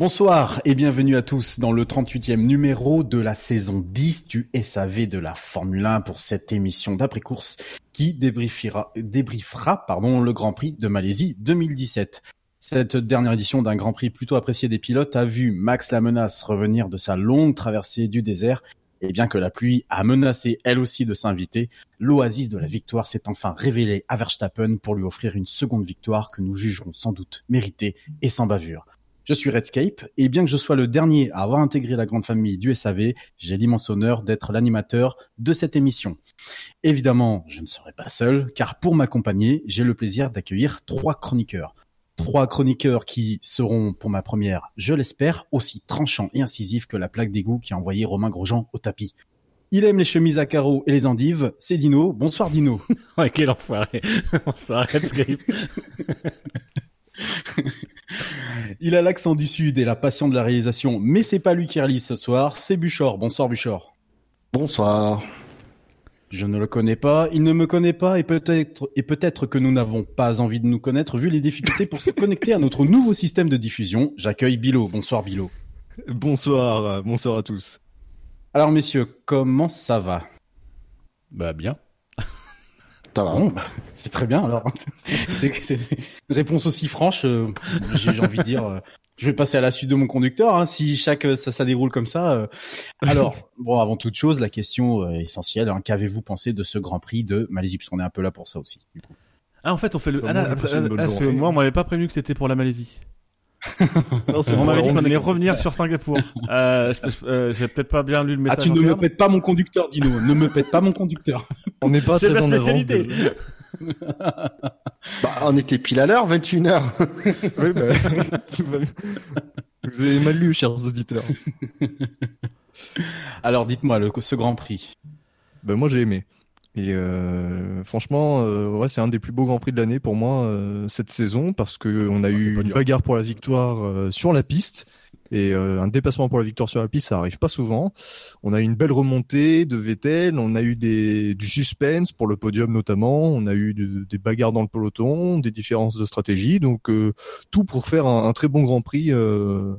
Bonsoir et bienvenue à tous dans le 38e numéro de la saison 10 du SAV de la Formule 1 pour cette émission d'après-course qui débriefera, le Grand Prix de Malaisie 2017. Cette dernière édition d'un Grand Prix plutôt apprécié des pilotes a vu Max la menace revenir de sa longue traversée du désert et bien que la pluie a menacé elle aussi de s'inviter, l'oasis de la victoire s'est enfin révélée à Verstappen pour lui offrir une seconde victoire que nous jugerons sans doute méritée et sans bavure. Je suis Redscape, et bien que je sois le dernier à avoir intégré la grande famille du SAV, j'ai l'immense honneur d'être l'animateur de cette émission. Évidemment, je ne serai pas seul, car pour m'accompagner, j'ai le plaisir d'accueillir trois chroniqueurs. Trois chroniqueurs qui seront, pour ma première, je l'espère, aussi tranchants et incisifs que la plaque d'égout qui a envoyé Romain Grosjean au tapis. Il aime les chemises à carreaux et les endives, c'est Dino. Bonsoir Dino. ouais, quel enfoiré. Bonsoir Redscape. Il a l'accent du sud et la passion de la réalisation, mais c'est pas lui qui réalise ce soir, c'est Buchor. Bonsoir Buchor. Bonsoir. Je ne le connais pas, il ne me connaît pas et peut-être et peut-être que nous n'avons pas envie de nous connaître vu les difficultés pour se connecter à notre nouveau système de diffusion. J'accueille Bilo. Bonsoir Bilo. Bonsoir, bonsoir à tous. Alors messieurs, comment ça va? Bah bien. Ça va. Bon, c'est très bien alors. c'est une réponse aussi franche. Euh, J'ai envie de dire. Euh, je vais passer à la suite de mon conducteur. Hein, si chaque ça, ça déroule comme ça. Euh. Alors, bon, avant toute chose, la question euh, essentielle. Hein, Qu'avez-vous pensé de ce Grand Prix de Malaisie? Parce qu'on est un peu là pour ça aussi. Du coup. Ah en fait on fait le. Bah, Ah, moi, là, ah, ah, moi on m'avait pas prévenu que c'était pour la Malaisie. Non, On m'avait dit on qu'on allait revenir sur Singapour. euh, je- euh, J'ai peut-être pas bien lu le Ah, message. tu ne me pètes pas mon conducteur, Dino. ne me pète pas mon conducteur. On n'est pas C'est très ma en avance. spécialité. Bah, on était pile à l'heure, 21h. Oui, bah, Vous avez mal lu, chers auditeurs. Alors, dites-moi, le, ce Grand Prix. Bah, moi, j'ai aimé. Et euh, franchement, euh, ouais, c'est un des plus beaux grands prix de l'année pour moi euh, cette saison parce que on a Ah, eu une bagarre pour la victoire euh, sur la piste et euh, un dépassement pour la victoire sur la piste, ça arrive pas souvent. On a eu une belle remontée de Vettel, on a eu des, du suspense pour le podium notamment, on a eu de- des bagarres dans le peloton, des différences de stratégie, donc euh, tout pour faire un, un très bon Grand Prix. euh,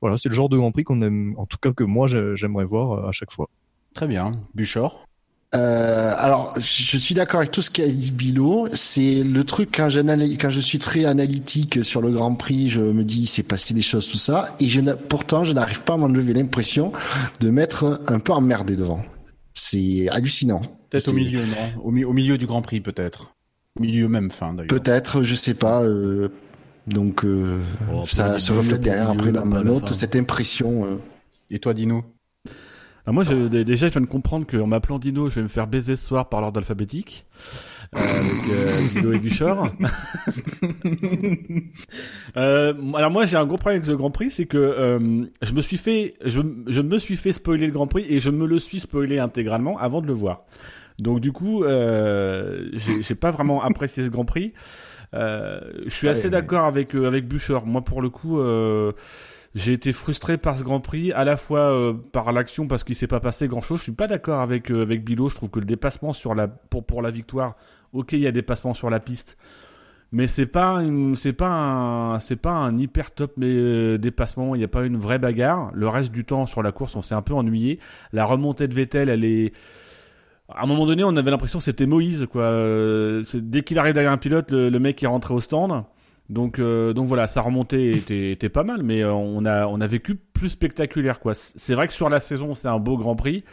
voilà, c'est le genre de Grand Prix qu'on aime, en tout cas que moi j'ai- j'aimerais voir à chaque fois. Très bien. Buchor. Euh, alors, je suis d'accord avec tout ce qu'a dit Bilo. C'est le truc quand, je suis très analytique sur le Grand Prix, je me dis il s'est passé des choses tout ça, et je pourtant je n'arrive pas à m'enlever l'impression de m'être un peu emmerdé devant. C'est hallucinant. Peut-être au C'est- milieu, non? Au, mi- au milieu du Grand Prix, peut-être. Au milieu même, fin d'ailleurs. Peut-être, je sais pas. euh, donc euh, Oh, ça se reflète derrière après dans ma note cette impression. euh, Et toi, Dino? Alors moi, je, dé- déjà, je viens de comprendre qu'en m'appelant Dino, je vais me faire baiser ce soir par l'ordre alphabétique. Euh, avec euh, Dino et Buchor. euh, alors moi, j'ai un gros problème avec ce Grand Prix, c'est que euh, je me suis fait, je, je me suis fait spoiler le Grand Prix et je me le suis spoilé intégralement avant de le voir. Donc du coup, euh, j'ai pas vraiment apprécié ce Grand Prix. Euh, je suis Ouais, assez ouais. d'accord avec euh, avec Buchor. Moi, pour le coup. Euh, j'ai été frustré par ce Grand Prix, à la fois euh, par l'action parce qu'il s'est pas passé grand chose. Je suis pas d'accord avec euh, avec Bilo. Je trouve que le dépassement pour pour la victoire, ok, il y a dépassement sur la piste, mais c'est pas c'est pas un c'est pas un hyper top mais euh, dépassement. Il n'y a pas une vraie bagarre. Le reste du temps sur la course, on s'est un peu ennuyé. La remontée de Vettel, elle est à un moment donné, on avait l'impression que c'était Moïse, quoi. Euh, dès qu'il arrive derrière un pilote, le, le mec est rentré au stand. Donc, euh, donc voilà, sa remontée était, était pas mal, mais euh, on a, on a vécu plus spectaculaire, quoi. C'est vrai que sur la saison, c'est un beau Grand Prix,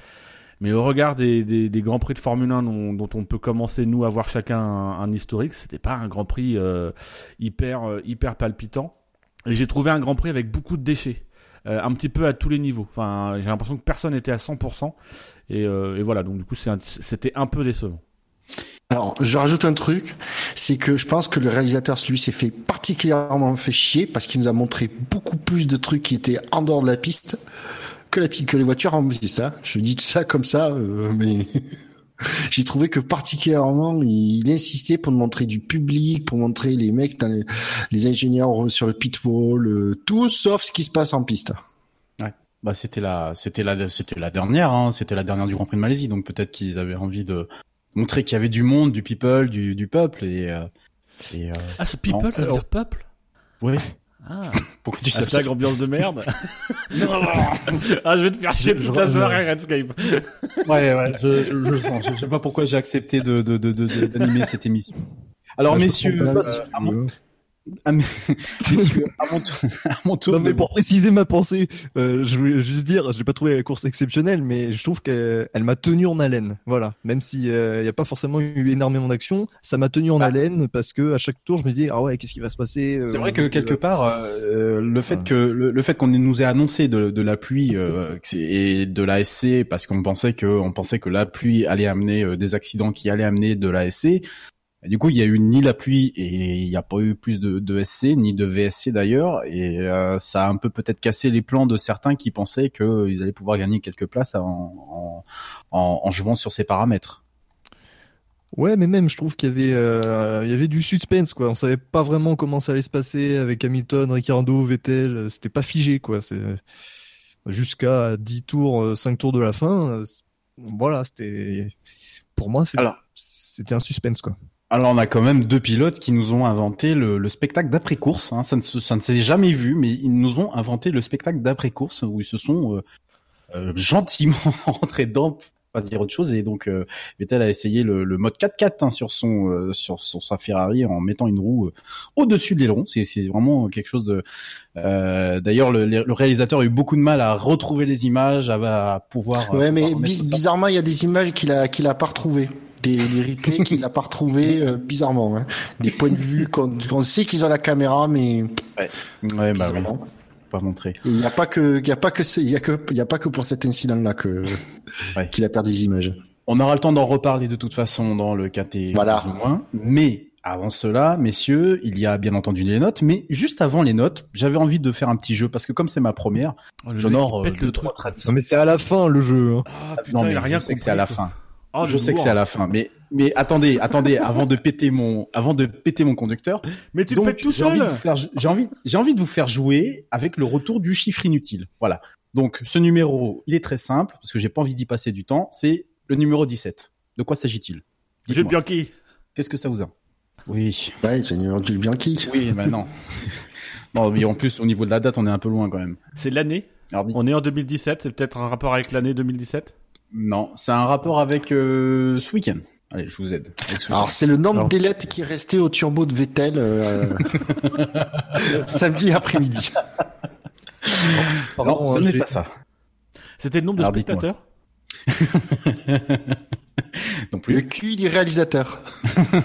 mais au regard des, des, Grands Prix de Formule 1 dont, on peut commencer, nous, à voir chacun un, un historique, c'était pas un Grand Prix euh, hyper, hyper palpitant. Et j'ai trouvé un Grand Prix avec beaucoup de déchets. un petit peu à tous les niveaux. Enfin, j'ai l'impression que personne n'était à 100%. Et, et voilà, donc du coup, c'était un peu décevant. Alors, je rajoute un truc, c'est que je pense que le réalisateur, lui, s'est fait particulièrement fait chier parce qu'il nous a montré beaucoup plus de trucs qui étaient en dehors de la piste que, la, que les voitures en piste. Hein. Je dis ça comme ça, euh, mais J'ai trouvé que particulièrement, il insistait pour montrer du public, pour montrer les mecs, les, ingénieurs sur le pitwall, euh, tout sauf ce qui se passe en piste. Bah c'était la, c'était la, c'était la dernière, hein, c'était la dernière du Grand Prix de Malaisie, donc peut-être qu'ils avaient envie de montrer qu'il y avait du monde, du people, du, du peuple et. euh, et euh, Ah, ce people, Non. ça veut dire peuple? Ouais. Ah, Pourquoi tu sais hashtag ambiance de merde. ah, je vais te faire chier Je- toute je- la soirée, Redscape. Ouais, ouais, je, je, je le sens. Je, sais pas pourquoi j'ai accepté de, de, de, de- d'animer cette émission. Alors, Ah, messieurs, euh, mon, veux. à mes- messieurs, à mon tour, à mon tour Non mais pour préciser ma pensée, euh, je voulais juste dire, je n'ai pas trouvé la course exceptionnelle, mais je trouve qu'elle elle m'a tenu en haleine. Voilà, même si il n'y a pas forcément eu énormément d'action, ça m'a tenu en Ah. haleine parce que à chaque tour je me dis ah ouais qu'est-ce qui va se passer. euh, C'est vrai que euh, quelque part, euh, le fait que le, le fait qu'on nous ait annoncé de, de la pluie euh, et de la SC parce qu'on pensait que on pensait que la pluie allait amener euh, des accidents qui allaient amener de la SC. Et du coup, il y a eu ni la pluie et il n'y a pas eu plus de, de SC ni de VSC d'ailleurs et euh, ça a un peu peut-être cassé les plans de certains qui pensaient qu'ils allaient pouvoir gagner quelques places en, en, en, en jouant sur ces paramètres. Ouais, mais même je trouve qu'il y avait euh, il y avait du suspense quoi. On savait pas vraiment comment ça allait se passer avec Hamilton, Ricardo, Vettel. euh, C'était pas figé quoi. C'est jusqu'à 10 tours, euh, 5 tours de la fin. euh, Voilà, c'était pour moi c'était un suspense quoi. Alors on a quand même deux pilotes qui nous ont inventé le, le spectacle d'après course. Hein. Ça ne ça ne s'est jamais vu, mais ils nous ont inventé le spectacle d'après course où ils se sont euh, euh, gentiment rentrés dedans, pour pas dire autre chose. Et donc euh, Vettel a essayé le, le mode 4x4 hein, sur son euh, sur, sur sa Ferrari en mettant une roue euh, au-dessus de l'aileron. C'est c'est vraiment quelque chose de. D'ailleurs le, le réalisateur a eu beaucoup de mal à retrouver les images, à, à pouvoir. Ouais, mais bi- bizarrement, il y a des images qu'il a qu'il a pas retrouvées. Des, des replays qu'il a pas retrouvés euh, bizarrement. Hein. Des points de vue qu'on qu'on sait qu'ils ont la caméra, mais Ouais, bah oui, bizarrement. pas montré. Il n'y a pas que il y a pas que il y a que il y a pas que pour cet incident-là que Ouais. qu'il a perdu des images. On aura le temps d'en reparler de toute façon dans le KT Voilà. plus ou moins. Mais avant cela, messieurs, il y a bien entendu les notes. Mais juste avant les notes, j'avais envie de faire un petit jeu parce que comme c'est ma première, Oh, le j'honore euh, le trois truc. Non mais c'est à la fin le jeu. hein. Ah, putain, non mais il a rien je sais que c'est à la fin. Oh, je le sais que c'est à la fin. Mais mais attendez, attendez, avant de péter mon avant de péter mon conducteur. Mais tu le donc pètes tout j'ai envie seul. de vous faire j'ai envie j'ai envie de vous faire jouer avec le retour du chiffre inutile. Voilà. Donc ce numéro, il est très simple parce que j'ai pas envie d'y passer du temps. C'est le numéro 17. De quoi s'agit-il? Jules. Bianchi. Qu'est-ce que ça vous a? Oui. Ouais, c'est numéro de Bianchi. Oui, mais non. non, mais en plus, au niveau de la date, on est un peu loin quand même. C'est l'année. On est en 2017. C'est peut-être un rapport avec l'année 2017. Non, c'est un rapport avec euh, ce week-end. Allez, je vous aide. Alors c'est le nombre d'ailettes qui est resté au turbo de Vettel euh, samedi après-midi. non, Pardon, ce euh, n'est pas ça. C'était le nombre de Alors, spectateurs? Non Le plus. QI du réalisateur.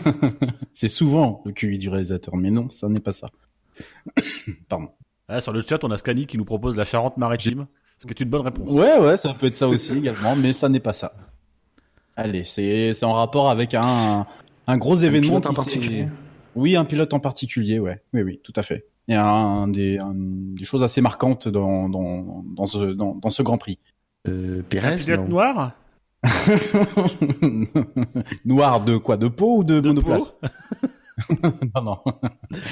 C'est souvent le QI du réalisateur, mais non, ça n'est pas ça. Pardon. Ah, sur le chat, on a Scani qui nous propose la Charente-Maritime. Ce qui est une bonne réponse? Ouais, ouais, ça peut être ça aussi également, mais ça n'est pas ça. Allez, c'est c'est en rapport avec un un gros événement pilote en particulier? Oui, un pilote en particulier, ouais. Oui, oui, tout à fait. Et un, des, un- des choses assez marquantes dans, dans, dans, ce, dans, dans ce Grand Prix. Euh, Pérez, Pilote non. noir? Noir de quoi? De peau ou de, De monoplace Non, non.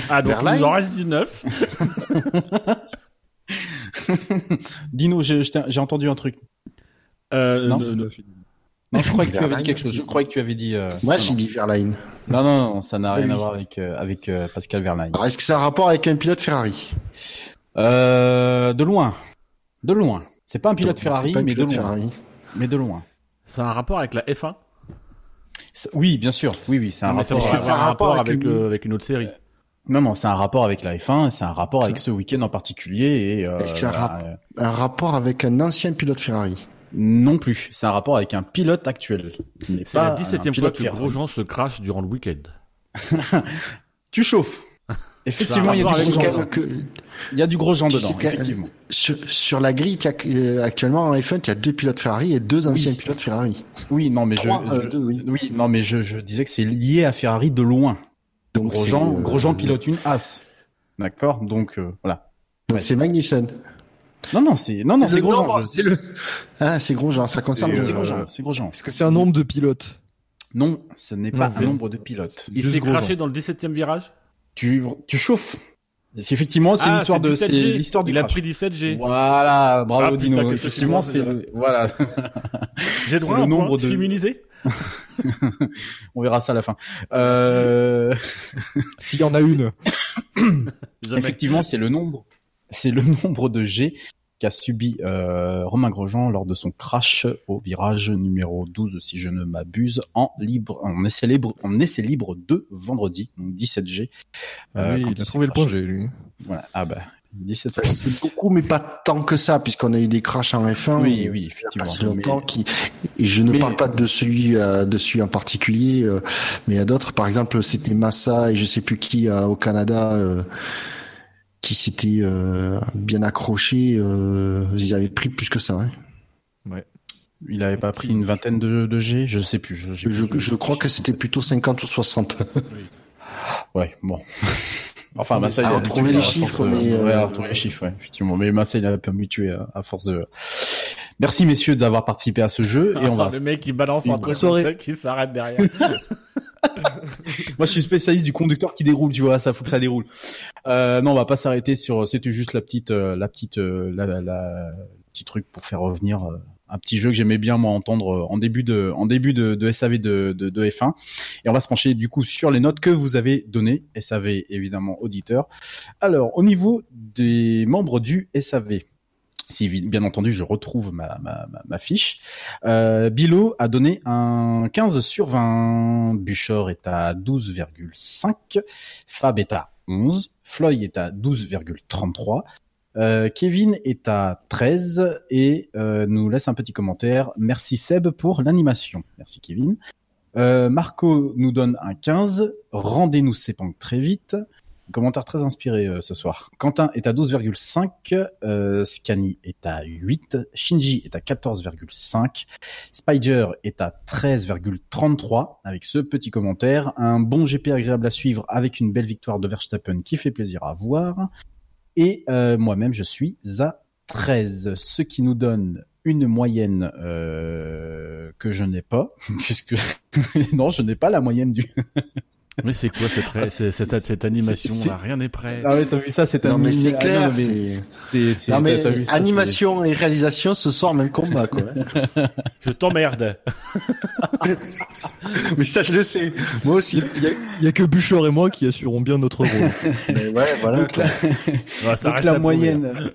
Ah, donc il nous en reste 19. Dino, j'ai entendu un truc. Euh, Non, je croyais que tu avais dit quelque chose. Je croyais que tu avais dit. euh, Moi, j'ai dit Verlaine. Non, non, non, ça n'a rien Oui. à voir avec euh, avec euh, Pascal Verlaine. Alors, est-ce que ça a un rapport avec un pilote Ferrari? Euh, de loin, de loin. C'est pas un pilote Ferrari, un mais de loin. Ferrari. Mais de loin. Ça a un rapport avec la F1 C'est- Oui, bien sûr. Oui, oui, c'est un rapport. Est-ce que c'est un rapport avec avec, une- euh, avec une autre série. Non, non, c'est un rapport avec la F1, c'est un rapport avec ce week-end en particulier et euh, Est-ce qu'il y a un bah, rap- euh, Un rapport avec un ancien pilote Ferrari? non plus. C'est un rapport avec un pilote actuel. C'est la pas 17 un e fois pilote que Ferrari. Grosjean se crache durant le week-end. Tu chauffes. Effectivement, il y a du gros gens. Que- dedans. Il y a du gros gens dedans, effectivement. sur, sur la grille, actuellement en F1, il y a deux pilotes Ferrari et deux anciens Oui. pilotes Ferrari. Oui, non, mais Trois, je, euh, je- deux, oui. oui, non, mais je, je disais que c'est lié à Ferrari de loin. Donc Grosjean, euh, Grosjean pilote une As. D'accord, donc euh, voilà. donc c'est Magnussen. Non, non, c'est non, non, c'est Grosjean. C'est le. Ah, c'est Grosjean, ça concerne. C'est, C'est euh, Grosjean. C'est Grosjean. Est-ce que c'est un nombre de pilotes Non, ce n'est pas un nombre de pilotes. Il s'est Grosjean. craché dans le 17ème virage? Tu, tu chauffes. C'est effectivement, c'est Ah, l'histoire de, c'est 17G. l'histoire du Il a pris 17G. Voilà, bravo Ah, Dino. Effectivement, c'est le- voilà. J'ai droit le à un nombre nombre de- immunisé On verra ça à la fin. Euh, S'il y en a une. Effectivement, c'est le nombre, c'est le nombre de G qu'a subi euh, Romain Grosjean lors de son crash au virage numéro 12, si je ne m'abuse, en libre, en essai libre, en essai libre de vendredi, donc 17 G. Euh, oui, quand il a trouvé le point G, lui. Voilà. Ah bah, 17 Enfin, C'est beaucoup, mais pas tant que ça, puisqu'on a eu des crashs en F1. Oui, euh, oui, il y a effectivement. pas si longtemps Mais- qui, et je ne Mais- parle pas de celui, euh, de celui en particulier, euh, mais il y a d'autres. Par exemple, c'était Massa et je sais plus qui euh, au Canada, euh, qui s'était euh, bien accroché. Euh, ils avaient pris plus que ça. Hein. Il avait pas pris une vingtaine de, de G, je sais plus. Je, crois que c'était plutôt 50 ou 60. Ouais, bon. Enfin, Massa, il à a retrouver habitué les chiffres, mais, euh, ouais, à retrouver les chiffres, ouais, effectivement. Mais Massa, il a un peu habitué à, force de. Merci messieurs d'avoir participé à ce jeu et on va. Le mec, il balance un truc comme ça, qui s'arrête derrière. Moi, je suis spécialiste du conducteur qui déroule, tu vois, ça faut que ça déroule. Euh, non, on va pas s'arrêter sur. C'était juste la petite, euh, la petite, euh, la, la, la- petit truc pour faire revenir euh, un petit jeu que j'aimais bien moi entendre euh, en début de, en début de, SAV de, de, de F1. Et on va se pencher du coup sur les notes que vous avez données, SAV évidemment auditeur. Alors, au niveau des membres du SAV. Si bien entendu je retrouve ma, ma, ma, ma fiche, euh, Bilo a donné un 15 sur 20, Buchor est à 12,5, Fab est à 11, Floyd est à 12,33, euh, Kevin est à 13 et euh, nous laisse un petit commentaire. Merci Seb pour l'animation. Merci Kevin. Euh, Marco nous donne un 15. Rendez-nous Sepang très vite. Commentaire très inspiré ce soir. Quentin est à 12,5. Euh, Scani est à 8. Shinji est à 14,5. Spider est à 13,33 avec ce petit commentaire. Un bon GP agréable à suivre avec une belle victoire de Verstappen qui fait plaisir à voir. Et euh, moi-même, je suis à 13, ce qui nous donne une moyenne euh, que je n'ai pas, puisque non, je n'ai pas la moyenne du. Mais c'est quoi cette, c'est- cette, cette animation c'est- là? Rien n'est prêt. Ah ouais, t'as vu ça, c'est un. Non, mais c'est ah, clair. non, mais c'est- c'est, c'est, Non, mais t'as- t'as vu ça, animation et réalisation ce soir même combat quoi. Je t'emmerde. mais ça je le sais. Moi aussi. Il y, a, il y a que Buchor et moi qui assureront bien notre rôle. Mais ouais voilà. Donc, la, Voilà, ça donc, reste la moyenne.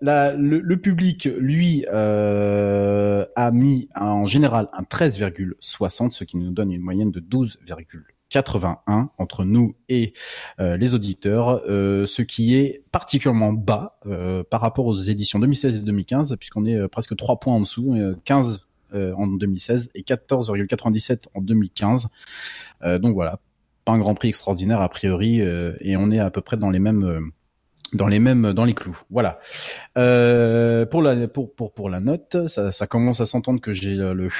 La, le, le public, lui, euh, a mis en général un 13,60, ce qui nous donne une moyenne de 12,81 entre nous et euh, les auditeurs, euh, ce qui est particulièrement bas euh, par rapport aux éditions 2016 et 2015, puisqu'on est presque 3 points en dessous, euh, 15 euh, en 2016 et 14,97 en 2015. Euh, donc voilà, pas un Grand Prix extraordinaire a priori, et on est à peu près dans les mêmes... dans les mêmes dans les clous. Voilà. Pour la note, ça, commence à s'entendre que j'ai le, le-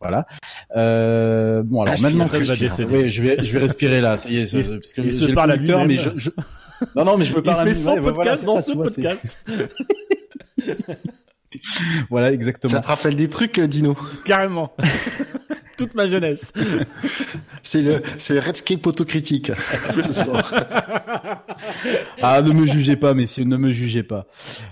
voilà. Euh, bon alors Respire, maintenant que il va je, décéder. oui, je vais je vais respirer là, ça y est, Il- c'est- parce que il se le parle à conducteur, mais je, je- non non mais je me Il parle à fait lui- son ouais, voilà, podcast c'est dans ça, ce vois, podcast. Voilà exactement. Ça te rappelle des trucs euh, Dino Carrément. Toute ma jeunesse. C'est le c'est le Redscape autocritique. ce soir. Ah, ne me jugez pas, messieurs, ne me jugez pas.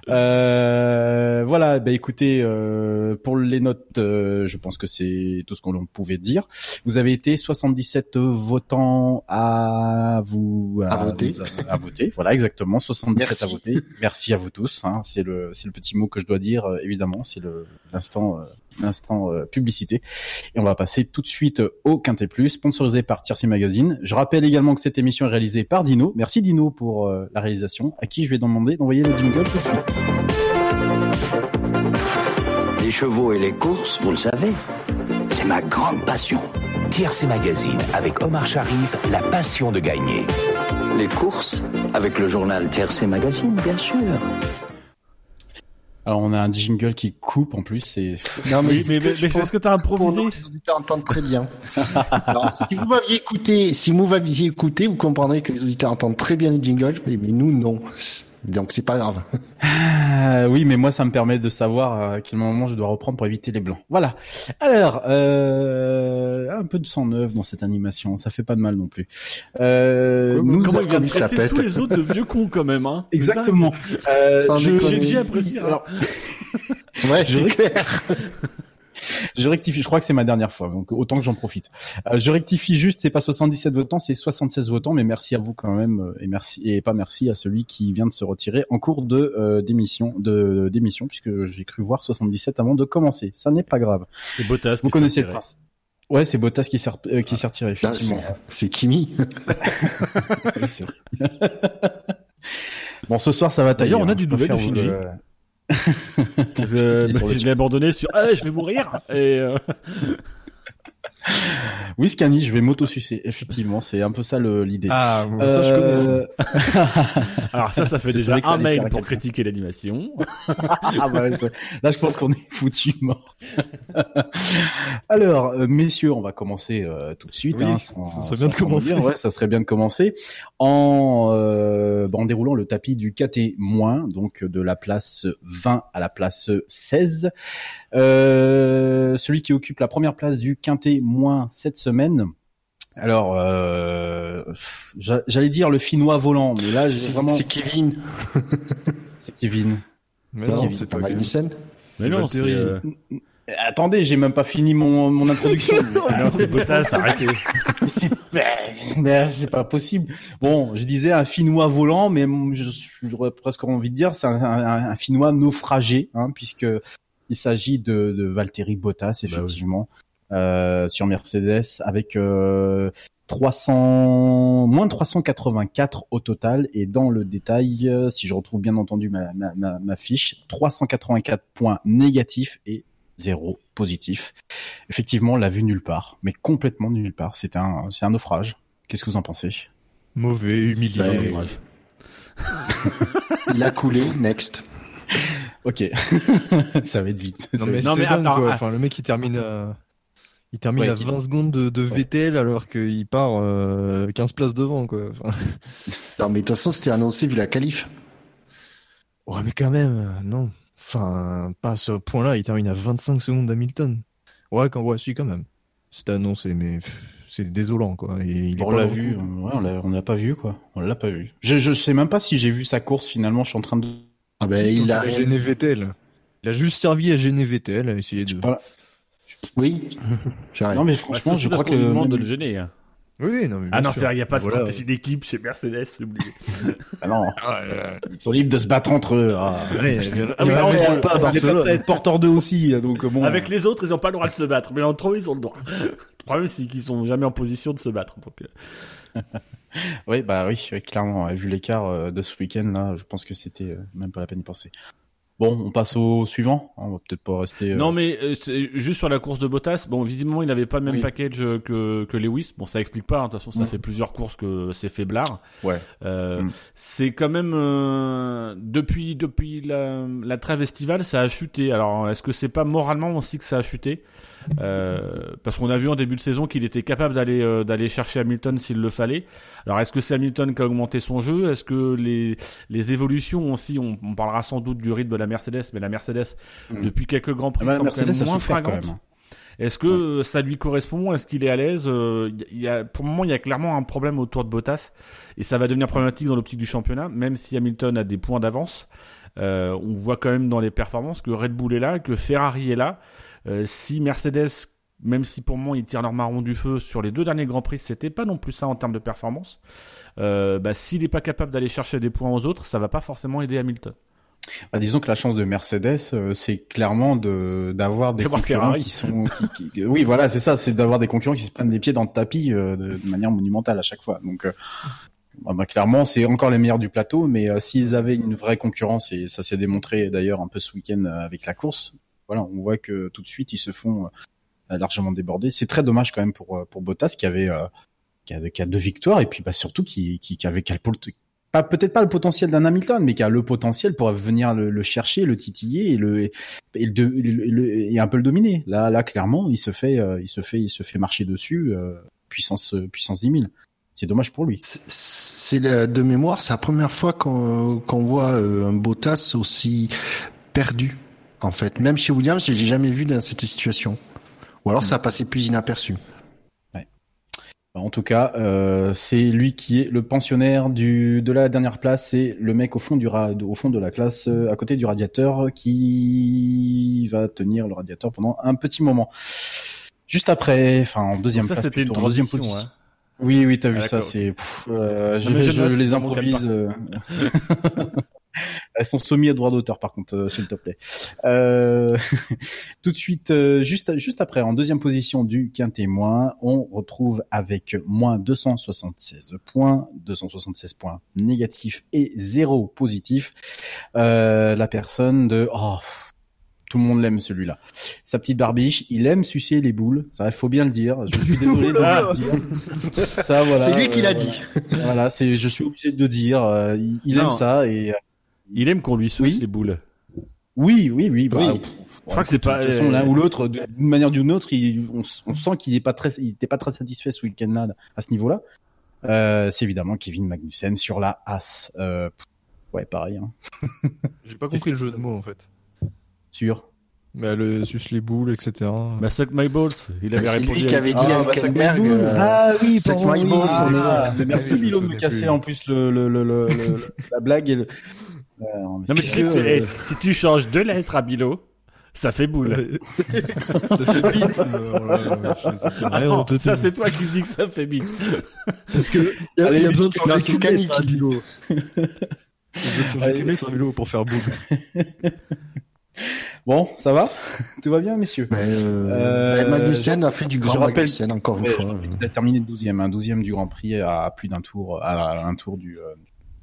Euh, voilà, bah écoutez, euh, pour les notes, euh, je pense que c'est tout ce qu'on pouvait dire. Vous avez été 77 votants à vous À voter. à, voter. Voilà, exactement, 77 Merci. à voter. Merci à vous tous. Hein, c'est le c'est le petit mot que je dois dire. Euh, évidemment, c'est l'instant euh, l'instant euh, publicité. Et on va passer tout de suite au Quintet Plus, sponsorisé par Tiercy Magazine. Je rappelle également que cette émission est réalisée par Dino. Merci Dino pour euh, la réalisation, à qui je vais demander d'envoyer le jingle tout de suite. Les chevaux et les courses, vous le savez, c'est ma grande passion. Tiercé Magazine avec Omar Sharif, la passion de gagner. Les courses, avec le journal Tiercé Magazine, bien sûr. Alors on a un jingle qui coupe en plus. C'est Non Oui, mais, que mais, je mais pense est-ce que t'as pour improvisé nous, les auditeurs entendent très bien. Alors, si vous m'aviez écouté, si vous m'aviez écouté, vous comprendrez que les auditeurs entendent très bien les jingles, mais, mais nous non. Donc c'est pas grave. Ah, oui, mais moi, ça me permet de savoir à quel moment je dois reprendre pour éviter les blancs. Voilà. Alors, euh, un peu de sang neuf dans cette animation, ça fait pas de mal non plus. Euh, Comment- nous Comment a- il pète. tous les autres de vieux cons quand même, hein Exactement. Euh. J'ai apprécié. Alors, Ouais, Je- c'est clair. Je rectifie, je crois que c'est ma dernière fois, donc autant que j'en profite. Euh, je rectifie juste, c'est pas 77 votants, c'est 76 votants, mais merci à vous quand même, euh, et merci et pas merci à celui qui vient de se retirer en cours de euh, d'émission, de d'émission, puisque j'ai cru voir 77 avant de commencer. Ça n'est pas grave. C'est Bottas. Vous qui connaissez le prince. Ouais, c'est Bottas qui s'est euh, qui s'est retiré Là, effectivement. c'est- Kimi. Oui, c'est vrai. bon, ce soir ça va tailler. D'ailleurs, on a hein, du nouvel de Le je l'ai abandonné sur ah je vais mourir. Et euh, Oui, Scani, je vais m'auto-sucer. Effectivement, c'est un peu ça le- l'idée. Ah, bon, ça je connais. ça. Euh, alors ça ça fait déjà un mail pour critiquer l'animation. Ah bah là, je pense qu'on est foutu mort. Alors, euh, messieurs, on va commencer euh, tout de suite. Oui, hein, ça serait bien de commencer. dire, ouais, ça serait bien de commencer en, euh, bah, en déroulant le tapis du KT-, donc de la place 20 à la place 16. Euh, celui qui occupe la première place du quintet moins cette semaine. Alors, euh, j'a- j'allais dire le finnois volant, mais là, C'est vraiment, c'est Kevin. c'est Kevin. Mais c'est non, Kevin, c'est Pas. Nielsen. Mais non, c'est euh, Attendez, j'ai même pas fini mon, mon introduction. non, c'est Bottas, arrêtez. Mais c'est pas, mais c'est pas possible. Bon, je disais un Finnois volant, mais je j'aurais presque envie de dire c'est un, un, un Finnois naufragé, hein, puisque il s'agit de, de Valtteri Bottas Bah oui. effectivement euh, sur Mercedes avec euh, 300 moins de 384 au total et dans le détail, euh, si je retrouve bien entendu ma, ma, ma, ma fiche, 384 points négatifs et zéro positif. Effectivement, on l'a vu nulle part, mais complètement nulle part. C'est un, c'est un naufrage. Qu'est-ce que vous en pensez? Mauvais, humilié. Ouais. Il a coulé. Next. Ok, ça va être vite. Non mais Non, mais dingue alors, quoi. ah. Enfin le mec il termine à il termine Ouais, à qui- 20 secondes de, de Ouais. Vettel alors qu'il part euh, 15 places devant quoi. Enfin, Non, mais de toute façon, c'était annoncé vu la qualif. ouais mais quand même euh, non. Enfin pas à ce point-là, il termine à 25 secondes d'Hamilton. Ouais quand ouais si quand même. C'était annoncé mais c'est désolant quoi. Et il est on l'a vu, euh, ouais, on l'a, on l'a pas vu quoi. On l'a pas vu. Je, je sais même pas si j'ai vu sa course finalement. Je suis en train de. Ah ben, Si, il a. gêné Vettel. Il a juste servi à gêner Vettel, à essayer de. Voilà. Oui. J'arrive. Non mais Ouais, franchement, c'est je crois que lui demande de le gêner. hein. Oui, non mais. Ah non, c'est vrai, il n'y a pas de Voilà. stratégie d'équipe chez Mercedes, c'est oublié. Ah non, Ah, ouais, ils sont libres de se battre entre eux. Ah. ouais, Ah il y oui, en a entre peut-être eux. pas à Barcelone. être porteurs d'eux aussi, donc bon. Avec les autres, ils n'ont pas le droit de se battre, mais entre eux, ils ont le droit. Le problème, c'est qu'ils sont jamais en position de se battre. Donc, euh, Oui, bah oui, oui, clairement. Vu l'écart euh, de ce week-end là, je pense que c'était euh, même pas la peine d'y penser. Bon, on passe au suivant. On va peut-être pas rester. euh, Non, mais euh, juste sur la course de Bottas, bon, visiblement, il n'avait pas le même Oui. package que, que Lewis. Bon, ça explique pas, hein, de toute façon, ça Mm. fait plusieurs courses que c'est faiblard. Ouais. Euh, Mm. C'est quand même depuis depuis la, la trêve estivale, ça a chuté. Alors, est-ce que c'est pas moralement aussi que ça a chuté? Euh, Parce qu'on a vu en début de saison qu'il était capable d'aller euh, d'aller chercher Hamilton s'il le fallait. Alors, est-ce que c'est Hamilton qui a augmenté son jeu? Est-ce que les les évolutions aussi on, on parlera sans doute du rythme de la Mercedes, mais la Mercedes Mm. depuis quelques grands prix Ah bah, semble Mercedes moins fringante. même. Est-ce que ça lui correspond? Est-ce qu'il est à l'aise? Euh, il y a, Pour le moment, il y a clairement un problème autour de Bottas et ça va devenir problématique dans l'optique du championnat, même si Hamilton a des points d'avance. Euh, on voit quand même dans les performances que Red Bull est là, que Ferrari est là. Euh, si Mercedes, même si pour moi ils tirent leur marron du feu sur les deux derniers grands prix, c'était pas non plus ça en termes de performance. Euh, bah, s'il n'est pas capable d'aller chercher des points aux autres, ça va pas forcément aider Hamilton. Bah, disons que la chance de Mercedes, euh, c'est clairement de d'avoir des concurrents qui sont, qui, qui- oui, voilà, c'est ça, c'est d'avoir des concurrents qui se prennent des pieds dans le tapis euh, de, de manière monumentale à chaque fois. Donc, euh, bah, bah, clairement, c'est encore les meilleurs du plateau, mais s'ils avaient une vraie concurrence, et ça s'est démontré d'ailleurs un peu ce week-end avec la course, voilà, on voit que tout de suite ils se font euh, largement déborder. C'est très dommage quand même pour euh, pour Bottas qui avait euh, qui a, qui a deux victoires et puis bah surtout qui qui, qui avait pas peut-être pas le potentiel d'un Hamilton, mais qui a le potentiel pour venir le, le chercher, le titiller et le et, le, le- et un peu le dominer. Là, là, clairement, il se fait, il se fait, il se fait marcher dessus, puissance, puissance 10 000. c'est dommage pour lui. C'est- de mémoire, c'est la première fois qu'on qu'on voit un Bottas aussi perdu. En fait, même chez Williams, je l'ai jamais vu dans cette situation. Ou alors ça a passé plus inaperçu. En tout cas, euh, c'est lui qui est le pensionnaire du de la dernière place. C'est le mec au fond du ra- au fond de la classe, euh, à côté du radiateur, qui va tenir le radiateur pendant un petit moment. Juste après, enfin en deuxième ça, place, c'était une plutôt, en deuxième transition. position. hein. Oui, oui, t'as vu Ah, ça, c'est, euh, je, les improvise. Elles sont soumises à droit d'auteur, par contre, euh, s'il te plaît. Euh, tout de suite, euh, juste, juste après, en deuxième position du quintémoin, on retrouve avec moins 276 points, 276 points négatifs et zéro positif, euh, la personne de, oh, tout le monde l'aime celui-là. Sa petite barbiche, il aime sucer les boules. Ça, il faut bien le dire. Je suis désolé de Ah. le dire. Ça, voilà. c'est lui qui l'a euh, dit. Voilà, c'est, je suis obligé de le dire. euh, il il aime ça et euh, Il aime qu'on lui suce Oui. les boules. oui, oui, oui. Bah, Oui. pff, Je crois que c'est pas- De toute façon, euh, l'un ou l'autre, d'une manière ou d'une autre, il- on, sent qu'il est pas très, il était pas très satisfait ce week-end-là à ce niveau-là. Euh, c'est évidemment Kevin Magnussen sur la As. Euh, ouais, pareil. Hein. J'ai pas compris le jeu de mots en fait. Sûr. Mais le suce les boules, etc. Bah, suck my balls. Il avait C'est répondu. lui qui avait dit Ah, à bah, Hülkenberg, compte euh, Ah oui, pardon, my balls, ah, Ah, merci Milo de me casser en plus le, le, le, le, le- la blague et le. Euh, Non, mais que tu- eh, euh, si tu changes deux lettres à Bilo, ça fait boule. ça fait vite. euh, voilà, je- rien, on te ça, c'est toi qui dis que ça fait bite. Parce que y a, Allez, y a besoin de non, changer c'est qu'une Scani lettre à qui dit. Bilo. Il y a besoin de changer qu'une lettre à Bilo pour faire boule. Bon, ça va? Tout va bien, messieurs? Mais, euh, Euh, bah, Magnussen a fait du grand je rappelle- Magnussen encore une Ouais, fois. Il a terminé 12e, un 12e du Grand Prix à plus d'un tour, à un tour du, euh,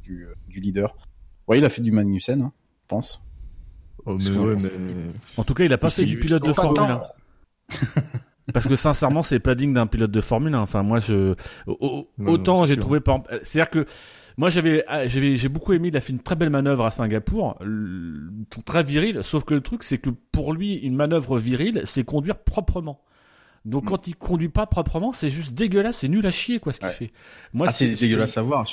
du, euh, du leader. Ouais, il a fait du Magnussen, hein, je pense. Oh, Parce mais que- ouais, mais... En tout cas, il a pas fait du pilote de Formule tant. 1. Parce que sincèrement, c'est pas digne d'un pilote de Formule 1. Enfin, moi, je, autant j'ai trouvé par c'est-à-dire que moi, j'avais, j'avais, j'ai beaucoup aimé. Il a fait une très belle manœuvre à Singapour, très viril. Sauf que le truc, c'est que pour lui, une manœuvre virile, c'est conduire proprement. Donc, Mm. quand il conduit pas proprement, c'est juste dégueulasse, c'est nul à chier, quoi, ce qu'il Ouais. fait. Moi, Ah, c'est dégueulasse à voir.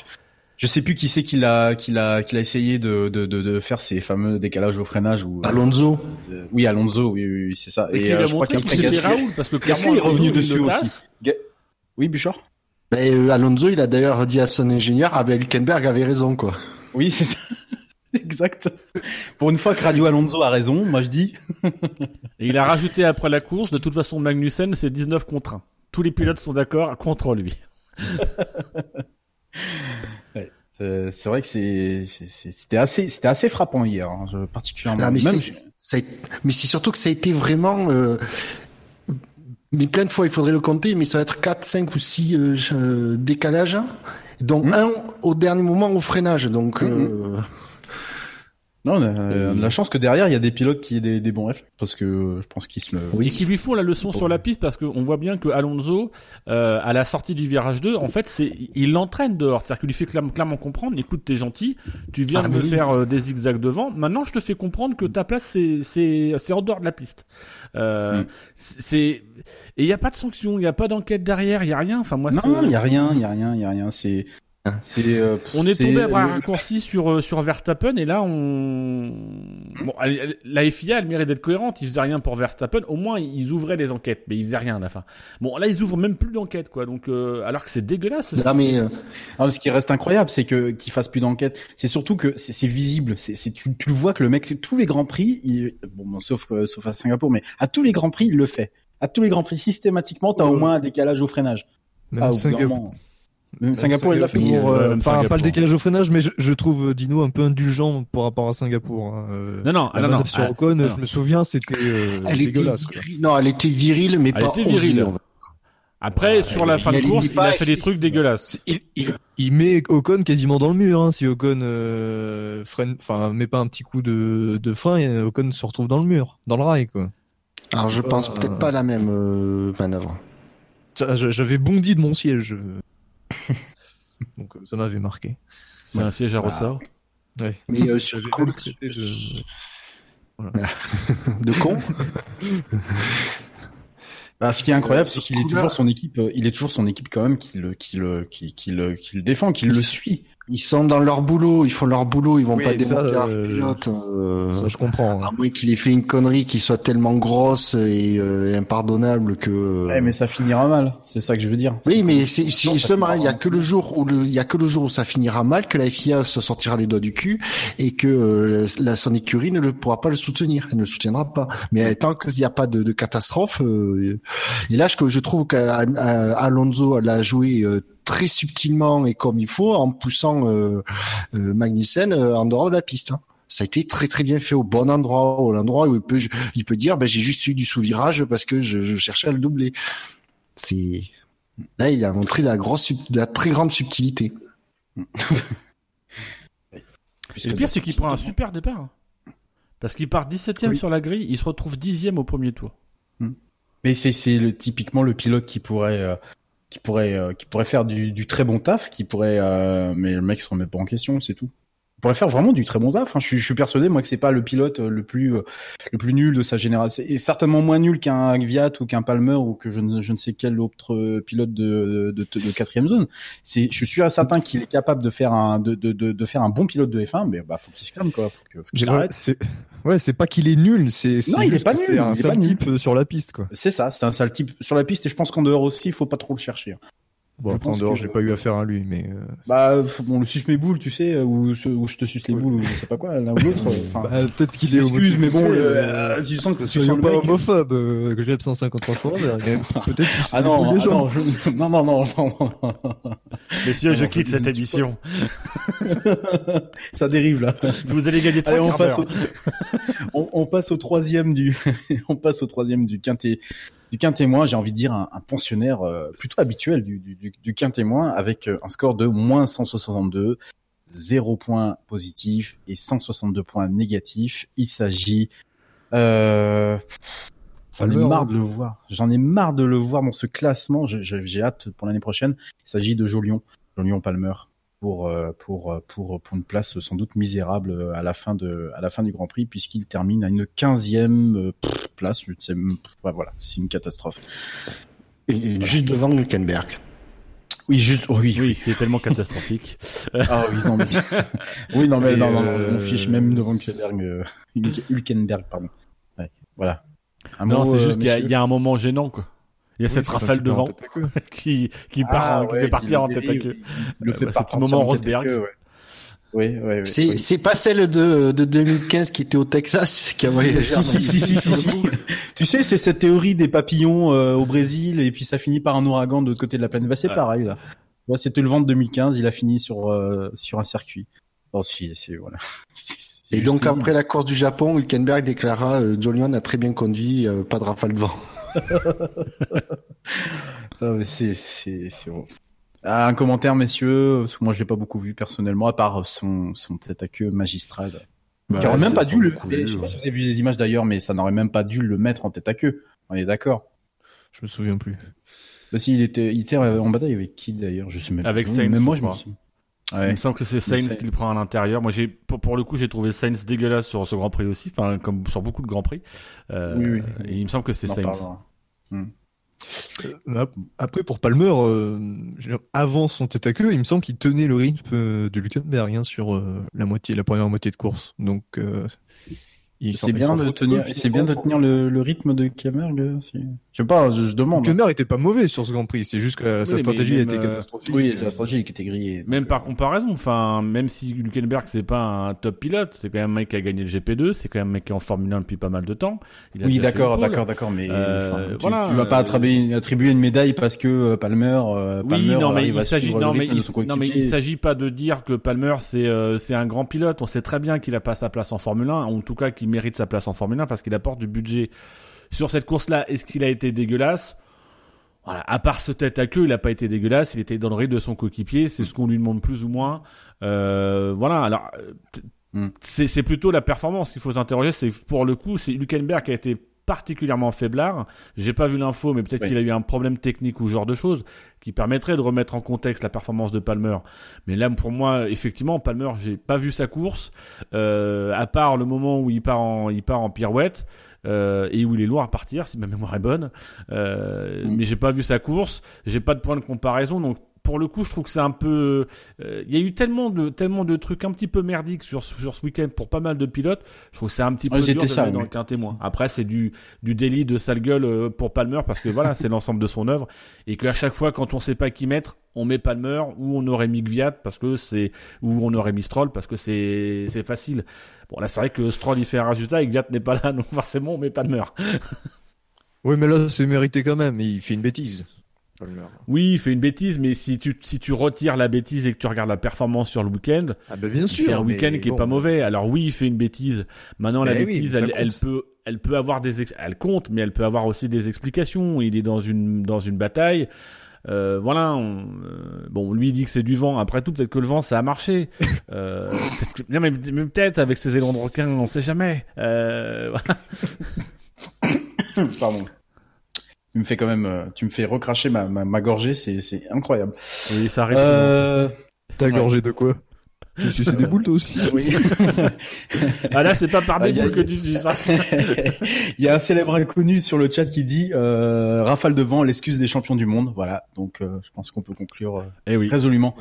Je, sais plus qui c'est qui l'a, qui l'a, qui l'a essayé de, de, de, de faire ces fameux décalages au freinage ou. Alonso. Euh, oui, Alonso, oui, oui, oui, c'est ça. Et, Et euh, a je crois qu'il c'était Gasly- Raoul, parce que Gasly clairement, est revenu dessus aussi. Ga- Oui, Bouchard Ben, euh, Alonso, il a d'ailleurs dit à son ingénieur, ah ben Hülkenberg avait raison, quoi. Oui, c'est ça. exact. Pour une fois que Radio Alonso a raison, moi je dis. Et il a rajouté après la course, de toute façon, Magnussen, c'est 19 contre 1. Tous les pilotes sont d'accord contre lui. C'est c'est vrai que c'était assez, c'était assez frappant hier, hein, particulièrement. Ah, mais Même- c'est- ça a- mais c'est surtout que ça a été vraiment, euh, mais plein de fois, il faudrait le compter, mais ça va être 4, 5 ou 6 euh, euh, décalages, dont Mhm. un au dernier moment au freinage, donc, Mhm. euh, Non, on a, on a de la chance que derrière il y a des pilotes qui aient des, des bons réflexes, parce que euh, je pense qu'ils se le. Et qui lui font la leçon sur la piste parce qu'on voit bien que Alonso, euh, à la sortie du virage 2, en fait, c'est, il l'entraîne dehors. C'est-à-dire qu'il lui fait clairement, clairement comprendre, écoute, t'es gentil, tu viens Ah, de mais me oui. faire euh, des zigzags devant, maintenant je te fais comprendre que ta place c'est, c'est, c'est en dehors de la piste. Euh, Mm. c'est, et il n'y a pas de sanction, il n'y a pas d'enquête derrière, il n'y a rien. Enfin, moi, Non, il y a rien, il y a rien, il y a rien. C'est, C'est. euh, On est c'est- tombé à bras le- raccourcis sur euh, sur Verstappen et là on bon elle- elle- la FIA elle mérite d'être cohérente ils faisaient rien pour Verstappen au moins ils ouvraient des enquêtes mais ils faisaient rien à la fin bon là ils ouvrent même plus d'enquêtes quoi donc euh, alors que c'est dégueulasse non, mais, euh, Ah, ce qui reste incroyable, c'est que qu'il fasse plus d'enquête. C'est surtout que c'est c'est visible. C'est c'est- tu, tu le vois que le mec, c'est tous les grands prix, il, bon, bon, sauf euh, sauf à Singapour, mais à tous les grands prix, il le fait. À tous les grands prix, systématiquement, t'as au moins un décalage au freinage. Même Ah, d'un Singapour, moment. Même Singapour, il l'a fait. Ouais, euh, Enfin, pas Singapour. le décalage au freinage, mais je, je trouve euh, Dino un peu indulgent par rapport à Singapour. hein. Euh, non non la non sur ah, Ocon, non. je me souviens, c'était euh, était, dégueulasse. Non, elle était virile, mais Elle pas était virile. après sur la fin de course il a fait des trucs dégueulasses Il, il, il met Ocon quasiment dans le mur. Hein, si Ocon euh, freine, enfin, met pas un petit coup de, de frein, Ocon se retrouve dans le mur, dans le rail, quoi. Alors, je pense Euh, peut-être pas à la même euh, manœuvre. J'avais bondi de mon siège. Donc euh, ça m'avait marqué. c'est un siège à Bah, ressort Ouais. Mais euh, sur coup même traité de... de con. Bah, ce qui est incroyable, c'est qu'il est toujours son équipe, euh, il est toujours son équipe quand même qui le, qui le, qui, qui le, qui le défend, qui le suit. Ils sont dans leur boulot, ils font leur boulot, ils vont Oui, pas démonter leur pilote. euh, Ça, je comprends. hein. à moins qu'il ait fait une connerie qui soit tellement grosse et euh, impardonnable que. Ouais, mais ça finira mal. C'est ça que je veux dire. Oui, mais c'est c'est ça justement, il y a que le jour où le, il y a que le jour où ça finira mal que la FIA se sortira les doigts du cul et que euh, la son écurie ne le pourra pas le soutenir, elle ne le soutiendra pas. Mais tant qu'il n'y a pas de, de catastrophe, euh, et là je, je trouve qu'Alonso l'a joué euh, très subtilement et comme il faut en poussant euh, euh, Magnussen euh, en dehors de la piste. hein. Ça a été très très bien fait au bon endroit, au l'endroit où il peut il peut dire ben j'ai juste eu du sous-virage parce que je, je cherchais à le doubler. C'est Là, il a montré la, grosse, la très grande subtilité. Et le pire, c'est qu'il prend un super départ. hein. Parce qu'il part 17ème Oui. sur la grille, il se retrouve 10ème au premier tour. Mais c'est c'est le typiquement le pilote qui pourrait euh, qui pourrait euh, qui pourrait faire du, du très bon taf, qui pourrait euh, mais le mec se remet pas en question, c'est tout. Pourrait faire vraiment du très bon taf. hein. Je, suis, je suis persuadé moi que c'est pas le pilote euh, le plus euh, le plus nul de sa génération. C'est certainement moins nul qu'un Gviat ou qu'un Palmer ou que je ne, je ne sais quel autre euh, pilote de de, de, de quatrième zone. C'est je suis certain qu'il est capable de faire un de, de, de, de faire un bon pilote de F1, mais bah faut qu'il se calme quoi, faut que- faut qu'il Ouais, arrête. c'est ouais, c'est pas qu'il est nul, c'est Non, c'est il est pas nul, C'est un il sale type sur la piste quoi. C'est ça, c'est un sale type sur la piste et je pense qu'en dehors aussi, il faut pas trop le chercher. Bon, Je après, en pense dehors, que- j'ai pas eu affaire à lui, mais euh, Bah, bon, le suce mes boules, tu sais, ou, ce- ou je te suce les boules, ou je sais pas quoi, l'un ou l'autre. Enfin, bah, peut-être qu'il est excuse, mais bon, euh, euh, tu sens que tu sens pas mec. homophobe, euh, que j'aime 153 fois, peut-être Ah non, ah gens. non, je- non, non, non, non, non. Messieurs, je quitte cette émission. ça dérive là. Vous allez gagner trois on passe, au... on, on passe au troisième du, on passe au troisième du quintet, du quintémoin. J'ai envie de dire un, un pensionnaire euh, plutôt habituel du, du, du, du quintémoin avec euh, un score de moins 162, 0 points positifs et 162 points négatifs. Il s'agit, euh, J'en ai marre hein. de le voir. J'en ai marre de le voir dans ce classement. J'ai hâte pour l'année prochaine. Il s'agit de Jolion, Jolion Palmer pour euh, pour euh, pour pour une place sans doute misérable euh, à la fin de à la fin du Grand Prix puisqu'il termine à une quinzième euh, pff, place. Je sais voilà, c'est une catastrophe. Et, et juste devant Hülkenberg. Oui, juste oh, oui, Oui, c'est tellement catastrophique. Ah oui, non mais oui, non mais non, non, non, euh, on fiche même devant Hülkenberg, euh, Hülke- Hülkenberg, pardon. Ouais, voilà. Un non, c'est euh, juste qu'il y, y a un moment gênant, quoi. Il y a Oui, cette rafale de vent qui, qui part, Ah, qui ouais, fait partir en tête à queue. Le Euh, fait bah, tout partir moment en tête à Rosberg. queue, ouais. Oui, oui, oui. C'est oui. c'est pas celle de, de 2015 qui était au Texas qui a voyagé. Si, si, si, si, si, si. Tu sais, c'est cette théorie des papillons euh, au Brésil et puis ça finit par un ouragan de l'autre côté de la planète. Bah, c'est Ouais. pareil là. Ouais, C'était le vent de 2015, il a fini sur euh, sur un circuit. Bon, si, c'est voilà. C'est Et donc après la course du Japon, Hülkenberg déclara euh, Jolion a très bien conduit, euh, pas de rafale de vent. Ah, mais c'est c'est c'est bon. Ah, un commentaire, messieurs, parce que moi je l'ai pas beaucoup vu personnellement, à part son son tête à queue magistral. qui aurait même pas dû le. Je sais pas si vous avez vu des images d'ailleurs, mais ça n'aurait même pas dû le mettre en tête à queue. On est d'accord. Je me souviens plus. Bah, si, il était, il était en bataille avec qui d'ailleurs? Je sais même Avec pas. Sainz, Même moi, je je me crois. Il me semble que c'est Sainz qui le prend à l'intérieur. Moi, j'ai pour, pour le coup, j'ai trouvé Sainz dégueulasse sur ce Grand Prix aussi, enfin comme sur beaucoup de Grands Prix. Euh, Oui, oui. Et il me semble que c'est Sainz. parlera. Là, Après, pour Palmer, euh, avant son tête à queue, il me semble qu'il tenait le rythme euh, de Hülkenberg hein, sur euh, la moitié, la première moitié de course. Donc, euh, C'est il bien de tenir, c'est bien de tenir le, le rythme de Kemmerg. si- Je sais pas, je, je demande. hein. Hülkenberg était pas mauvais sur ce Grand Prix. C'est juste que sa stratégie même, été euh, catastrophique. Oui, la stratégie qui était grillée. Même Donc, par euh, comparaison, enfin, même si Hülkenberg c'est pas un top pilote, c'est quand même un mec qui a gagné le GP2, c'est quand même un mec qui est en Formule 1 depuis pas mal de temps. Il a Oui, d'accord, d'accord, d'accord, mais Euh, tu, voilà, tu vas pas attribuer, attribuer une médaille parce que euh, Palmer, euh, Oui, Palmer non mais il à s'agit non mais il, non mais il s'agit pas de dire que Palmer c'est c'est un grand pilote. On sait très bien qu'il a pas sa place en Formule 1, en tout cas qu'il mérite sa place en Formule 1 parce qu'il apporte du budget sur cette course-là. Est-ce qu'il a été dégueulasse? Voilà, à part ce tête à queue, il a pas été dégueulasse. Il était dans le rythme de son coéquipier. C'est ce qu'on lui demande plus ou moins. Euh, voilà. Alors euh, Hmm. c'est c'est plutôt la performance qu'il faut s'interroger. C'est pour le coup, c'est Hülkenberg qui a été particulièrement faiblard. J'ai pas vu l'info, mais peut-être Oui. qu'il a eu un problème technique ou ce genre de choses qui permettrait de remettre en contexte la performance de Palmer. Mais là, pour moi, effectivement, Palmer, j'ai pas vu sa course, euh, à part le moment où il part en, il part en pirouette. euh, et où il est loin à partir, si ma mémoire est bonne. Euh, Mm. Mais j'ai pas vu sa course, j'ai pas de point de comparaison, donc pour le coup, je trouve que c'est un peu. euh, Il y a eu tellement de tellement de trucs un petit peu merdiques sur sur ce week-end pour pas mal de pilotes. Je trouve que c'est un petit peu Ouais, dur de ça, mettre dans oui. le quintet moins. Après, c'est du du délit de sale gueule euh, pour Palmer parce que voilà, c'est l'ensemble de son œuvre et qu'à chaque fois, quand on sait pas qui mettre, on met Palmer ou on aurait mis Gviat parce que c'est ou on aurait mis Stroll parce que c'est c'est facile. Bon là, c'est vrai que Stroll il fait un résultat et Gviat n'est pas là, donc forcément on met Palmer. Oui, mais là, c'est mérité quand même. Il fait une bêtise. Palmer. Oui, il fait une bêtise, mais si tu si tu retires la bêtise et que tu regardes la performance sur le week-end, Ah bah bien il sûr. fait un week-end qui est bon, pas mauvais. Alors oui, il fait une bêtise. Maintenant, la oui, bêtise, elle, peut, elle peut avoir des, ex- elle compte, mais elle peut avoir aussi des explications. Il est dans une, dans une bataille. Euh, voilà. on- euh, bon, lui il dit que c'est du vent. Après tout, peut-être que le vent, ça a marché. Euh, peut-être que- non, mais, mais peut-être avec ses élans de requin, on sait jamais. Euh, voilà. Pardon. Tu me fais quand même, euh, tu me fais recracher ma, ma, ma gorgée, c'est, c'est incroyable. Oui, ça arrive. Euh, T'as Ouais. gorgé de quoi? Tu suces des boules toi aussi? Oui. Ah là, c'est pas par Ah, des y a- boules que tu dis ça. Il y a un célèbre inconnu sur le chat qui dit euh, rafale de vent, l'excuse des champions du monde. Voilà, donc euh, je pense qu'on peut conclure euh, Eh oui. résolument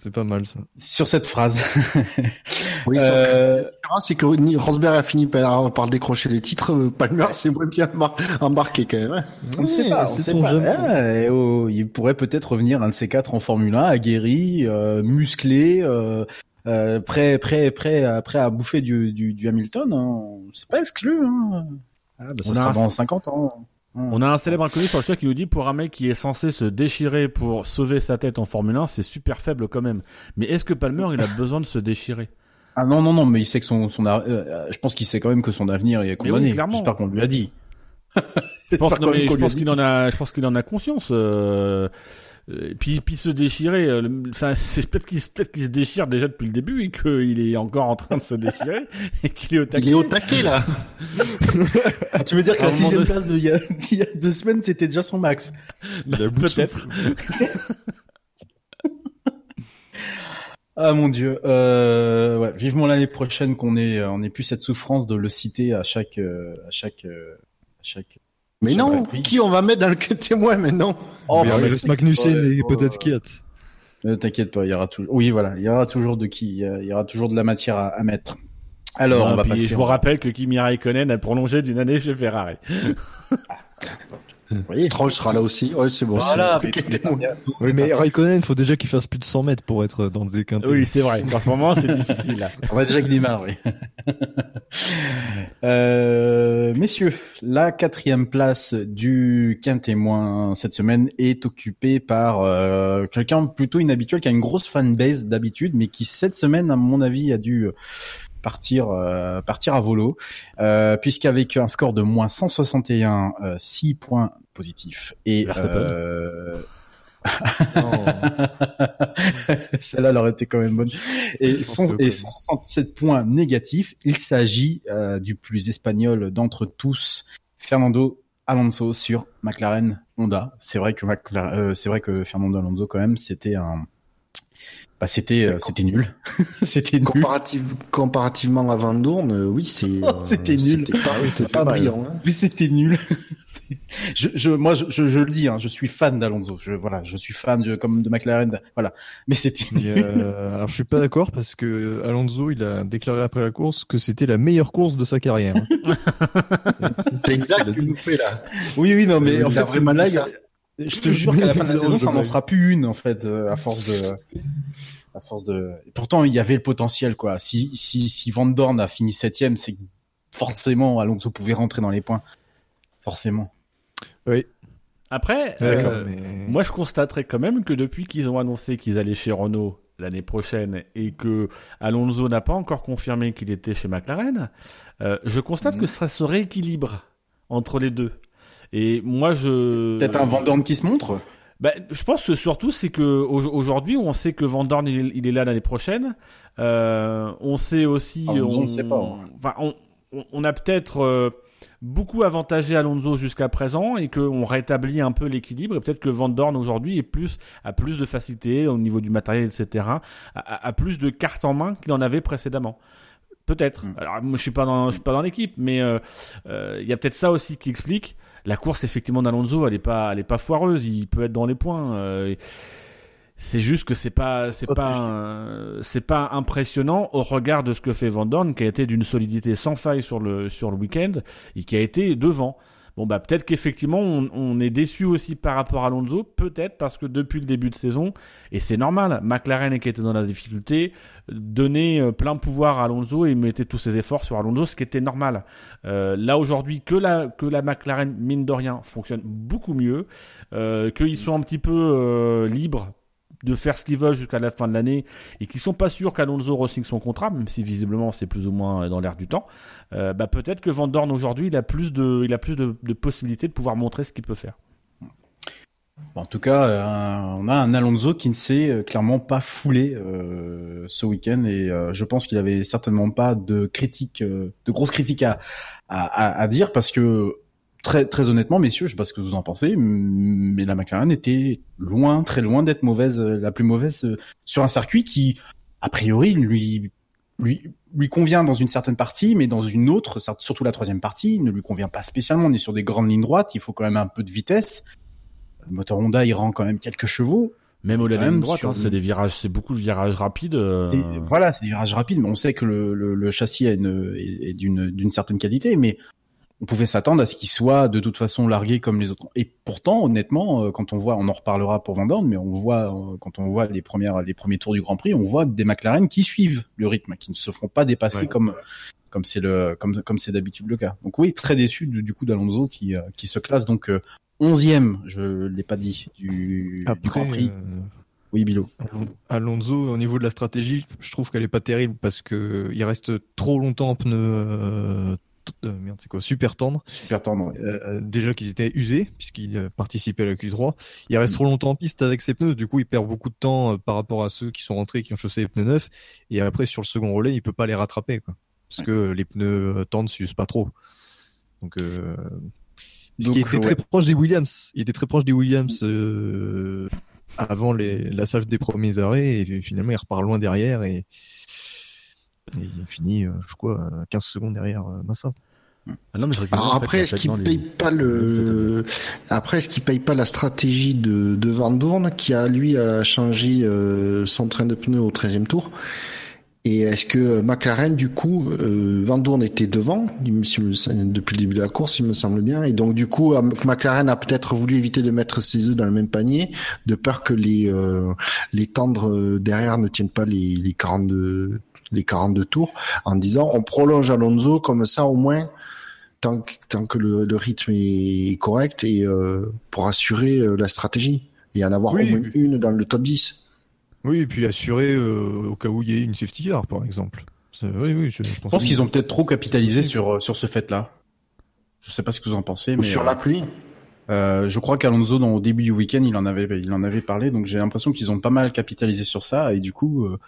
C'est pas mal ça. sur cette phrase. Oui, sauf que Euh, c'est que Ni- Rosberg a fini par, par décrocher les titres. euh, Palmer, c'est moins bien embarqué quand même. hein. on ne sait pas, on c'est sait pas. Ah, eh oh, il pourrait peut-être revenir un de ces quatre en Formule 1, aguerri, euh, musclé, euh, euh, prêt, prêt, prêt, à, prêt à bouffer du, du, du Hamilton. Hein. C'est pas exclu. Hein. Ah, bah, ça On sera dans 50 ans. Hum. On a un célèbre inconnu sur le chat qui nous dit pour un mec qui est censé se déchirer pour sauver sa tête en Formule 1, c'est super faible quand même. Mais est-ce que Palmer il a besoin de se déchirer? Ah non non non, mais il sait que son son a- euh, je pense qu'il sait quand même que son avenir est oui, condamné. clairement. J'espère qu'on lui a dit. Je pense, qu'il en a, je pense qu'il en a conscience. Euh, euh, puis, puis se déchirer, euh, enfin, c'est peut-être qu'il, se- peut-être qu'il se déchire déjà depuis le début et qu'il est encore en train de se déchirer et qu'il est au taquet. Il est au taquet là. Ah, tu veux dire que la sixième place d'il y, a- d'il y a deux semaines, c'était déjà son max? De Peut-être. Ah mon dieu. Euh, ouais, vivement l'année prochaine qu'on ait, euh, on ait plus cette souffrance de le citer à chaque, euh, à chaque, euh, à chaque. Mais non, qui on va mettre dans le témoin maintenant Oh, Mais reste Magnussen et peut-être. Kiat. Ne t'inquiète pas, il y aura toujours. Oui, voilà, il y aura toujours de qui, il y aura toujours de la matière à, à mettre. Alors, Non, on va passer. je vous rappelle que Kimi Raikkonen a prolongé d'une année chez Ferrari. Voyez Stroll sera là aussi. Ouais, c'est bon. Voilà. mais-. Oui, mais Raikkonen, faut déjà qu'il fasse plus de 100 mètres pour être dans des quintés. Oui, c'est vrai. En ce moment, c'est difficile. Là. On va déjà que démarre, oui. euh, messieurs, la quatrième place du quintémoin cette semaine est occupée par euh, quelqu'un plutôt inhabituel qui a une grosse fanbase d'habitude, mais qui cette semaine, à mon avis, a dû partir euh, partir à volo, euh, puisqu'avec un score de moins 161, euh, 6 points positifs et euh. Celle-là, elle aurait été quand même bonne. Et, son- et oui. 167 points négatifs. Il s'agit euh, du plus espagnol d'entre tous, Fernando Alonso sur McLaren Honda. C'est vrai que McLaren- euh, c'est vrai que Fernando Alonso quand même, c'était un, bah c'était euh, c'était nul. c'était nul. Comparative, comparativement à Van Dorn, euh, oui, c'est. euh, C'était nul. C'était pas, oui, ça pas brillant. Hein. Mais c'était nul. je, je, moi, je, je, je le dis, hein, je suis fan d'Alonso. Je, voilà, je suis fan de, comme de McLaren. Voilà. Mais c'était nul. euh, alors je suis pas d'accord parce que Alonso il a déclaré après la course que c'était la meilleure course de sa carrière. C'est exact ce qu'il nous fait là. Oui, oui, non, mais Il en fait, vraiment c'est une dit blague. ça. Je te jure qu'à la fin de la saison, ça n'en sera plus une, en fait, euh, à force de, à force de. Et Pourtant, il y avait le potentiel, quoi. Si, si, si Van Dorn a fini septième, c'est que forcément Alonso pouvait rentrer dans les points. Forcément. Après, D'accord, euh, mais moi je constaterais quand même que depuis qu'ils ont annoncé qu'ils allaient chez Renault l'année prochaine et que Alonso n'a pas encore confirmé qu'il était chez McLaren, euh, je constate Mhm. que ça se rééquilibre entre les deux. Et moi je Peut-être un Van Dorn qui se montre. Ben, je pense que surtout c'est que au- aujourd'hui on sait que Van Dorn il est, il est là l'année prochaine. Euh, on sait aussi, Ah, on ne sait pas, ouais. Enfin, on, a peut-être euh, beaucoup avantagé Alonso jusqu'à présent et qu'on rétablit un peu l'équilibre. Et peut-être que Van Dorn aujourd'hui est plus a plus de facilité au niveau du matériel, etc. A, a- plus de cartes en main qu'il en avait précédemment. Peut-être. Mm. Alors moi je suis pas dans je suis pas dans l'équipe, mais euh, euh, il y a peut-être ça aussi qui explique la course effectivement d'Alonso. Elle est pas elle est pas foireuse. Il peut être dans les points. euh, c'est juste que c'est pas c'est pas c'est pas impressionnant au regard de ce que fait Van Dorn qui a été d'une solidité sans faille sur le sur le week-end et qui a été devant. Bon bah peut-être qu'effectivement on, est déçu aussi par rapport à Alonso, peut-être parce que depuis le début de saison et c'est normal, McLaren qui était dans la difficulté donnait euh, plein pouvoir à Alonso et mettait tous ses efforts sur Alonso, ce qui était normal. Euh, là aujourd'hui que la que la McLaren mine de rien fonctionne beaucoup mieux, euh, qu'ils sont un petit peu euh, libres de faire ce qu'ils veulent jusqu'à la fin de l'année et qu'ils sont pas sûrs qu'Alonso re-signe son contrat, même si visiblement c'est plus ou moins dans l'air du temps, euh, bah peut-être que Van Dorn aujourd'hui il a plus de il a plus de, possibilités de pouvoir montrer ce qu'il peut faire. En tout cas, euh, on a un Alonso qui ne s'est euh, clairement pas foulé euh, ce week-end et euh, je pense qu'il avait certainement pas de critiques, euh, de grosses critiques à- à dire parce que très très honnêtement, messieurs, je sais pas ce que vous en pensez, mais la McLaren était loin, très loin d'être mauvaise, euh, la plus mauvaise euh, sur un circuit qui, a priori, lui lui lui convient dans une certaine partie, mais dans une autre, surtout la troisième partie, ne lui convient pas spécialement. On est sur des grandes lignes droites, il faut quand même un peu de vitesse. Le moteur Honda, il rend quand même quelques chevaux. Même de la droite, sur hein, c'est des virages, c'est beaucoup de virages rapides. euh, Et voilà, c'est des virages rapides, mais on sait que le, le, le châssis est, d'une certaine qualité, mais on pouvait s'attendre à ce qu'il soit de toute façon largué comme les autres. Et pourtant, honnêtement, euh, quand on voit, on en reparlera pour Van Dorn, mais on voit euh, quand on voit les premières, les premiers tours du Grand Prix, on voit des McLaren qui suivent le rythme, qui ne se feront pas dépasser Ouais. comme comme c'est le comme comme c'est d'habitude le cas. Donc oui, très déçu du, du coup d'Alonso qui euh, qui se classe donc onzième, je l'ai pas dit du, Grand Prix. euh, Oui, Bilo. Alon- Alonso, au niveau de la stratégie, je trouve qu'elle est pas terrible parce que il reste trop longtemps en pneus t- euh, merde, c'est quoi, super tendre. Super tendre. ouais. Euh, déjà qu'ils étaient usés puisqu'il euh, participait à la Q3. Il reste trop longtemps en piste avec ses pneus, du coup il perd beaucoup de temps euh, par rapport à ceux qui sont rentrés qui ont chaussé les pneus neufs. Et après sur le second relais, il peut pas les rattraper quoi, parce que les pneus euh, tendres s'usent pas trop. Donc euh, qui était ouais. très proche des Williams, il était très proche des Williams euh, avant les, la salve des premiers arrêts et finalement il repart loin derrière et, et il finit, euh, je crois, 15 secondes derrière euh, Massa. Ah non, mais je rigole, Alors après, est-ce qu'il paye les- pas le, après, est-ce qu'il paye pas la stratégie de, de Van Dorn qui a lui a changé euh, son train de pneus au 13e tour? Et est-ce que McLaren, du coup, euh, Van Dorn était devant depuis le début de la course, il me semble bien, et donc du coup, euh, McLaren a peut-être voulu éviter de mettre ses œufs dans le même panier, de peur que les euh, les tendres euh, derrière ne tiennent pas les les 42 les 42 tours, en disant on prolonge Alonso comme ça au moins tant que, tant que le, le rythme est correct et euh, pour assurer euh, la stratégie et en avoir Oui, au moins oui. une dans le top 10. Oui, et puis assurer euh, au cas où il y ait une safety car, par exemple. Oui, oui, je, je pense. Je pense oui. qu'ils ont peut-être trop capitalisé sur euh, sur ce fait-là. Je sais pas ce que vous en pensez, Ou mais sur euh, la pluie. euh, je crois qu'Alonso, dans au début du week-end, il en avait il en avait parlé, donc j'ai l'impression qu'ils ont pas mal capitalisé sur ça et du coup, euh,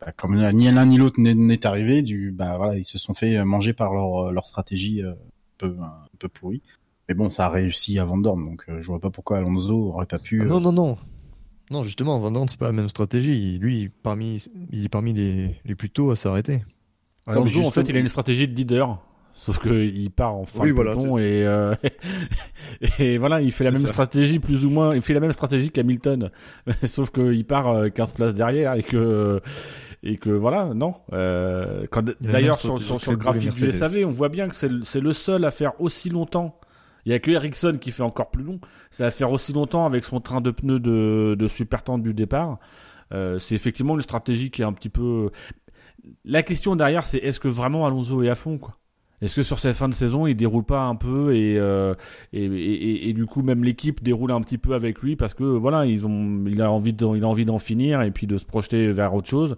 bah, comme ni l'un ni l'autre n'est- arrivé, du bah voilà, ils se sont fait manger par leur leur stratégie euh, un peu un peu pourrie. Mais bon, ça a réussi à Van Dorn, donc euh, je vois pas pourquoi Alonso aurait pas pu. Ah non, non, non. Non, justement, Van Dorn, c'est pas la même stratégie. Lui, parmi, il est parmi les, les plus tôt à s'arrêter. Alonso, Comme en fait, il a une stratégie de leader. Sauf que il part en fin Oui, de voilà, et, euh, et voilà, il fait la même ça. stratégie plus ou moins, il fait la même stratégie qu'Hamilton. Sauf qu'il part euh, 15 places derrière et que et que voilà, non. Euh, quand- D'ailleurs sur, sur, sur le graphique du. SAV, on voit bien que c'est le, c'est le seul à faire aussi longtemps. Il y a que Ericsson qui fait encore plus long. C'est à faire aussi longtemps avec son train de pneus de, de super tendre du départ. Euh, c'est effectivement une stratégie qui est un petit peu. La question derrière, c'est est-ce que vraiment Alonso est à fond, quoi? Est-ce que sur cette fin de saison, il déroule pas un peu et euh, et, et, et- du coup même l'équipe déroule un petit peu avec lui parce que voilà, ils ont, il a envie, il a envie d'en finir et puis de se projeter vers autre chose.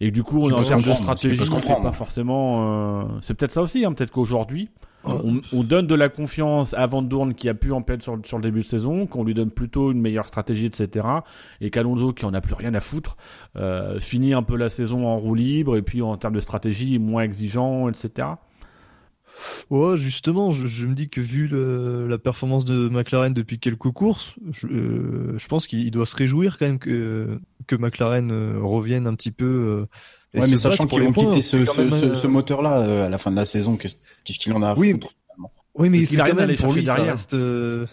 Et du coup, en termes de stratégie, c'est pas forcément. euh, C'est peut-être ça aussi, hein, peut-être qu'aujourd'hui, on, on donne de la confiance à Van Dorn qui a pu en perdre sur, sur le début de saison, qu'on lui donne plutôt une meilleure stratégie, etc. Et qu'Alonso, qui en a plus rien à foutre, euh, finit un peu la saison en roue libre et puis en termes de stratégie moins exigeant, etc. Ouais, justement, je, je me dis que vu le- la performance de McLaren depuis quelques courses, je, euh, je pense qu'il doit se réjouir quand même que, que McLaren euh, revienne un petit peu. euh, et Ouais, mais sachant qu'ils vont quitter ce, quand même, ce, ce, euh, moteur-là euh, à la fin de la saison, qu'est-ce qu'il en a à Oui. foutre finalement Oui, mais Il c'est a rien quand à même pour chercher lui, ça derrière. reste. euh,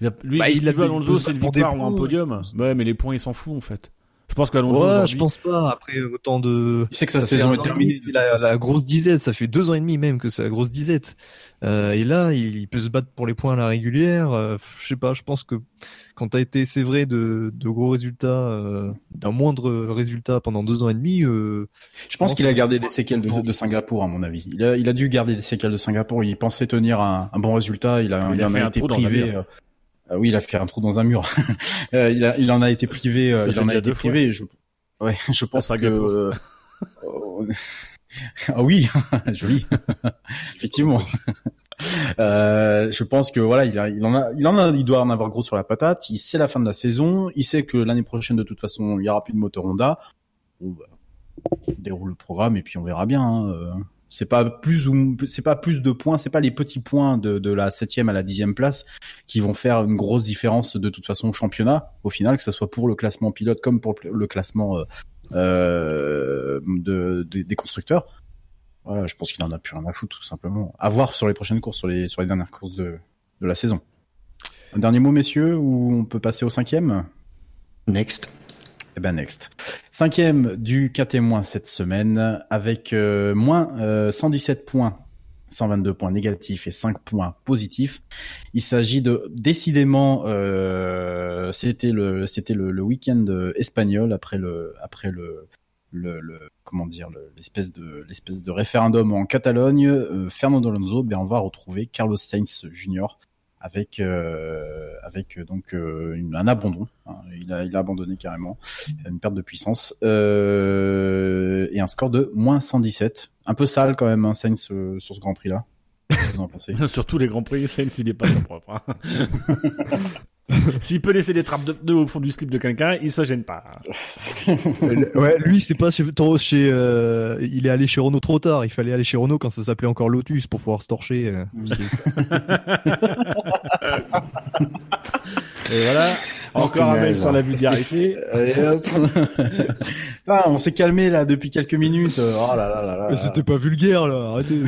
Il a- lui, Bah, il il a veut Alonso, c'est une victoire ou un podium. Ouais, mais les points, il s'en fout en fait. Je pense qu'Alonso Ouais, je pense pas. Après autant de. Il sait que sa saison est terminée. demi, c'est La, la grosse disette, ça fait deux ans et demi même que c'est la grosse disette. Euh, et là, il, il peut se battre pour les points à la régulière. Euh, je sais pas, je pense que quand t'as été, c'est vrai, de, de gros résultats, euh, d'un moindre résultat pendant deux ans et demi, euh, Je pense qu'il a gardé des séquelles de, de Singapour, à mon avis. Il a, il a dû garder des séquelles de Singapour. Il pensait tenir un, un bon résultat. Il, a, Il il, a en fait a un été privé. Euh, oui, il a fait un trou dans un mur. Euh, il, a, il en a été privé. euh, Ça il en a été fois. privé. Je, ouais, je pense que. Euh, ah oui, joli. Effectivement. Euh, je pense que voilà, il, a, il en a, il en a, il doit en avoir gros sur la patate. Il sait la fin de la saison. Il sait que l'année prochaine, de toute façon, il y aura plus de moteur Honda. Bon, bah, on déroule le programme et puis on verra bien. hein. C'est pas plus ou c'est pas plus de points, c'est pas les petits points de, de la septième à la dixième place qui vont faire une grosse différence de toute façon au championnat. Au final, que ce soit pour le classement pilote comme pour le classement euh, euh, de, de- des constructeurs. Voilà, je pense qu'il en a plus rien à foutre tout simplement. À voir sur les prochaines courses, sur les sur les dernières courses de de la saison. Un dernier mot, messieurs, ou on peut passer au cinquième? Next. Eh ben next. Cinquième du KT- cette semaine avec euh, moins euh, 117 points, 122 points négatifs et 5 points positifs. Il s'agit de décidément euh, c'était le c'était week-end espagnol après le après le comment dire le- l'espèce de référendum en Catalogne. Euh, Fernando Alonso, ben on va retrouver Carlos Sainz Jr avec euh, avec euh, donc euh, un abandon. hein. Il a il a abandonné carrément, une perte de puissance euh, et un score de moins 117. Un peu sale quand même, hein, Sainz euh, sur ce Grand Prix là. Vous en pensez? Sur tous les grands prix, Sainz, il est pas propre. hein. S'il peut laisser des trappes de pneus au fond du slip de quelqu'un, il se gêne pas. ouais, lui, c'est pas chez, chez euh, il est allé chez Renault trop tard. Il fallait aller chez Renault quand ça s'appelait encore Lotus pour pouvoir se torcher. euh. Et voilà. Oh, Encore un mec punaise. sans la vulgarité. Allez, hop. Ah, on s'est calmé là depuis quelques minutes. Oh là là là là. Mais C'était pas vulgaire là. Arrêtez.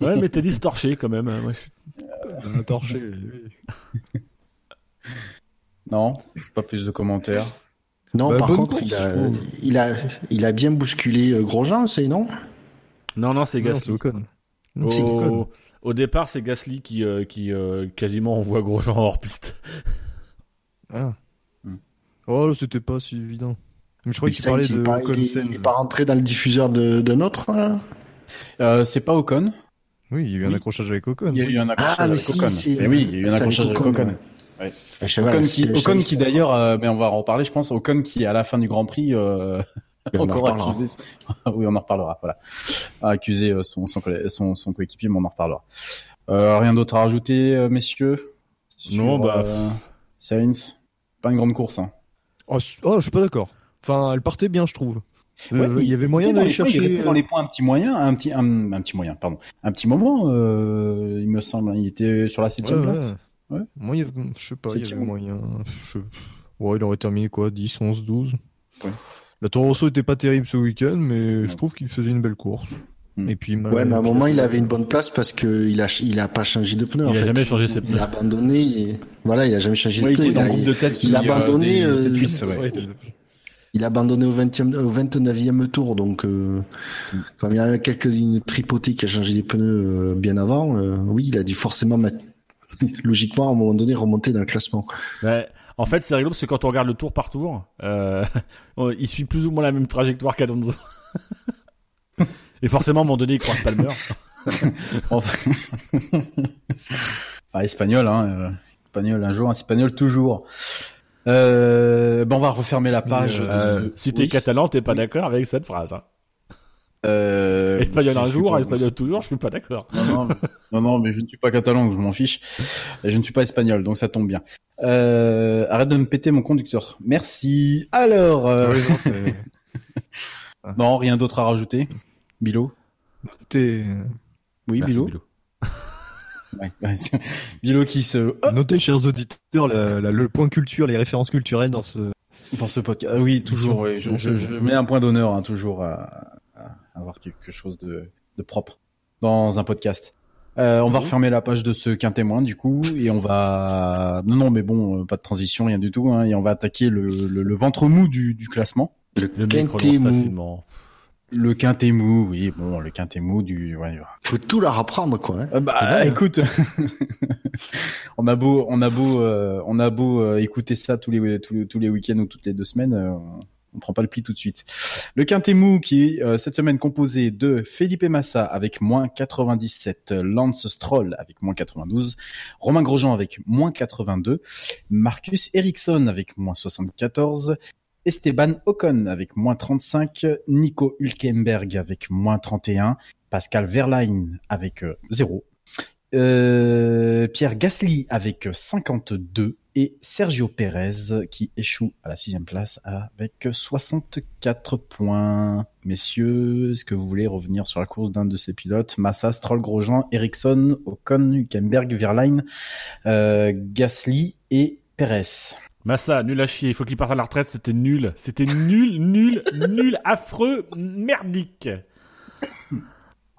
Ouais, mais t'as dit se torcher quand même. Moi, je suis- Un torché. oui. Non, pas plus de commentaires. Non, Bah, par contre, course, il, a, il, a, il a bien bousculé euh, Grosjean, c'est non? Non, non, c'est Gasly. c'est Ocon. Non. Au, au départ, c'est Gasly qui, euh, qui euh, quasiment envoie Grosjean hors piste. Ah. Hmm. Oh, là, c'était pas si évident. Mais je crois qu'il parlait de pas- Ocon il, est- Sainz. il est pas rentré dans le diffuseur de, de notre là? Euh, c'est pas Ocon. Oui, il y a eu un accrochage avec Ocon. Il y a eu un accrochage Ah, mais avec si, Ocon. Mais oui, il y a eu un accrochage avec avec Ocon. Ocon. Ouais. Ocon qui, Ocon d'ailleurs, euh, mais on va en reparler, je pense. Ocon qui à la fin du Grand Prix euh, en encore accusé. oui, on en reparlera. Voilà, a accusé euh, son son, collè- son, son coéquipier, mais on en reparlera. Euh, rien d'autre à rajouter, messieurs? Non, bah, euh, Sainz, pas une grande course. Hein. Oh, oh, je suis pas d'accord. Enfin, elle partait bien, je trouve. Euh, il y avait moyen d'aller les points, chercher. Il restait dans les points un petit moyen, un petit un, un petit moyen, pardon, un petit moment. Euh, il me semble, il était sur la septième ouais, place. ouais. Ouais. Moi, il y avait- je sais pas, il y avait moyen. Je... Ouais, il aurait terminé quoi 10, 11, 12. Ouais. La Toro Rosso était pas terrible ce week-end, mais Ouais. je trouve qu'il faisait une belle course. Mm. Et puis, Ouais, mais à un moment, il avait une bonne place parce que il a, il a pas changé de pneu. Il en a fait. jamais changé ses Il pneus. a abandonné. et- Voilà, il a jamais changé Ouais, de il pneu. était dans le a- groupe de tête il a abandonné, euh, euh, des 7-8, il- ouais. Il a abandonné au 20e, au 29e tour, donc euh, comme il y a quelques une tripotée qui a changé des pneus euh, bien avant, euh, oui, il a dû forcément mettre, logiquement à un moment donné remonter dans le classement. Ouais. En fait, c'est rigolo parce que quand on regarde le tour par tour, euh, il suit plus ou moins la même trajectoire qu'Alonso. Et forcément, à un moment donné, il croise Palmer. Ah, espagnol, hein. euh, Espagnol un jour, espagnol toujours. Euh, ben on va refermer la page. Euh, de ce- si t'es oui. catalan, t'es pas d'accord avec cette phrase. Hein. Euh, Espagnol un jour, pas- espagnol toujours, je suis pas d'accord. Non, non, mais- non, non, mais je ne suis pas catalan, donc je m'en fiche. Et je ne suis pas espagnol, donc ça tombe bien. Euh, arrête de me péter mon conducteur. Merci. Alors, euh, Ouais, non, rien d'autre à rajouter. Bilo? T'es- Oui, Merci, Bilo. Bilo. Ouais, ouais. Bilo qui se hop, Notez, chers auditeurs, la- la- le point culture, les références culturelles dans ce. dans ce podcast. Ah oui, toujours. ouais, je, je, je mets un point d'honneur hein, toujours à avoir quelque chose de, de propre dans un podcast. Euh, on va refermer la page de ce qu'un témoin du coup et on va non non mais bon euh, pas de transition rien du tout hein, et on va attaquer le, le, le ventre mou du, du classement Le relance mou. facilement. le quintet mou oui bon le quintet mou du ouais, Faut tout leur apprendre, quoi. hein. Euh, bah écoute, on a beau, on a beau, euh, on a beau euh, écouter ça tous les tous les, tous les week-ends ou toutes les deux semaines, euh, on prend pas le pli tout de suite. Le quintet mou qui est euh, cette semaine composé de Felipe Massa avec moins 97, Lance Stroll avec moins 92, Romain Grosjean avec moins 82, Marcus Ericsson avec moins 74. Esteban Ocon avec moins 35, Nico Hülkenberg avec moins 31, Pascal Verlaine avec euh, 0, euh, Pierre Gasly avec 52 et Sergio Perez qui échoue à la sixième place avec 64 points. Messieurs, est-ce que vous voulez revenir sur la course d'un de ces pilotes? Massa, Stroll, Grosjean, Ericsson, Ocon, Hülkenberg, Verlaine, euh, Gasly et Perez. Massa, nul à chier. Il faut qu'il parte à la retraite. C'était nul. C'était nul, nul, nul, affreux, merdique.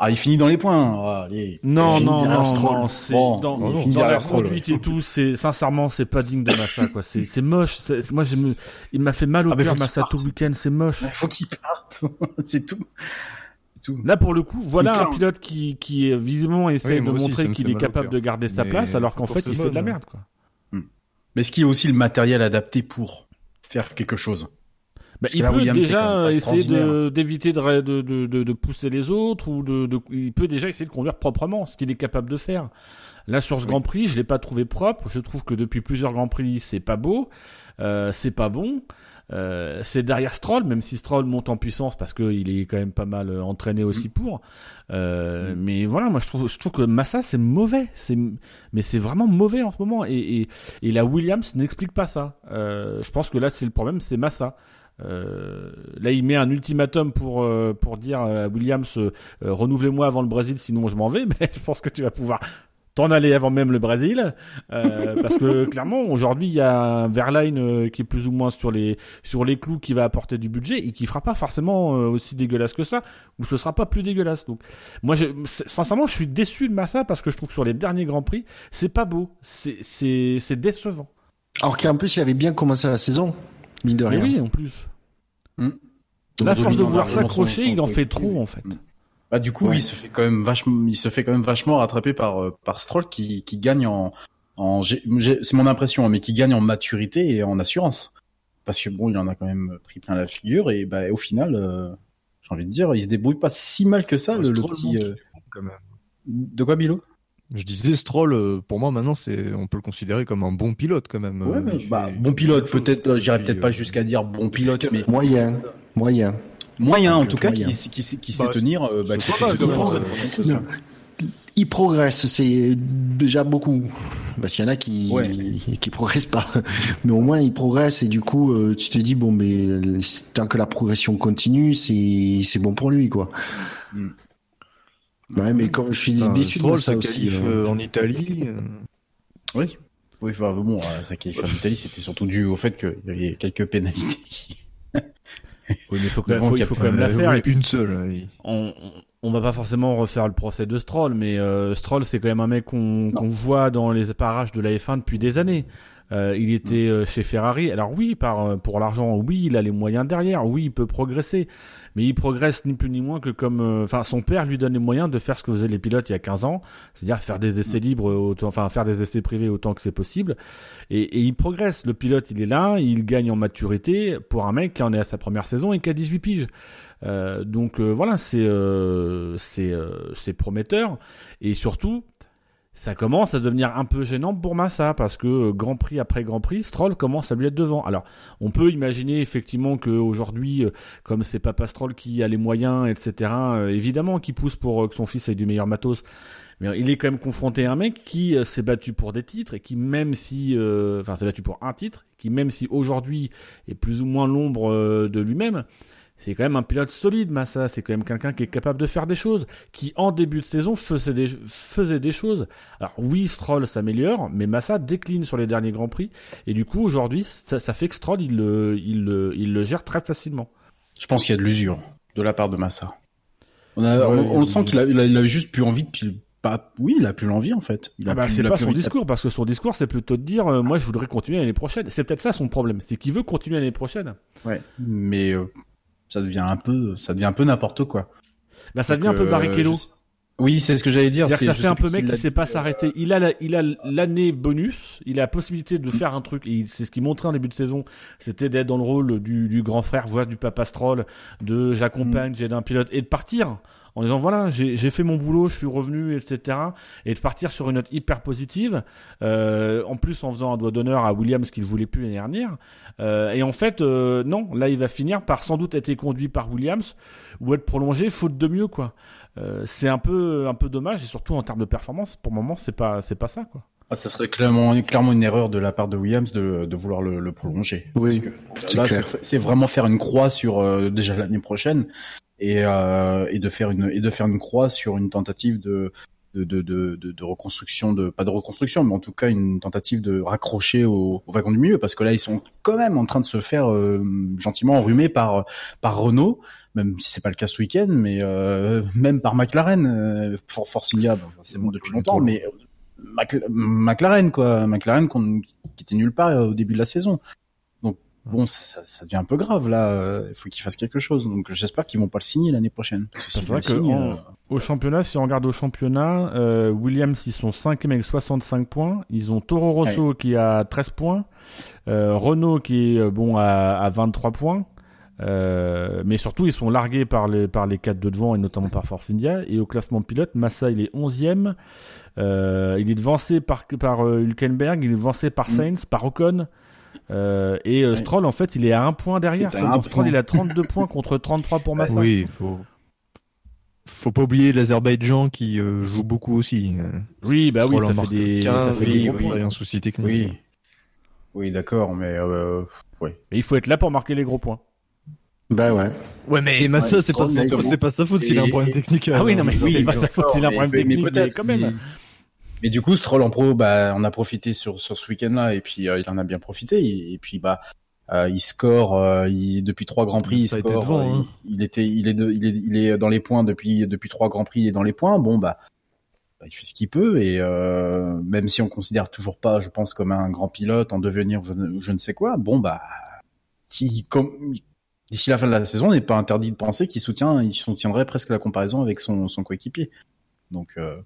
Ah, il finit dans les points. Ah, allez. Non, non, non, non, c'est Bon, dans, la conduite et tout, c'est sincèrement, c'est pas digne de Massa, quoi. C'est c'est moche. Moi, j'ai me- il m'a fait mal au Ah, cœur, Massa, tout le week-end. C'est moche. Il faut qu'il parte. C'est tout. C'est tout. Là, pour le coup, voilà un pilote qui, qui euh, visiblement essaie Oui, de aussi, montrer qu'il est capable de garder sa Mais place, alors qu'en fait, il fait de la hein. merde, quoi. Mais est-ce qu'il y a aussi le matériel adapté pour faire quelque chose? Bah, il là, peut déjà essayer d'éviter de, de, de, de, pousser les autres ou de, de, il peut déjà essayer de conduire proprement, ce qu'il est capable de faire. Là, sur ce Grand Prix, je l'ai pas trouvé propre. Je trouve que depuis plusieurs Grands Prix, c'est pas beau, euh, c'est pas bon. Euh, c'est derrière Stroll, même si Stroll monte en puissance parce qu'il est quand même pas mal euh, entraîné aussi pour. Euh, Mais voilà, moi je trouve, je trouve que Massa c'est mauvais, c'est mais c'est vraiment mauvais en ce moment et, et, et la Williams n'explique pas ça. Euh, je pense que là c'est le problème, c'est Massa. Euh, là, il met un ultimatum pour euh, pour dire à Williams euh, renouvelez-moi avant le Brésil, sinon je m'en vais. Mais je pense que tu vas pouvoir t'en aller avant même le Brésil, parce que clairement aujourd'hui il y a un Verline qui est plus ou moins sur les sur les clous, qui va apporter du budget et qui fera pas forcément aussi dégueulasse que ça, ou ce sera pas plus dégueulasse. Donc moi, je, sincèrement, je suis déçu de Massa parce que je trouve que sur les derniers grands prix, c'est pas beau, c'est c'est c'est décevant. Alors qu'en plus, il avait bien commencé la saison, mine de Mais rien. oui, en plus. Donc, La force de vouloir s'accrocher, il en fait trop en fait. Bah, du coup, Ouais. il se fait quand même vachement, il se fait quand même vachement rattraper par euh, par Stroll qui qui gagne en c'est mon impression, hein, mais qui gagne en maturité et en assurance. Parce que bon, il en a quand même pris plein la figure et bah au final, euh, j'ai envie de dire, il se débrouille pas si mal que ça, le, petit. euh, quand même. De quoi, Bilo? Je disais Stroll, euh, pour moi maintenant, c'est, on peut le considérer comme un bon pilote quand même. Ouais, mais, bah, bon pilote, peut-être. euh, J'irai peut-être pas euh, jusqu'à dire bon pilote, mais Moyen, moyen. moyen en tout cas, moyen. qui, qui, qui, qui Bah, sait tenir. euh, bah, qui sait euh. Il progresse, c'est déjà beaucoup. Parce qu'il y en a qui Ouais. qui progressent pas, mais au moins il progresse et du coup tu te dis bon mais tant que la progression continue c'est c'est bon pour lui quoi. Mm. Ouais mais comme je suis Enfin, déçu de Stroll, ça sa aussi. qualif euh, euh, en Italie. euh, Oui. Oui, enfin, bon, euh, ça qui est en Italie, c'était surtout dû au fait qu'il y avait quelques pénalités qui. Oui, mais il faut, quand même- faut- il faut quand la euh, faire. oui, et puis, une seule. euh, oui. on, on- va pas forcément refaire le procès de Stroll, mais euh, Stroll, c'est quand même un mec qu'on qu'on voit dans les parages de la F1 depuis des années. Euh, il était euh, chez Ferrari. Alors oui, par euh, pour l'argent, oui, il a les moyens derrière. Oui, il peut progresser, mais il progresse ni plus ni moins que comme, euh, enfin, son père lui donne les moyens de faire ce que faisaient les pilotes il y a 15 ans, c'est-à-dire faire des essais libres, autant, enfin faire des essais privés autant que c'est possible. Et, et il progresse. Le pilote, il est là, il gagne en maturité pour un mec qui en est à sa première saison et qui a 18 piges. Euh, donc euh, voilà, c'est euh, c'est euh, c'est prometteur et surtout ça commence à devenir un peu gênant pour Massa parce que euh, Grand Prix après Grand Prix, Stroll commence à lui être devant. Alors, on peut imaginer effectivement qu'aujourd'hui, euh, comme c'est Papa Stroll qui a les moyens, etc., euh, évidemment qu'il pousse pour que son fils ait du meilleur matos. Mais il est quand même confronté à un mec qui s'est battu pour des titres et qui même si, enfin, s'est battu pour un titre, qui même si aujourd'hui est plus ou moins l'ombre de lui-même, c'est quand même un pilote solide, Massa. C'est quand même quelqu'un qui est capable de faire des choses, qui en début de saison faisait des, faisait des choses. Alors oui, Stroll s'améliore, mais Massa décline sur les derniers grands prix, et du coup aujourd'hui, ça, ça fait que Stroll il le, il le, il le gère très facilement. Je pense qu'il y a de l'usure de la part de Massa. On, a, on, on sent qu'il a, il a, il a juste plus envie de pas oui il a plus l'envie en fait il a Ah bah, plus- c'est il a pas plus son discours parce que son discours c'est plutôt de dire euh, moi je voudrais continuer l'année prochaine c'est peut-être ça son problème c'est qu'il veut continuer l'année prochaine ouais mais euh, ça devient un peu ça devient un peu n'importe quoi bah ça Donc, devient un peu euh, Barrichello je oui c'est ce que j'allais dire C'est-à-dire que ça fait un peu mec qui sait pas euh, s'arrêter. Il a la- il a l'année bonus, il a la possibilité de faire un truc. C'est ce qu'il montrait en début de saison, c'était d'être dans le rôle du, du grand frère, voire du papa stroll, de Mm. j'accompagne, j'aide un pilote et de partir en disant voilà j'ai fait mon boulot, je suis revenu, etc. Et de partir sur une note hyper positive. Euh, en plus en faisant un doigt d'honneur à Williams qu'il voulait plus l'année dernière. Euh, et en fait euh, non, là il va finir par sans doute être conduit par Williams ou être prolongé faute de mieux quoi. Euh, c'est un peu un peu dommage et surtout en termes de performance pour le moment c'est pas c'est pas ça quoi. ah, ça serait clairement clairement une erreur de la part de Williams de, de vouloir le, le prolonger Oui, c'est vraiment faire une croix sur euh, déjà l'année prochaine et euh, et de faire une et de faire une croix sur une tentative de de, de, de, de, reconstruction de pas de reconstruction mais en tout cas une tentative de raccrocher au, au wagon du milieu parce que là ils sont quand même en train de se faire euh, gentiment enrhumer par par Renault même si c'est pas le cas ce week-end mais euh, même par McLaren euh, For Force India bon, c'est bon depuis longtemps mais Mac- McLaren quoi. McLaren qu'on- qui était nulle part au début de la saison bon ça, devient un peu grave là euh, il faut qu'il fasse quelque chose donc j'espère qu'ils vont pas le signer l'année prochaine parce que C'est s'ils vrai que signent, en- euh, Au championnat, si on regarde au championnat, euh, Williams ils sont 5 avec 65 points. Ils ont Toro Rosso qui a 13 points, euh, Renault qui est euh, bon à, à 23 points. Euh, mais surtout, ils sont largués par les, par les 4 de devant et notamment par Force India. Et au classement pilote, Massa il est 11e. Euh, il est devancé par, par euh, Hülkenberg, il est devancé par Mm. Sainz, par Ocon. Euh, et euh, Ouais. Stroll, en fait, il est à un point derrière. Un Stroll, point. il a 32 points contre 33 pour Massa. Oui, faut faut pas oublier l'Azerbaïdjan qui euh, joue beaucoup aussi. euh. Oui, bah oui, Stroll ça fait des, 15, ça fait oui, des oui, gros oui. un souci technique. oui oui d'accord mais euh, Mais il faut être là pour marquer les gros points. Bah ouais. Ouais, mais Massa, Ouais, c'est pas, son- pas sa faute s'il a un problème technique. Ah oui, non, mais oui, c'est pas mais sa faute s'il a un mais- problème mais technique, mais, peut-être, quand même. Mais- du coup, Stroll en pro, bah, on a profité sur sur ce week-end-là et puis euh, il en a bien profité. Et, et puis bah, euh, il score euh, il, depuis trois grands prix. Il Ça a été score. devant, euh, hein. il, il était, il est, de- il est, il est dans les points depuis depuis trois grands prix. Il est dans les points. Bon bah, bah, il fait ce qu'il peut et euh, même si on considère toujours pas, je pense, comme un grand pilote en devenir, je, ne- ou je ne sais quoi. Bon bah, si comme d'ici la fin de la saison, on n'est pas interdit de penser qu'il soutient, il soutiendrait presque la comparaison avec son son coéquipier. Donc euh,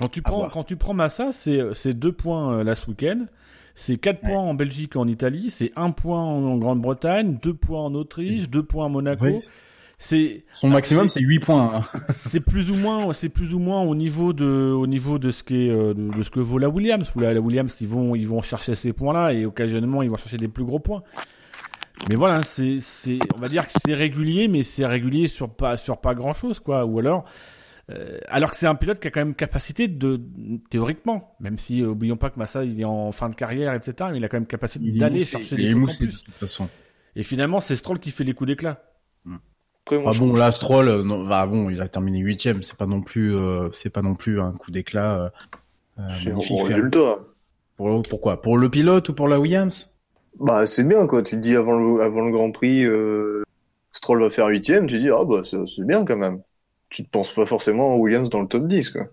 Quand tu prends, quand tu prends Massa, c'est, c'est deux points euh, ce week-end. C'est quatre Ouais. points en Belgique et en Italie. C'est un point en, en Grande-Bretagne, deux points en Autriche, deux points à Monaco. Oui. C'est, son maximum, c'est- c'est 8 points. hein. c'est plus ou moins, c'est plus ou moins au niveau de, au niveau de ce qui est, euh, de, de ce que vaut la Williams. La, la Williams, ils vont, ils vont chercher ces points-là et occasionnellement, ils vont chercher des plus gros points. Mais voilà, c'est, c'est, on va dire que c'est régulier, mais c'est régulier sur pas, sur pas grand-chose, quoi. Ou alors, euh, alors que c'est un pilote qui a quand même capacité de, théoriquement, même si, euh, oublions pas que Massa, il est en fin de carrière, etc., mais il a quand même capacité d'aller chercher il des est trucs en moussé, de plus. toute façon. Et finalement, c'est Stroll qui fait les coups d'éclat. Moi, Ah bon, là, Stroll, euh, non, bah bon, il a terminé huitième. C'est pas non plus, euh, c'est pas non plus un coup d'éclat. euh, euh, c'est un bon résultat. Pour, pourquoi? Pour le pilote ou pour la Williams? Bah, c'est bien, quoi. Tu te dis avant le, avant le Grand Prix, euh, Stroll va faire huitième, tu dis, ah, bah, c'est bien quand même. Tu te penses pas forcément à Williams dans le top 10, quoi.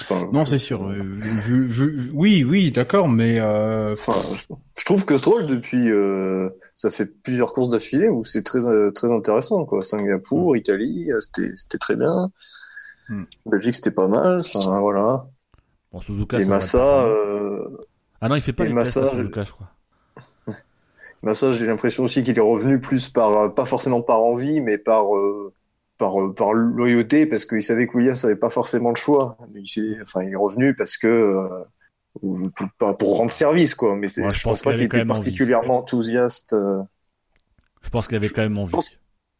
Enfin, Non, c'est sûr. euh, vu- vu- oui, oui, d'accord, mais euh, Enfin, je, je trouve que Stroll, depuis, euh, ça fait plusieurs courses d'affilée où c'est très, euh, très intéressant, quoi. Singapour, Italie, euh, c'était, c'était très bien. Mm. Belgique, c'était pas mal. Enfin, voilà. Bon, Suzuka, Et Massa, euh, Ah non, il fait pas et les tests, Massa, à Suzuka, je crois. Massa, j'ai l'impression aussi qu'il est revenu plus par, euh, pas forcément par envie, mais par, euh, par, euh, par loyauté, parce qu'il savait que Williams avait pas forcément le choix. Il, enfin, il est revenu parce que, euh, ou- pour, pas pour rendre service, quoi. Mais c'est, Ouais, je, je pense pas qu'il quand était envie. particulièrement enthousiaste. euh. Je pense qu'il avait quand même envie. pense-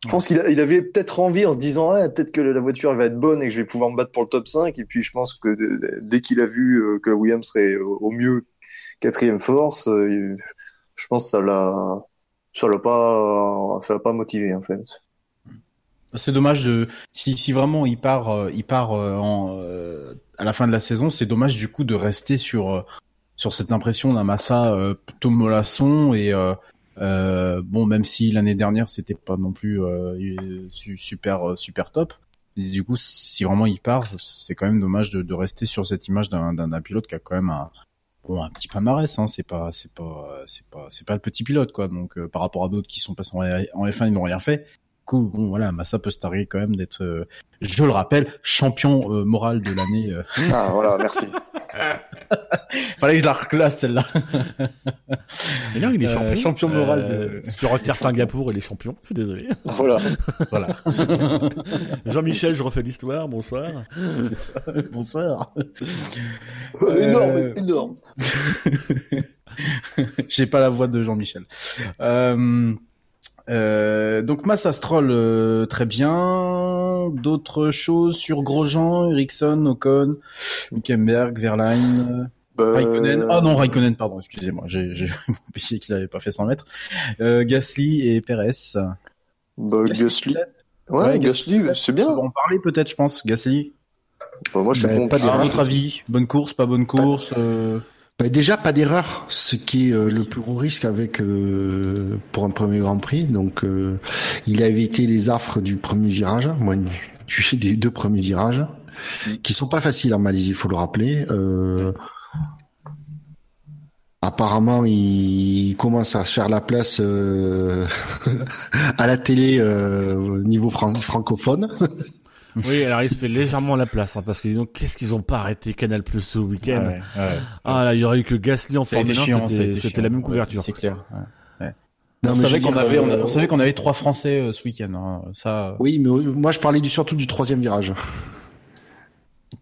Je pense qu'il il avait peut-être envie en se disant ah, peut-être que la voiture elle va être bonne et que je vais pouvoir me battre pour le top 5 et puis je pense que dès qu'il a vu euh, que la Williams serait au mieux quatrième force je pense que ça l'a ça l'a pas ça l'a pas motivé en fait C'est dommage de si si vraiment il part euh, il part euh, en, euh, à la fin de la saison, c'est dommage du coup de rester sur euh, sur cette impression d'un Massa euh, plutôt mollasson et bon même si l'année dernière c'était pas non plus su- super super top. Du coup, si vraiment il part, c'est quand même dommage de, de rester sur cette image d'un d'un pilote qui a quand même un bon un petit palmarès. Hein, c'est pas c'est pas c'est pas c'est pas le petit pilote quoi. Donc euh, par rapport à d'autres qui sont passés en F1 ils n'ont rien fait. Cool, bon voilà, Massa peut se targuer quand même d'être, euh, je le rappelle, champion euh, moral de l'année. euh. Ah, voilà, merci. Fallait que je la reclasse celle-là. Mais non, il est Euh, champion. champion moral de- Si tu retires Singapour, il est champion. Je suis désolé. Voilà. voilà. Jean-Michel, je refais l'histoire. Bonsoir. Bonsoir. énorme, énorme. J'ai pas la voix de Jean-Michel. Euh, euh, donc Massa Stroll euh, très bien. D'autres choses sur Grosjean, Ericsson, Ocon, Hülkenberg, Verlaine, Bah, Raikkonen. Ah non, Raikkonen, pardon, excusez-moi, j'ai j'ai oublié qu'il avait pas fait 100 mètres. Euh, Gasly et Perez. Bah, Gasly. Ouais, Ouais, Gasly, c'est bien. On va en parler peut-être, je pense. Gasly. Bah, moi, je suis pas des À rares. votre avis, bonne course, pas bonne course euh, Bah, déjà pas d'erreur, ce qui est euh, le plus gros risque avec euh, pour un premier Grand Prix. Donc euh, il a évité les affres du premier virage, moi du, des deux premiers virages, qui sont pas faciles en Malaisie, il faut le rappeler. Euh, apparemment, il commence à se faire la place euh, à la télé euh, au niveau fran- francophone. Oui, alors il se fait légèrement la place, hein, parce que donc, qu'est-ce qu'ils ont pas arrêté Canal Plus ce week-end ouais, ouais. Ah là, il y aurait eu que Gasly en Formule 1, chiant, ça a c'était la même Ouais, couverture. C'est clair. ouais. Non, on savait qu'on avait, euh, on savait qu'on avait trois Français euh, ce week-end. hein. Ça, euh, Oui, mais moi je parlais du, surtout du troisième virage.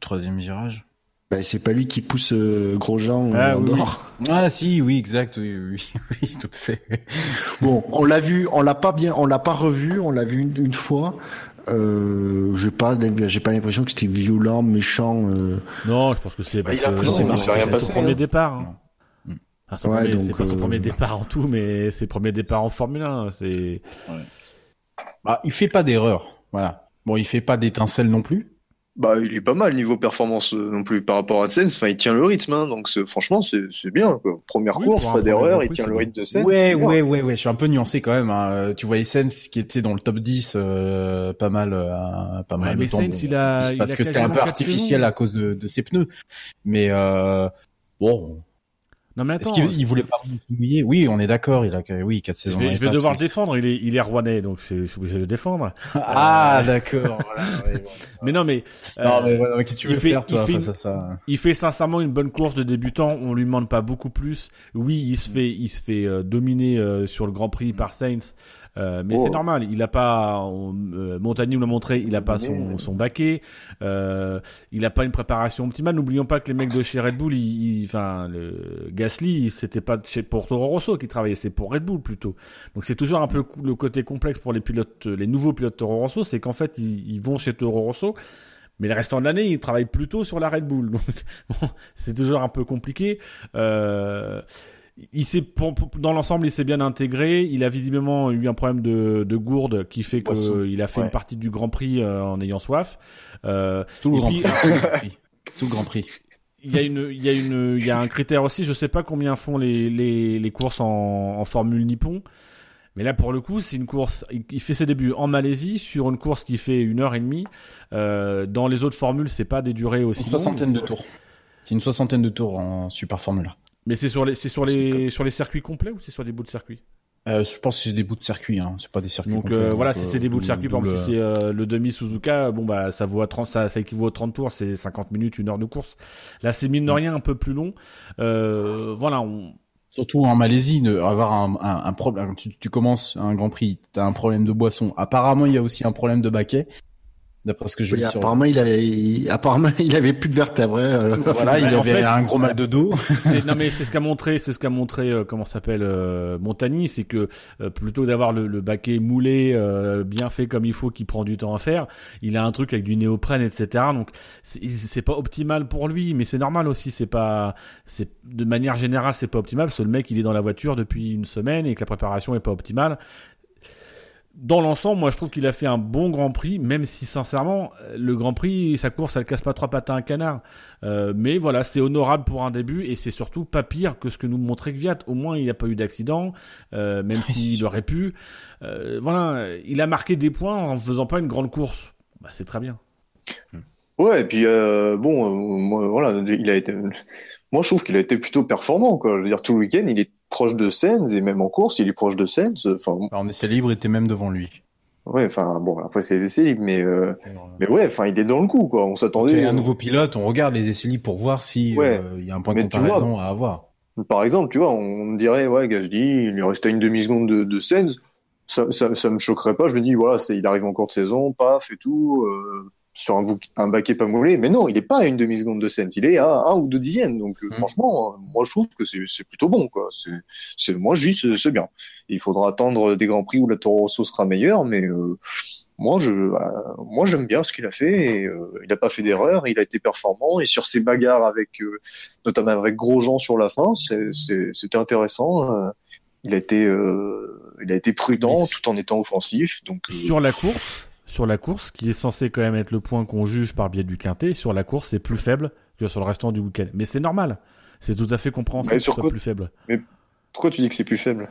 troisième virage. Ben, c'est pas lui qui pousse euh, Grosjean Ah, en oui, dehors. Ah si, oui, exact, oui, oui, oui, tout à fait. Bon, on l'a vu, on l'a pas bien, on l'a pas revu, on l'a vu une, une fois. Euh, j'ai pas, j'ai pas l'impression que c'était violent, méchant. euh. Non, je pense que c'est parce il a que pris c'est son- c'est premier départ. hein. Mm. Enfin, son Ouais, premier- donc, c'est pas son euh, premier départ en tout, mais c'est premier départ en Formule 1. C'est Bah, il fait pas d'erreur, voilà. Bon, il fait pas d'étincelle non plus. Bah, il est pas mal niveau performance euh, non plus par rapport à Sens. Enfin, il tient le rythme, hein, donc franchement, c'est c'est bien. Quoi. Première Oui, course, pas d'erreur, il tient le rythme de Sens. Ouais, ouais, ouais, ouais. Je suis un peu nuancé quand même. Hein. Euh, Tu vois Essence qui était dans le top 10, euh, pas mal, euh, pas mal Ouais, de mais temps. Sainz, il a- il parce a que c'était un peu artificiel à cause de, de ses pneus. Mais euh, bon, non mais est-ce attends. qu'il il voulait pas mouiller Oui, on est d'accord. Il a, oui, quatre je saisons. vais, dans je vais devoir oui. défendre. Il est il est rouennais, donc je je suis obligé de le défendre. Ah, d'accord. voilà, ouais, bon. Mais non, mais Non, euh, mais voilà, qu'est-ce que tu veux fait- faire, toi, il fait face à ça? Il fait sincèrement une bonne course de débutant. On lui demande pas beaucoup plus. Oui, il se fait, il se fait euh, dominer euh, sur le Grand Prix par Sainz. Euh, mais Oh. c'est normal, il a pas, on- euh, Montagny nous l'a montré, il a pas son, son baquet, euh, il a pas une préparation optimale. N'oublions pas que les mecs de chez Red Bull, ils, ils- enfin, le Gasly, c'était pas chez pour Toro Rosso qui travaillait, c'est pour Red Bull plutôt. Donc c'est toujours un peu le côté complexe pour les pilotes, les nouveaux pilotes Toro Rosso, c'est qu'en fait ils, ils vont chez Toro Rosso, mais le restant de l'année, ils travaillent plutôt sur la Red Bull. Donc, bon, c'est toujours un peu compliqué. Euh, il s'est, dans l'ensemble, il s'est bien intégré. Il a visiblement eu un problème de, de gourde qui fait qu'il a fait Ouais. une partie du Grand Prix euh, en ayant soif. Euh, Tout le Grand puis- Prix. Tout le Grand Prix. Tout le Grand Prix. il y a une, il y a une, il y a un critère aussi. Je sais pas combien font les, les, les courses en, en Formule Nippon. Mais là, pour le coup, c'est une course. Il, il fait ses débuts en Malaisie sur une course qui fait une heure et demie. Euh, dans les autres formules, c'est pas des durées aussi Une longues. soixantaine de tours. C'est une soixantaine de tours en Super Formula. Mais c'est sur les, c'est sur les, sur les circuits complets ou c'est sur des bouts de circuit Euh, je pense que c'est des bouts de circuit, hein. c'est pas des circuits. Donc complets, euh, donc, voilà, euh, si c'est des bouts de circuit, par exemple, si c'est euh, le demi Suzuka, bon bah ça vaut à 30, ça, ça équivaut à 30 tours, c'est 50 minutes, une heure de course. Là, c'est mine de rien un peu plus long. Euh, voilà, on, Surtout en Malaisie, avoir un, un, un problème. Tu, tu commences un Grand Prix, t'as un problème de boisson. Apparemment, il y a aussi un problème de baquet, d'après ce que je Oui, sur. apparemment, il avait, il- apparemment, il avait plus de vertèbres. hein, euh. Voilà, il avait fait, un gros mal de dos. c'est non mais c'est ce qu'a montré, c'est ce qu'a montré euh, comment s'appelle euh, Montagny, c'est que euh, plutôt d'avoir le, le baquet moulé, euh, bien fait comme il faut, qui prend du temps à faire, il a un truc avec du néoprène, etc. Donc c'est pas optimal pour lui, mais c'est normal aussi. C'est pas, c'est de manière générale, c'est pas optimal parce que le mec il est dans la voiture depuis une semaine et que la préparation est pas optimale. Dans l'ensemble, moi je trouve qu'il a fait un bon Grand Prix, même si sincèrement, le Grand Prix, sa course, elle casse pas trois pattes à un canard. Euh, mais voilà, c'est honorable pour un début et c'est surtout pas pire que ce que nous montrait Kvyat. Au moins, il n'y a pas eu d'accident, euh, même s'il aurait pu. Euh, voilà, il a marqué des points en faisant pas une grande course. Bah, c'est très bien. Ouais, et puis euh, bon, euh, moi, voilà, il a été. Moi, je trouve qu'il a été plutôt performant. Quoi. Je veux dire, tout le week-end, il est proche de Sens et même en course, il est proche de Sens. Enfin, Alors, en essai libre, il était même devant lui. ouais, enfin bon, après c'est les essais libres, mais euh, mais ouais, enfin, il est dans le coup, quoi. On C'est s'attendait. un nouveau pilote, on regarde les essais libres pour voir si Ouais. euh, il y a un point de Mais tu comparaison à avoir. Par exemple, tu vois, on me dirait, ouais, Gasly, il lui restait une demi-seconde de, de Sens. Ça, ça, ça me choquerait pas. Je me dis, voilà, c'est, il arrive en cours de saison, paf et tout, euh, sur un, un baquet pas moulé. Mais non, il est pas à une demi-seconde de Sens. Il est à un ou deux dixièmes. Donc, euh, Mhm. franchement, euh, moi, je trouve que c'est, plutôt bon, quoi. C'est, moi, je dis, c'est, bien. Il faudra attendre des grands prix où la Toro Rosso sera meilleure, mais, euh, moi, je, euh, moi, j'aime bien ce qu'il a fait. Et, euh, il n'a pas fait d'erreur. Il a été performant. Et sur ses bagarres avec, notamment avec Grosjean sur la fin, c'était intéressant. Il a été, il a été prudent tout en étant offensif. Donc, Sur la course, sur la course, qui est censé quand même être le point qu'on juge par biais du quintet, sur la course, c'est plus faible que sur le restant du week-end. Mais c'est normal. C'est tout à fait compréhensible Mais que quoi- plus faible. pourquoi tu dis que c'est plus faible?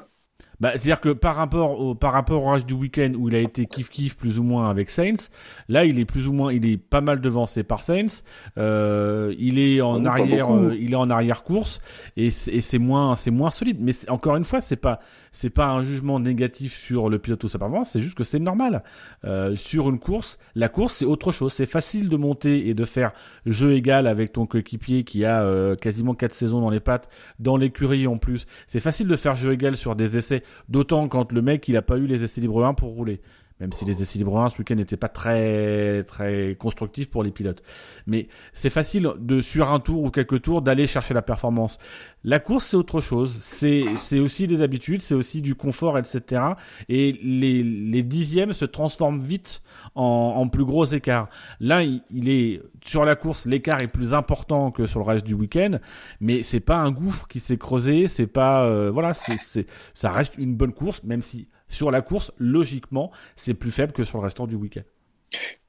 Bah, c'est-à-dire que par rapport au par rapport au reste du week-end où il a été kiff kiff plus ou moins avec Saints, là il est plus ou moins il est pas mal devancé par Saints. Euh, il est en Ah non, arrière euh, il est en arrière course et c'est moins c'est moins solide. Mais encore une fois c'est pas c'est pas un jugement négatif sur le pilote ou sa c'est juste que c'est normal. Euh, sur une course, la course c'est autre chose. C'est facile de monter et de faire jeu égal avec ton coéquipier qui a euh, quasiment quatre saisons dans les pattes, dans l'écurie en plus. C'est facile de faire jeu égal sur des essais, d'autant quand le mec il a pas eu les essais libres 1 pour rouler. Même si les essais libres 1 ce week-end n'étaient pas très très constructifs pour les pilotes. Mais c'est facile de sur un tour ou quelques tours d'aller chercher la performance. La course c'est autre chose. C'est c'est aussi des habitudes, c'est aussi du confort, etc. Et les les dixièmes se transforment vite en, en plus gros écarts. Là, il, il est sur la course, l'écart est plus important que sur le reste du week-end, mais c'est pas un gouffre qui s'est creusé, c'est pas euh, voilà, c'est c'est ça reste une bonne course, même si sur la course, logiquement, c'est plus faible que sur le restant du week-end.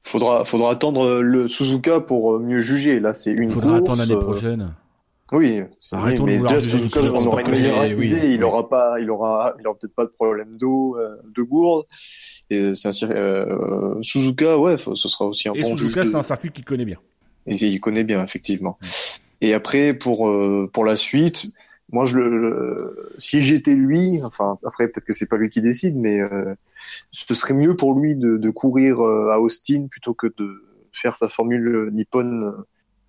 Faudra, faudra attendre le Suzuka pour euh, mieux juger. Là, c'est une Il faudra course, attendre l'année euh, prochaine. Oui, Arrêtons de mais déjà Suzuka, on aura une meilleure par idée. oui, il oui. aura pas, il aura, il aura peut-être pas de problème d'eau, euh, de gourde. Et c'est un euh, Suzuka, ouais, faut- ce sera aussi un Et bon. Suzuka, de- c'est un circuit qu'il connaît bien. Et il connaît bien, effectivement. Et après, pour euh, pour la suite, moi, je le, si j'étais lui, enfin après peut-être que c'est pas lui qui décide, mais euh, ce serait mieux pour lui de, de courir euh, à Austin plutôt que de faire sa formule Nippon,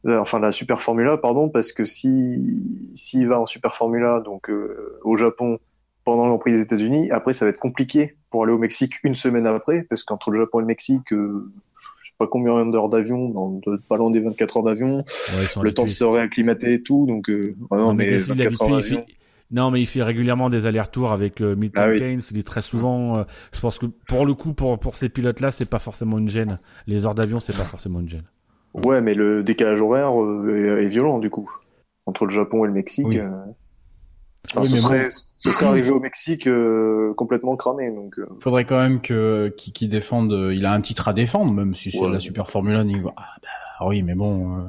euh, enfin la Super Formula, pardon, parce que si s'il va en Super Formula, donc euh, au Japon pendant le Grand Prix des États-Unis, après ça va être compliqué pour aller au Mexique une semaine après, parce qu'entre le Japon et le Mexique, euh, pas combien d'heures d'avion, dans de- pas loin des 24 heures d'avion, Ouais, le temps de se réacclimater et tout, donc euh, ah non, Non, mais mais Gasly, il est 24 heures d'avion. fait- Non, mais il fait régulièrement des allers-retours avec euh, Milton Ah oui. Keynes. Il est très souvent. euh, je pense que pour le coup, pour pour ces pilotes-là, c'est pas forcément une gêne. Les heures d'avion, c'est pas forcément une gêne. Ouais, mais le décalage horaire euh, est, est violent du coup entre le Japon et le Mexique. Oui. Enfin, Oui, ce, mais bon. serait, ce serait arrivé au Mexique euh, complètement cramé. Donc, euh, Faudrait quand même que qu'il qu'il défende. euh, Il a un titre à défendre, même si c'est Ouais. la Super Formule 1. il- Ah bah oui, mais bon, euh,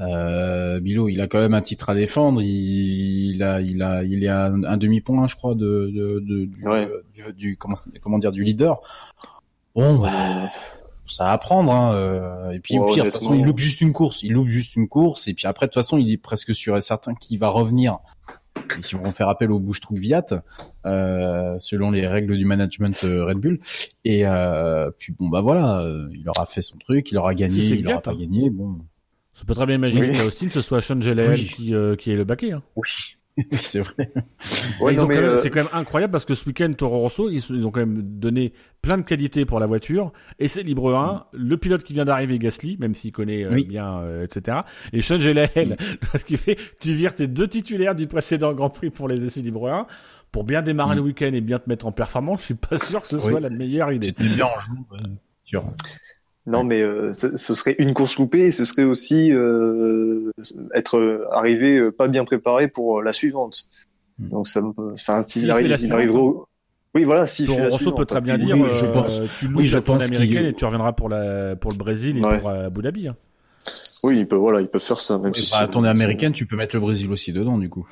euh, Bilo, il a quand même un titre à défendre. Il, il a, il a, il est à un, un demi point, je crois, de, de, de- du, Ouais. du, du- comment, comment dire, du leader. Bon, bah, ça à apprendre. Hein, euh, et puis au pire, de toute façon, il loupe juste une course. Il loupe juste une course. Et puis après, de toute façon, il est presque sûr et certain qu'il va revenir. Et qu'ils vont faire appel au bouche-trou Viat, euh, selon les règles du management euh, Red Bull. Et euh, puis bon, bah voilà, euh, il aura fait son truc, il aura gagné, Si il aura Kvyat, pas hein. gagné. Bon, Ça peut très bien imaginer Oui. qu'à Austin, ce soit Sean Gelael Oui. qui euh, qui est le baquet. Hein. oui, c'est vrai. ouais, euh, C'est quand même incroyable parce que ce week-end, Toro Rosso, ils, ils ont quand même donné plein de qualités pour la voiture. Et c'est libre 1, le pilote qui vient d'arriver, Gasly, même s'il connaît euh, Oui. bien, euh, etc. Et Sean Gelael, ce qui fait, tu vires tes deux titulaires du précédent Grand Prix pour les essais libre 1. Pour bien démarrer Mm. le week-end et bien te mettre en performance, je suis pas sûr que ce Oui. soit la meilleure idée. C'était bien en sûr. Non, mais euh, ce, ce serait une course loupée et ce serait aussi euh, être arrivé euh, pas bien préparé pour euh, la suivante. Hmm. Donc ça, me- enfin, S'il il, fait arrive, il suivante, arriverait au- Oui, voilà, si. Toro Rosso peut très bien dire, Oui, je euh, pense. tu Oui, je pense américaine et tu reviendras pour la pour le Brésil et Ouais. pour euh, Abu Dhabi. hein. Oui, ils peuvent, voilà, ils peuvent faire ça, même si Bah, américaine, tu peux mettre le Brésil aussi dedans, du coup.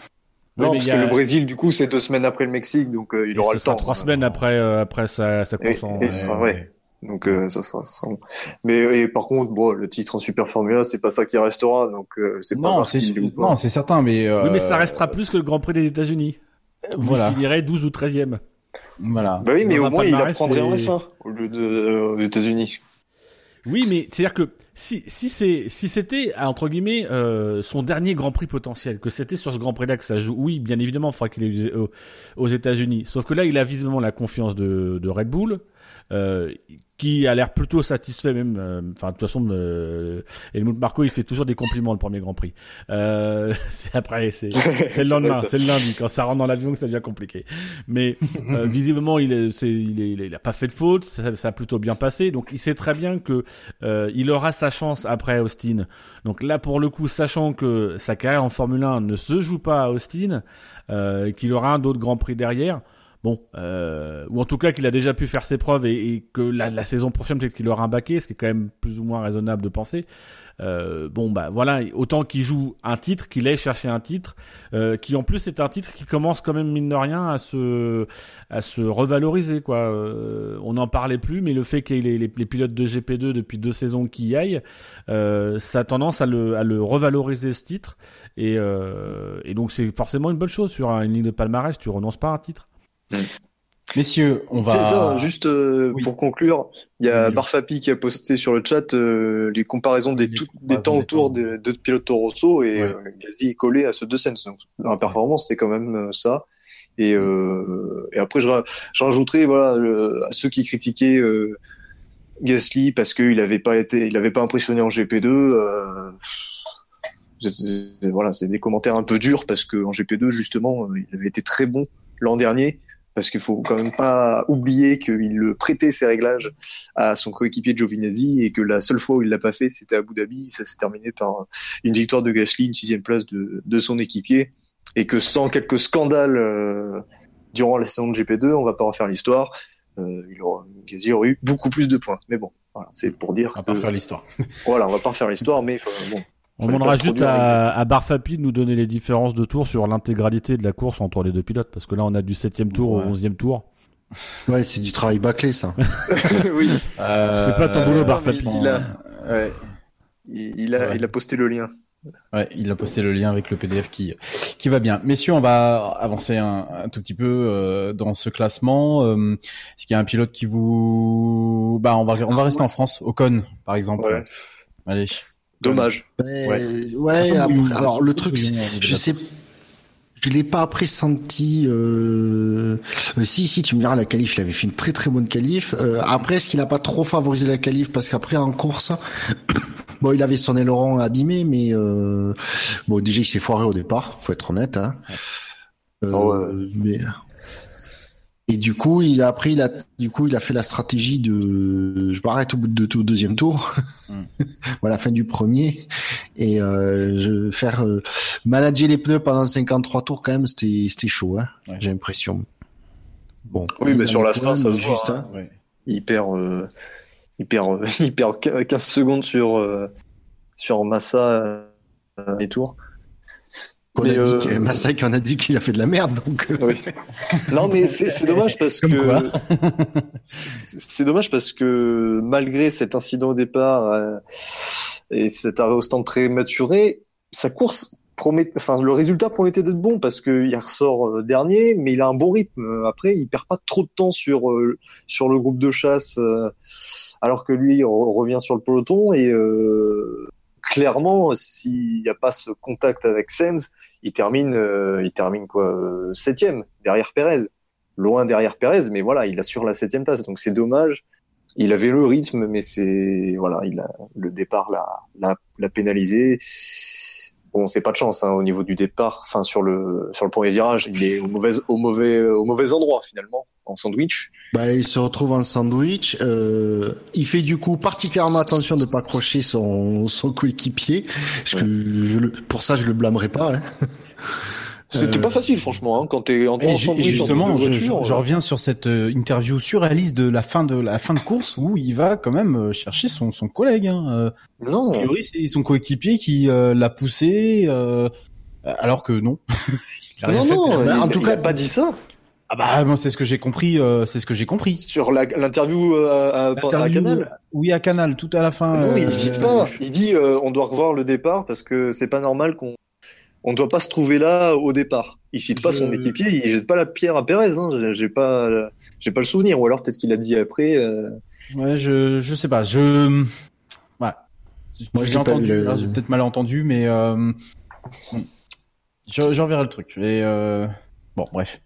Oui, Non, mais parce il que a- le Brésil, du coup, c'est deux semaines après le Mexique, donc euh, il Et aura ce le sera temps. trois hein. semaines après euh, après sa, sa Et, course en. et ce sera- ouais. Donc euh, ça sera, ça sera bon. Mais et par contre, bon, le titre en Super Formula, c'est pas ça qui restera, donc euh, c'est pas Non, c'est non, c'est certain, mais euh, Oui, mais ça restera plus que le Grand Prix des États-Unis. Voilà, Il finirait 12 ou 13e. voilà. Bah oui, mais Dans au moins il apprendrait en c'est- F1 au lieu de euh, aux États-Unis. Oui, mais c'est-à-dire que si si c'est si c'était entre guillemets euh, son dernier Grand Prix potentiel, que c'était sur ce Grand Prix-là que ça joue, oui, bien évidemment, il faudra qu'il ait aux, aux États-Unis. Sauf que là, il a visiblement la confiance de, de Red Bull, euh, qui a l'air plutôt satisfait même. euh, Enfin, de toute façon, euh, Helmut Marco, il fait toujours des compliments le premier Grand Prix. Euh, c'est après, c'est c'est le lendemain, c'est le lundi quand ça rentre dans l'avion que ça devient compliqué. Mais euh, visiblement, il est, c'est, il, est, il, est- il a pas fait de faute, ça, ça a plutôt bien passé. Donc, il sait très bien que euh, il aura sa chance après Austin. Donc là, pour le coup, sachant que sa carrière en Formule 1 ne se joue pas à Austin, euh, qu'il aura un autre Grand Prix derrière. Bon, euh, ou en tout cas qu'il a déjà pu faire ses preuves et, que la, saison prochaine peut-être qu'il aura un baquet, ce qui est quand même plus ou moins raisonnable de penser. Euh, bon bah voilà, autant qu'il joue un titre, qu'il aille chercher un titre, euh, qui en plus est un titre qui commence quand même mine de rien à se à se revaloriser quoi. Euh, on n'en parlait plus, mais le fait qu'il ait les pilotes de GP2 depuis deux saisons qui y aillent, euh, ça a tendance à le à le revaloriser ce titre et euh, et donc c'est forcément une bonne chose sur une ligne de palmarès. Tu renonces pas à un titre. Messieurs, on C'est- va. attends, juste euh, Oui. pour conclure, il y a Oui. Barfapi qui a posté sur le chat euh, les comparaisons des, tout- temps autour des deux pilotes Toro Rosso et Ouais. euh, Gasly est collé à ceux de Sens. Donc la performance, c'était quand même ça. Et, euh, et après, je, ra- je rajouterai voilà le- à ceux qui critiquaient Gasly parce qu'il avait pas été, il avait pas impressionné en GP2. Euh, c'est- c'est- voilà, c'est des commentaires un peu durs parce que en GP2 justement, il avait été très bon l'an dernier parce qu'il faut quand même pas oublier qu'il prêtait ses réglages à son coéquipier Giovinazzi et que la seule fois où il l'a pas fait, c'était à Abu Dhabi. Ça s'est terminé par une victoire de Gasly, une sixième place de, de son équipier, et que sans quelques scandales euh, durant la saison de GP2, on va pas refaire l'histoire. Euh, il aura, Gasly aurait eu beaucoup plus de points. Mais bon, voilà, c'est pour dire. On va pas que- faire l'histoire. Voilà, on va pas refaire l'histoire, mais enfin, bon. On demandera juste à, à Barfapi de nous donner les différences de tours sur l'intégralité de la course entre les deux pilotes, parce que là on a du septième tour Ouais. au onzième tour. Ouais, c'est du travail bâclé, ça. oui, Euh, fais pas ton boulot, Barfapi. il a- ouais. il, il a, Ouais. il a posté le lien. Ouais, il a posté le lien avec le PDF qui qui va bien. Messieurs, on va avancer un, un tout petit peu euh, dans ce classement. Euh, Est-ce qu'il y a un pilote qui vous Bah, on va on va rester en France, Ocon par exemple. Ouais. Allez. Dommage. Ouais, Ouais. ouais, après, oui. alors le truc, je sais, je l'ai pas pressenti. Euh... euh, si, si, tu me diras, la qualif, il avait fait une très très bonne qualif. Euh, après, est-ce qu'il a pas trop favorisé la qualif? Parce qu'après en course, bon, il avait son aileron abîmé, mais euh... bon, déjà il s'est foiré au départ, faut être honnête. Hein. Ouais. mais... Et du coup, il a après, il a, du coup, il a fait la stratégie de, je m'arrête au bout de au deuxième tour, ou à la fin du premier, et euh, je faire euh, manager les pneus pendant 53 tours quand même, c'était c'était chaud, hein, Ouais. j'ai l'impression. Bon. Oui, mais sur la fin, ça se juste, voit, hein. Ouais. il perd, euh, il perd, euh, il perd 15 secondes sur euh, sur Massa euh, les tours. Qu'on a euh, qu'on a dit qu'il a fait de la merde, donc. euh, Oui. Non, mais c'est dommage parce Comme que c'est dommage parce que malgré cet incident au départ euh, et cet arrêt au stand prématuré, sa course promet, enfin le résultat promettait d'être bon parce que il ressort euh, dernier, mais il a un bon rythme. Après, il perd pas trop de temps sur euh, sur le groupe de chasse, alors que lui on revient sur le peloton et clairement, s'il n'y a pas ce contact avec Sens, il termine, euh, il termine quoi, euh, septième derrière Perez, loin derrière Perez, mais voilà, il assure la septième place, donc c'est dommage. Il avait le rythme, mais c'est voilà, il a le départ l'a l'a l'a pénalisé. Bon, c'est pas de chance hein, au niveau du départ, enfin sur le sur le premier virage, il est au mauvais au mauvais au mauvais endroit finalement en sandwich. Bah, il se retrouve en sandwich. Euh, il fait du coup particulièrement attention de pas accrocher son, son coéquipier. Parce que je le- pour ça, je le blâmerai pas. Hein. C'était Euh, pas facile, franchement, hein, quand t'es en Et, ju- et justement, je, je- je euh, reviens sur cette euh, interview surréaliste de la fin de la fin de course où il va quand même chercher son, son collègue. Hein. Non, a priori, c'est son coéquipier qui euh, l'a poussé, euh, alors que non. il a rien non, fait. non, Bah, il- en tout il cas- a pas dit ça. Ah bah moi c'est ce que j'ai compris. euh, c'est ce que j'ai compris. Sur l'interview euh, à, à Canal. Oui, à Canal, tout à la fin. non, il euh, hésite pas. Il dit euh, on doit revoir le départ parce que c'est pas normal qu'on on doit pas se trouver là au départ. Il cite pas Je- son équipier, il jette pas la pierre à Pérez. Hein. J'ai- pas j'ai pas le souvenir. Ou alors peut-être qu'il a dit après. euh, Ouais, je je sais pas. Je ouais. Moi, j'ai entendu. le- J'ai peut-être mal entendu, mais euh... bon. je j'en verrai le truc. Et euh... bon, bref.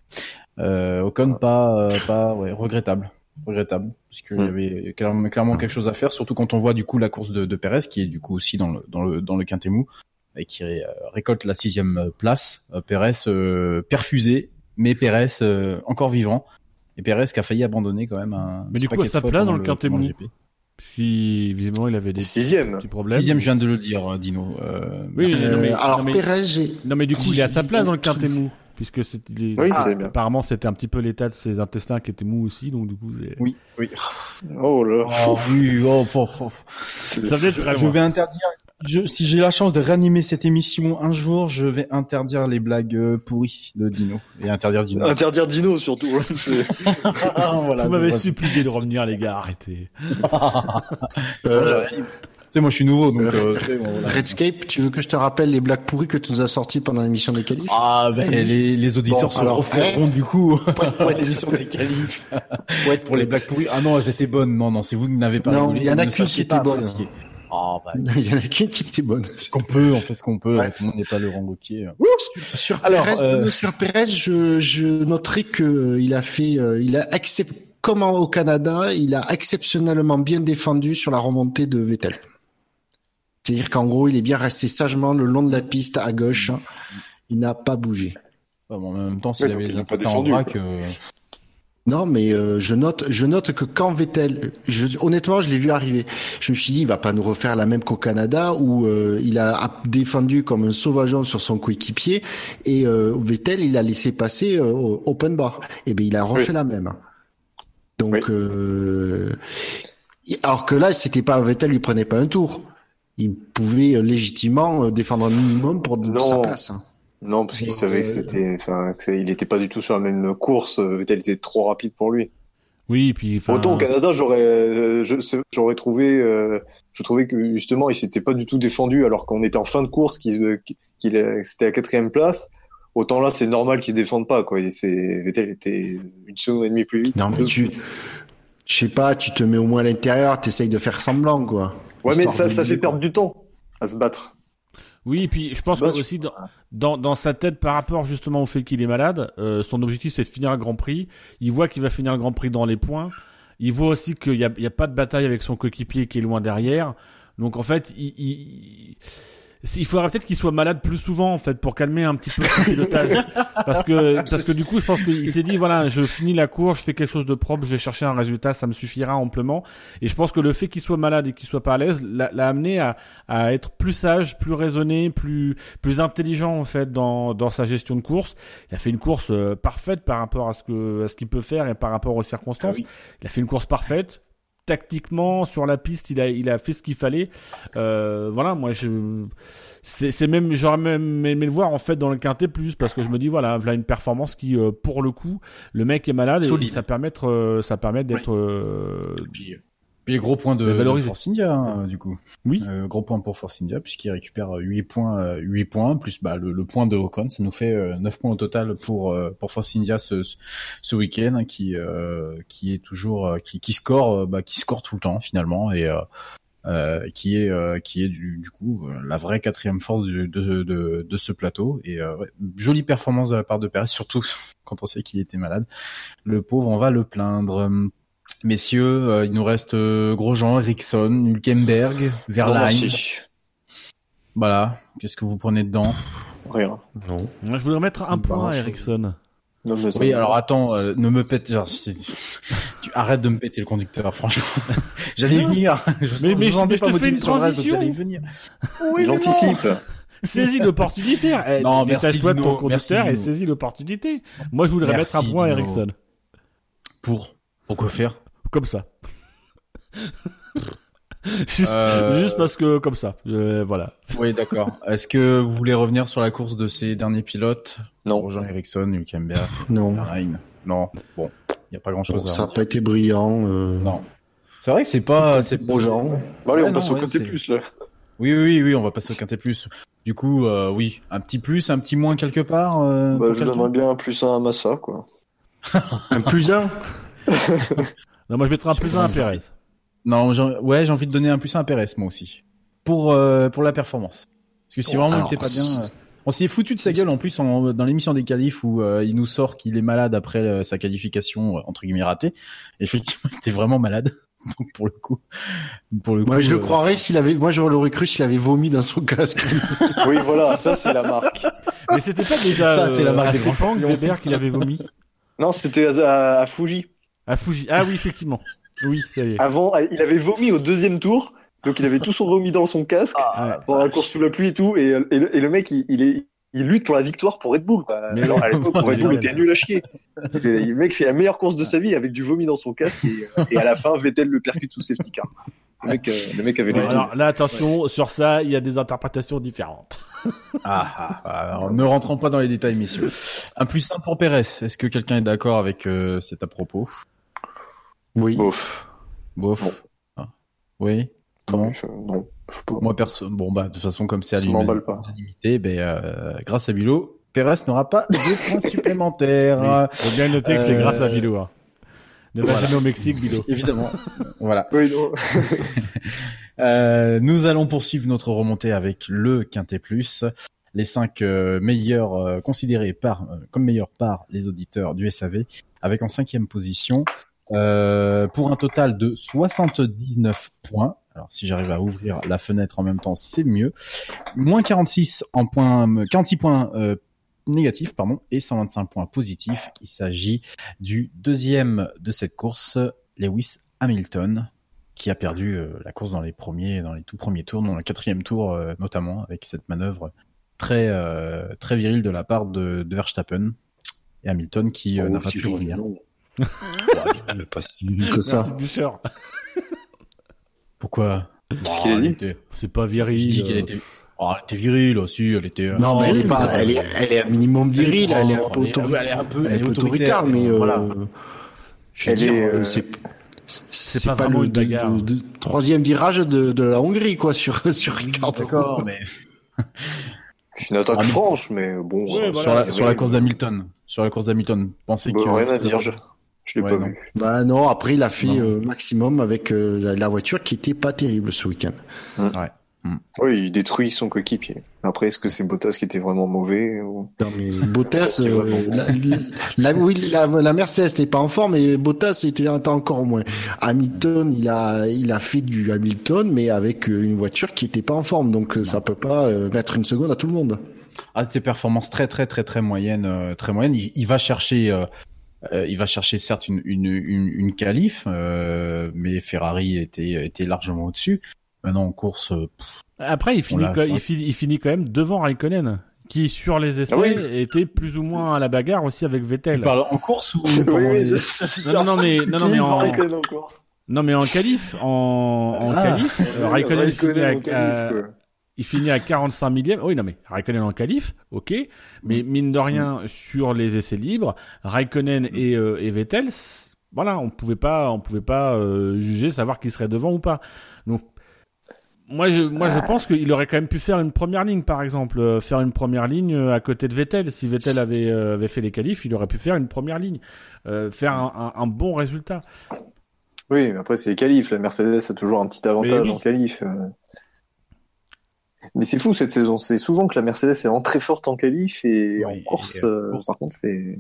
Euh, Ocon pas euh, pas ouais regrettable, regrettable parce qu'il y avait clairement, clairement quelque chose à faire, surtout quand on voit du coup la course de, de Perez qui est du coup aussi dans le dans le dans le quintet mou et qui euh, récolte la sixième place. Euh, Perez euh, perfusé, mais Perez euh, encore vivant. Et Perez qui a failli abandonner quand même un. Mais du coup, à sa place dans le quintet mou. GP. Parce qu'il, visiblement, il avait des Sixième. petits problèmes. Dixième, je viens de le dire, Dino. Euh, Oui, Euh, non, mais, alors non, mais, Pérez, j'ai non, mais du coup, il est à sa place dans le quintet mou. Puisque est- Oui, Ah, c'est bien. apparemment, c'était un petit peu l'état de ses intestins qui étaient mous aussi, donc du coup, c'est- Oui, oui. Oh là. Oh, oui, oh, oh, oh. ça venait de très Je loin. vais interdire. Je, si j'ai la chance de réanimer cette émission un jour, je vais interdire les blagues euh, pourries de Dino et interdire Dino. Interdire Dino surtout. hein. Voilà, Vous m'avez supplié de revenir, les gars, arrêtez. euh, Tu sais, moi, je suis nouveau, donc. Euh, bon, voilà. Redscape, tu veux que je te rappelle les blagues pourries que tu nous as sorties pendant l'émission des qualifs? Ah ben les, les auditeurs Bon, se alors, referont du coup pour l'émission des qualifs. Ouais, pour les blagues pourries. Ah non, elles étaient bonnes. Non, non, c'est vous qui n'avez pas Non, il y en a ne qu'une qui était bonne. Apprécier. Ah bah, Il y en a qu'une qui était bonne. ce qu'on peut, on fait ce qu'on peut. Ouais. Tout le monde n'est pas le Rangoquier. Sur Alors, Pérez, euh, sur Pérez, je, je noterai que euh, il a fait, euh, il a accepté, comme au Canada, il a exceptionnellement bien défendu sur la remontée de Vettel. C'est-à-dire qu'en gros, il est bien resté sagement le long de la piste à gauche. hein. Il n'a pas bougé. Bah, bon, en même temps, s'il Ouais, avait les pas en défendu, vrac, euh, Non, mais euh, je note, je note que quand Vettel, je, honnêtement, je l'ai vu arriver. Je me suis dit, il va pas nous refaire la même qu'au Canada où euh, il a défendu comme un sauvageon sur son coéquipier et euh, Vettel, il a laissé passer euh, au open bar. Et ben, il a refait Oui. la même. Donc, Oui. euh, alors que là, c'était pas Vettel lui prenait pas un tour. Il pouvait euh, légitimement défendre un minimum pour, Non. sa place. Non, parce qu'il savait que euh, c'était, enfin, il était pas du tout sur la même course. euh, Vettel était trop rapide pour lui. Oui, et puis, Autant au Canada, j'aurais, euh, j'aurais trouvé, euh, je trouvais que justement, il s'était pas du tout défendu alors qu'on était en fin de course, qu'il, qu'il, euh, c'était à quatrième place. Autant là, c'est normal qu'il se défende pas, quoi. Et c'est, Vettel était une seconde et demie plus vite. Non, mais tu, je sais pas, tu te mets au moins à l'intérieur, t'essayes de faire semblant, quoi. Ouais, mais ça, ça fait perdre du temps à se battre. Oui, et puis je pense Bah, que aussi dans, dans, dans sa tête par rapport justement au fait qu'il est malade, euh, son objectif c'est de finir le Grand Prix. Il voit qu'il va finir le Grand Prix dans les points. Il voit aussi qu'il n'y a, il y a pas de bataille avec son coéquipier qui est loin derrière. Donc en fait, il, il, il- faudrait peut-être qu'il soit malade plus souvent en fait pour calmer un petit peu son pilotage. parce que parce que du coup, je pense qu'il s'est dit voilà, je finis la course, je fais quelque chose de propre, je vais chercher un résultat, ça me suffira amplement. Et je pense que le fait qu'il soit malade et qu'il soit pas à l'aise l'a amené à, à être plus sage, plus raisonné, plus plus intelligent en fait dans dans sa gestion de course. Il a fait une course euh, parfaite par rapport à ce que à ce qu'il peut faire et par rapport aux circonstances. Il a fait une course parfaite. Tactiquement sur la piste, il a il a fait ce qu'il fallait. Euh, voilà, moi je c'est c'est même j'aurais même aimé le voir en fait dans le quintet plus parce que je me dis voilà, voilà une performance qui euh, pour le coup, le mec est malade Solide. et ça permet euh, ça permet d'être euh, Puis, puis gros point de, De. Force India, hein, du coup. Oui. Euh, gros point pour Force India, puisqu'il récupère 8 points, euh, 8 points, plus bah, le, le point de Ocon. Ça nous fait euh, 9 points au total pour, euh, pour Force India ce, ce, week-end, hein, qui, euh, qui est toujours, euh, qui, qui score, euh, bah, qui score tout le temps, finalement, et, euh, euh, qui est, euh, qui est du, du coup, euh, la vraie quatrième force de, de, de, de ce plateau. Et euh, ouais, jolie performance de la part de Perez, surtout quand on sait qu'il était malade. Le pauvre, on va le plaindre. Messieurs, euh, il nous reste euh, Grosjean, Ericsson, Hülkenberg, Verlaine. merci. Voilà. Qu'est-ce que vous prenez dedans? Rien. Non. Moi, je voudrais mettre un Pas point à. Ericsson. Non, mais Oui, alors attends, euh, ne me pète. genre, tu arrêtes de me péter le conducteur, franchement. J'allais venir. Je Mais- mais je mais pas te fais une sur le reste, donc transition. j'allais y venir. il anticipe. Saisis l'opportunité. Eh, Non, merci, détache-toi de ton conducteur Merci, et saisis l'opportunité. Moi, je voudrais Merci, mettre un point à. Ericsson. Pour pourquoi faire? Comme ça. juste, Euh, juste parce que, comme ça. Euh, voilà. Oui, d'accord. Est-ce que vous voulez revenir sur la course de ces derniers pilotes? Non. Jean Ericsson, Hülkenberg, Non. Verlaine Non. Bon, il y a pas grand-chose Bon, ça n'a pas été brillant. Euh... Non. C'est vrai que c'est pas c'est beau genre. Bon, allez, Ouais, on passe non, au ouais, c'est- plus, là. Oui, oui, oui, on va passer au quintet plus. Du coup, euh, oui, un petit plus, un petit moins quelque part. euh, Bah, je donnerais bien un plus un à Massa, quoi. Un plus un? Non, moi, je mettrais un plus un à Perez. Non, j'ai- ouais, j'ai envie de donner un plus un à Perez, moi aussi. Pour euh, pour la performance. Parce que si Bon, vraiment alors, il était pas bien, euh, on s'est foutu de sa gueule en plus en- dans l'émission des qualifs où euh, il nous sort qu'il est malade après euh, sa qualification euh, entre guillemets ratée. Effectivement, il était vraiment malade. Donc pour le coup, pour le Moi, coup, je le euh, croirais s'il avait. Moi, je l'aurais cru s'il avait vomi dans son casque. Oui, voilà, ça, c'est la marque. Mais c'était pas déjà Ça, c'est la marque à des grands Sepang, champions. Weber, qu'il avait vomi? Non, c'était à, à Fuji. À Fuji. Ah oui, effectivement. Oui, ça y est. Avant, il avait vomi au deuxième tour. Donc, il avait tout son vomi dans son casque. Ouais. pendant la course sous la pluie et tout, et, et, le, et le mec, il, il est, il lutte pour la victoire pour Red Bull. Quoi. Mais Alors, à l'époque, ouais, Red Bull ouais. était nul à chier. C'est- Le mec fait la meilleure course de sa vie avec du vomi dans son casque, et, et à la fin, Vettel le percute sous safety car. Le mec, euh, le mec avait le alors là, attention, sur ça, il y a des interprétations différentes. Ah, ah, ah, alors, ne rentrons pas dans les détails, messieurs. Un plus un pour Perez. Est-ce que quelqu'un est d'accord avec euh, cet à propos? Oui. Bof. Bof. Ah. Oui. Non. Je- non, je pas. Moi perso, bon bah de toute façon comme c'est à l'unanimité, pas. ben euh, grâce à Bilo, Perez n'aura pas de points supplémentaires. Faut bien noter que c'est Euh, grâce à Bilo. hein. Ne va voilà. jamais au Mexique, Bilo. Évidemment. voilà. Oui, non. Euh, nous allons poursuivre notre remontée avec le Quintet Plus. Les cinq euh, meilleurs euh, considérés par euh, comme meilleurs par les auditeurs du SAV, avec en cinquième position euh, pour un total de 79 points. Alors si j'arrive à ouvrir la fenêtre en même temps, c'est mieux. Moins 46 en points, 46 points euh, négatifs, pardon, et 125 points positifs. Il s'agit du deuxième de cette course, Lewis Hamilton, qui a perdu euh, la course dans les premiers, dans les tout premiers tours, dans le quatrième tour euh, notamment, avec cette manœuvre très euh, très virile de la part de, de Verstappen et Hamilton qui euh, Oh, n'a pas pu revenir. Ouais, pas si que ça. Merci, Boucher. Pourquoi? Qu'il a dit. était- C'est pas viril. Je dis euh, qu'elle était, oh, elle était virile aussi, elle était. euh, Non, mais elle est oui, pas, mais- elle est, elle est un minimum virile, elle est un peu autoritaire. elle est un peu- elle elle est est autoritaire, mais euh, voilà. je veux Elle dire, est, euh, euh, c'est c'est pas vraiment le une de- bagarre. de- de- troisième virage de, de la Hongrie, quoi, sur, sur Ricardo. D'accord, mais C'est une attaque Ah, mais- franche, mais bon. Ouais, voilà. sur la, sur course d'Hamilton, sur la course d'Hamilton, pensez Bah, rien à dire, je, l'ai Ouais, pas non. vu. Bah non, après il a fait euh, maximum avec euh, la, la voiture qui était pas terrible ce week-end. Oui, il détruit son coéquipier. Après, est-ce que c'est Bottas qui était vraiment mauvais ou... Non mais Bottas, euh, la, la- oui, la, la Mercedes n'est pas en forme, mais Bottas était était encore moins. Hamilton, il a, il a fait du Hamilton, mais avec euh, une voiture qui était pas en forme, donc euh, ça peut pas euh, mettre une seconde à tout le monde. Ah, ses performances très très très très moyennes, euh, très moyennes. Il, il va chercher, euh, euh, il va chercher certes une une une, une qualif, euh, mais Ferrari était était largement au-dessus. Maintenant en course, euh, Après, il finit, quand- il, finit, il finit quand même devant Raikkonen, qui sur les essais Ah oui. était plus ou moins à la bagarre aussi avec Vettel. tu parles en course ou Oui, pendant oui, les- je- je- Non, non, non, mais, non, non, mais en, va Raikkonen en course non, mais en qualif, en, en Ah. qualif, euh, Raikkonen, Raikkonen finit à, en qualif, à- quoi. Il finit à 45 millième. Oui, non, mais Raikkonen en qualif, ok. Mais mine de rien, sur les essais libres, Raikkonen et, euh, et Vettel, voilà, on pouvait pas, on pouvait pas euh, juger, savoir qui serait devant ou pas. Donc, moi, je, moi, je pense qu'il aurait quand même pu faire une première ligne, par exemple, euh, faire une première ligne à côté de Vettel. Si Vettel avait, avait fait les qualifs, il aurait pu faire une première ligne, faire un, un, un bon résultat. Oui, mais après, c'est les qualifs. La Mercedes a toujours un petit avantage oui. en qualif. Mais c'est fou cette saison. C'est souvent que la Mercedes est vraiment très forte en qualif et Oui, en course, et, euh, euh, course. par contre, c'est.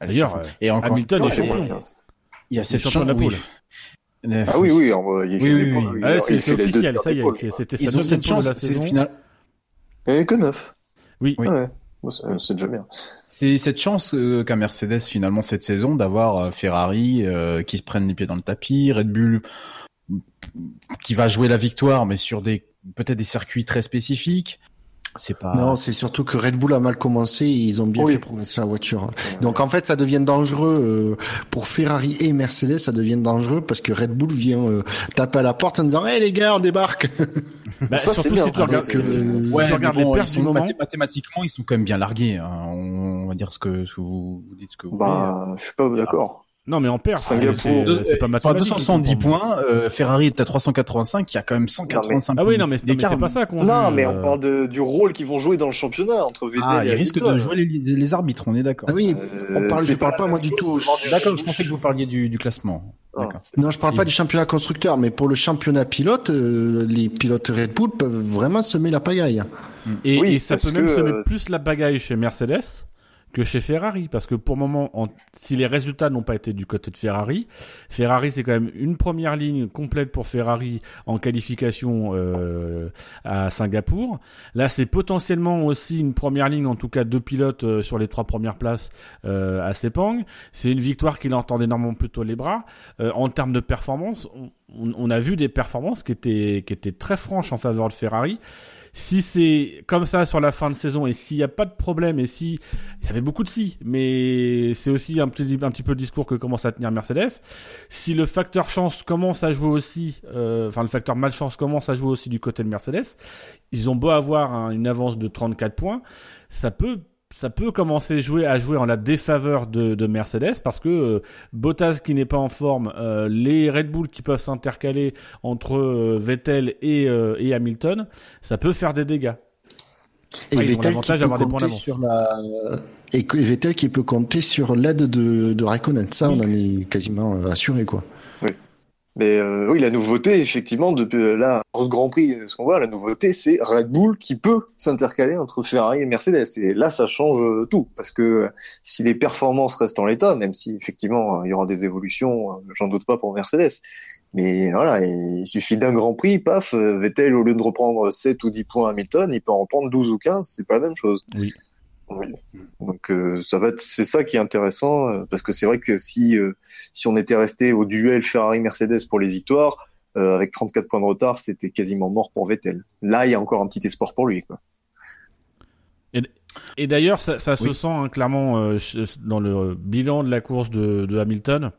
D'ailleurs, euh, et encore, Hamilton est il y a cette champion chance. de la oui. Euh, Ah oui, oui, en il Oui, des oui, points, oui. il- Ah, c'est officiel, ça y est, c'était sa deuxième pole de chance. la C'est saison. final. A que neuf. Oui. Oui. Ouais, Bon, c'est c'est déjà bien. C'est cette chance euh, qu'a Mercedes finalement cette saison d'avoir euh, Ferrari euh, qui se prennent les pieds dans le tapis, Red Bull qui va jouer la victoire mais sur des peut-être des circuits très spécifiques. C'est pas. Non, c'est surtout que Red Bull a mal commencé et ils ont bien Oui. fait progresser la voiture. Donc en fait, ça devient dangereux euh, pour Ferrari et Mercedes, ça devient dangereux parce que Red Bull vient euh, taper à la porte en disant "Hey les gars, on débarque." Bah, Ça, c'est surtout bien. si tu regardes, si tu Ouais, mais regardes bon, les pertes sont moment. mathématiquement, ils sont quand même bien largués. hein. On va dire ce que, ce que vous, vous dites, ce que vous voulez. Bah, je suis pas d'accord. Non, mais en perte. Singapour, c'est- c'est pas enfin, mathématique. 270 points, euh, Ferrari est à 385, il y a quand même 185 Ah oui, non, mais c'est pas ça qu'on Non, mais euh, on parle de, du rôle qu'ils vont jouer dans le championnat entre Vettel Ah, et ils risquent de jouer les, les arbitres, on est d'accord. Ah oui, Euh, on parle, je parle pas moi du tout. D'accord, je pensais que vous parliez du, du classement. D'accord. Non, je parle pas du championnat constructeur, mais pour le championnat pilote, euh, les pilotes Red Bull peuvent vraiment semer la pagaille. Et, Oui, et ça peut même que, se euh, mettre plus la bagaille chez Mercedes que chez Ferrari, parce que pour le moment, en- si les résultats n'ont pas été du côté de Ferrari, Ferrari c'est quand même une première ligne complète pour Ferrari en qualification euh, à Singapour. Là, c'est potentiellement aussi une première ligne, en tout cas deux pilotes euh, sur les trois premières places euh, à Sepang. C'est une victoire qui leur tend énormément plutôt les bras. Euh, en termes de performance, on- on a vu des performances qui étaient, qui étaient très franches en faveur de Ferrari. Si c'est comme ça sur la fin de saison et s'il n'y a pas de problème et si il y avait beaucoup de si, mais c'est aussi un petit, un petit peu le discours que commence à tenir Mercedes. Si le facteur chance commence à jouer aussi, euh, enfin le facteur malchance commence à jouer aussi du côté de Mercedes, ils ont beau avoir un- une avance de 34 points, ça peut ça peut commencer à jouer, à jouer en la défaveur de, de Mercedes parce que euh, Bottas qui n'est pas en forme, euh, les Red Bull qui peuvent s'intercaler entre euh, Vettel et, et Hamilton, ça peut faire des dégâts. Et Vettel qui peut d'avoir des points compter sur la et Vettel qui peut compter sur l'aide de, de Raikkonen. Ça, on en est quasiment assuré, quoi. Mais euh, oui, la nouveauté, effectivement, depuis euh, là, ce Grand Prix, ce qu'on voit, la nouveauté, c'est Red Bull qui peut s'intercaler entre Ferrari et Mercedes. Et là, ça change euh, tout, parce que euh, si les performances restent en l'état, même si effectivement euh, il y aura des évolutions, euh, j'en doute pas pour Mercedes. Mais voilà, il suffit d'un Grand Prix, paf, euh, Vettel, au lieu de reprendre 7 ou 10 points à Hamilton, il peut en reprendre 12 ou 15, c'est pas la même chose. Oui. Oui. Donc euh, ça va être, c'est ça qui est intéressant, euh, parce que c'est vrai que si euh, si on était resté au duel Ferrari-Mercedes pour les victoires, euh, avec 34 points de retard, c'était quasiment mort pour Vettel. Là, il y a encore un petit espoir pour lui. Quoi. Et d'ailleurs, ça, ça se sent hein, clairement euh, dans le bilan de la course de, de Hamilton.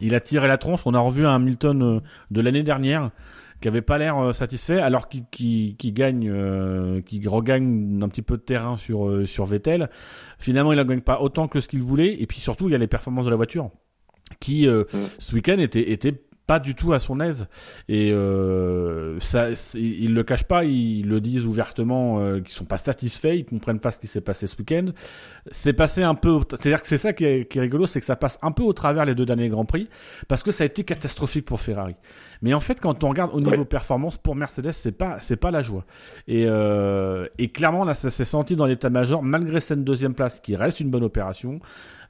Il a tiré la tronche. On a revu un Hamilton euh, de l'année dernière qui avait pas l'air euh, satisfait, alors qu'il qu'il gagne, euh, qu'il regagne un petit peu de terrain sur euh, sur Vettel. Finalement, il ne gagne pas autant que ce qu'il voulait. Et puis surtout, il y a les performances de la voiture qui euh, Mm. ce week-end étaient étaient pas du tout à son aise. Et euh, ça ils le cachent pas ils le disent ouvertement euh, qu'ils sont pas satisfaits ils comprennent pas ce qui s'est passé ce week-end. C'est passé un peu c'est à dire que c'est ça qui est, qui est rigolo c'est que ça passe un peu au travers les deux derniers grands prix parce que ça a été catastrophique pour Ferrari. Mais en fait quand on regarde au niveau performance pour Mercedes c'est pas c'est pas la joie. Et euh, et clairement là ça s'est senti dans l'état-major malgré cette deuxième place qui reste une bonne opération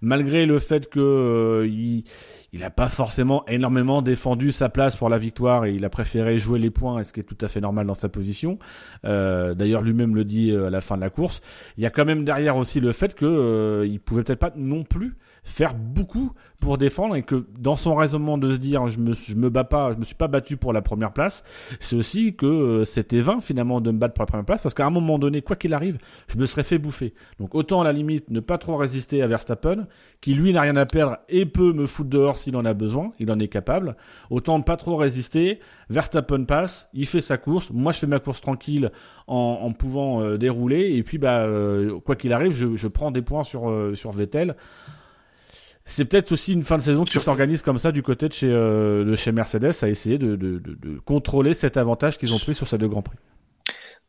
malgré le fait que euh, il il a pas forcément énormément défendu sa place pour la victoire et il a préféré jouer les points, ce qui est tout à fait normal dans sa position. Euh, D'ailleurs, lui-même le dit euh, à la fin de la course. Il y a quand même derrière aussi le fait que euh, pouvait peut-être pas non plus faire beaucoup pour défendre et que dans son raisonnement de se dire je me je me bats pas, je me suis pas battu pour la première place, c'est aussi que euh, c'était vain finalement de me battre pour la première place parce qu'à un moment donné, quoi qu'il arrive, je me serais fait bouffer. Donc autant à la limite ne pas trop résister à Verstappen qui lui n'a rien à perdre et peut me foutre dehors s'il en a besoin, il en est capable. Autant ne pas trop résister, Verstappen passe, il fait sa course, moi je fais ma course tranquille en, en pouvant euh, dérouler, et puis bah euh, quoi qu'il arrive, je, je prends des points sur, sur Vettel. C'est peut-être aussi une fin de saison qui s'organise comme ça du côté de chez, euh, de chez Mercedes à essayer de, de, de, de contrôler cet avantage qu'ils ont pris sur ces deux grands prix.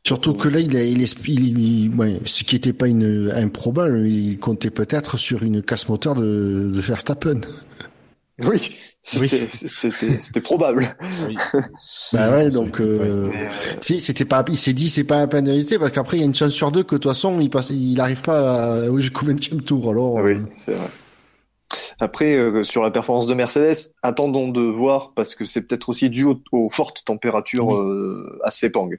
Surtout que là, il, a, il, est- il- il- ouais, ce qui n'était pas une, improbable, il comptait peut-être sur une casse moteur de, de Verstappen. Oui, c'était c'était c'était probable. Bah ouais, donc euh, euh, sais, c'était pas, il s'est dit c'est pas un peine de résister parce qu'après il y a une chance sur deux que de toute façon il passe, il arrive pas à- jusqu'au 20e tour. Alors oui, euh, c'est vrai. Après, euh, sur la performance de Mercedes, attendons de voir parce que c'est peut-être aussi dû aux, aux fortes températures euh, à Sepang.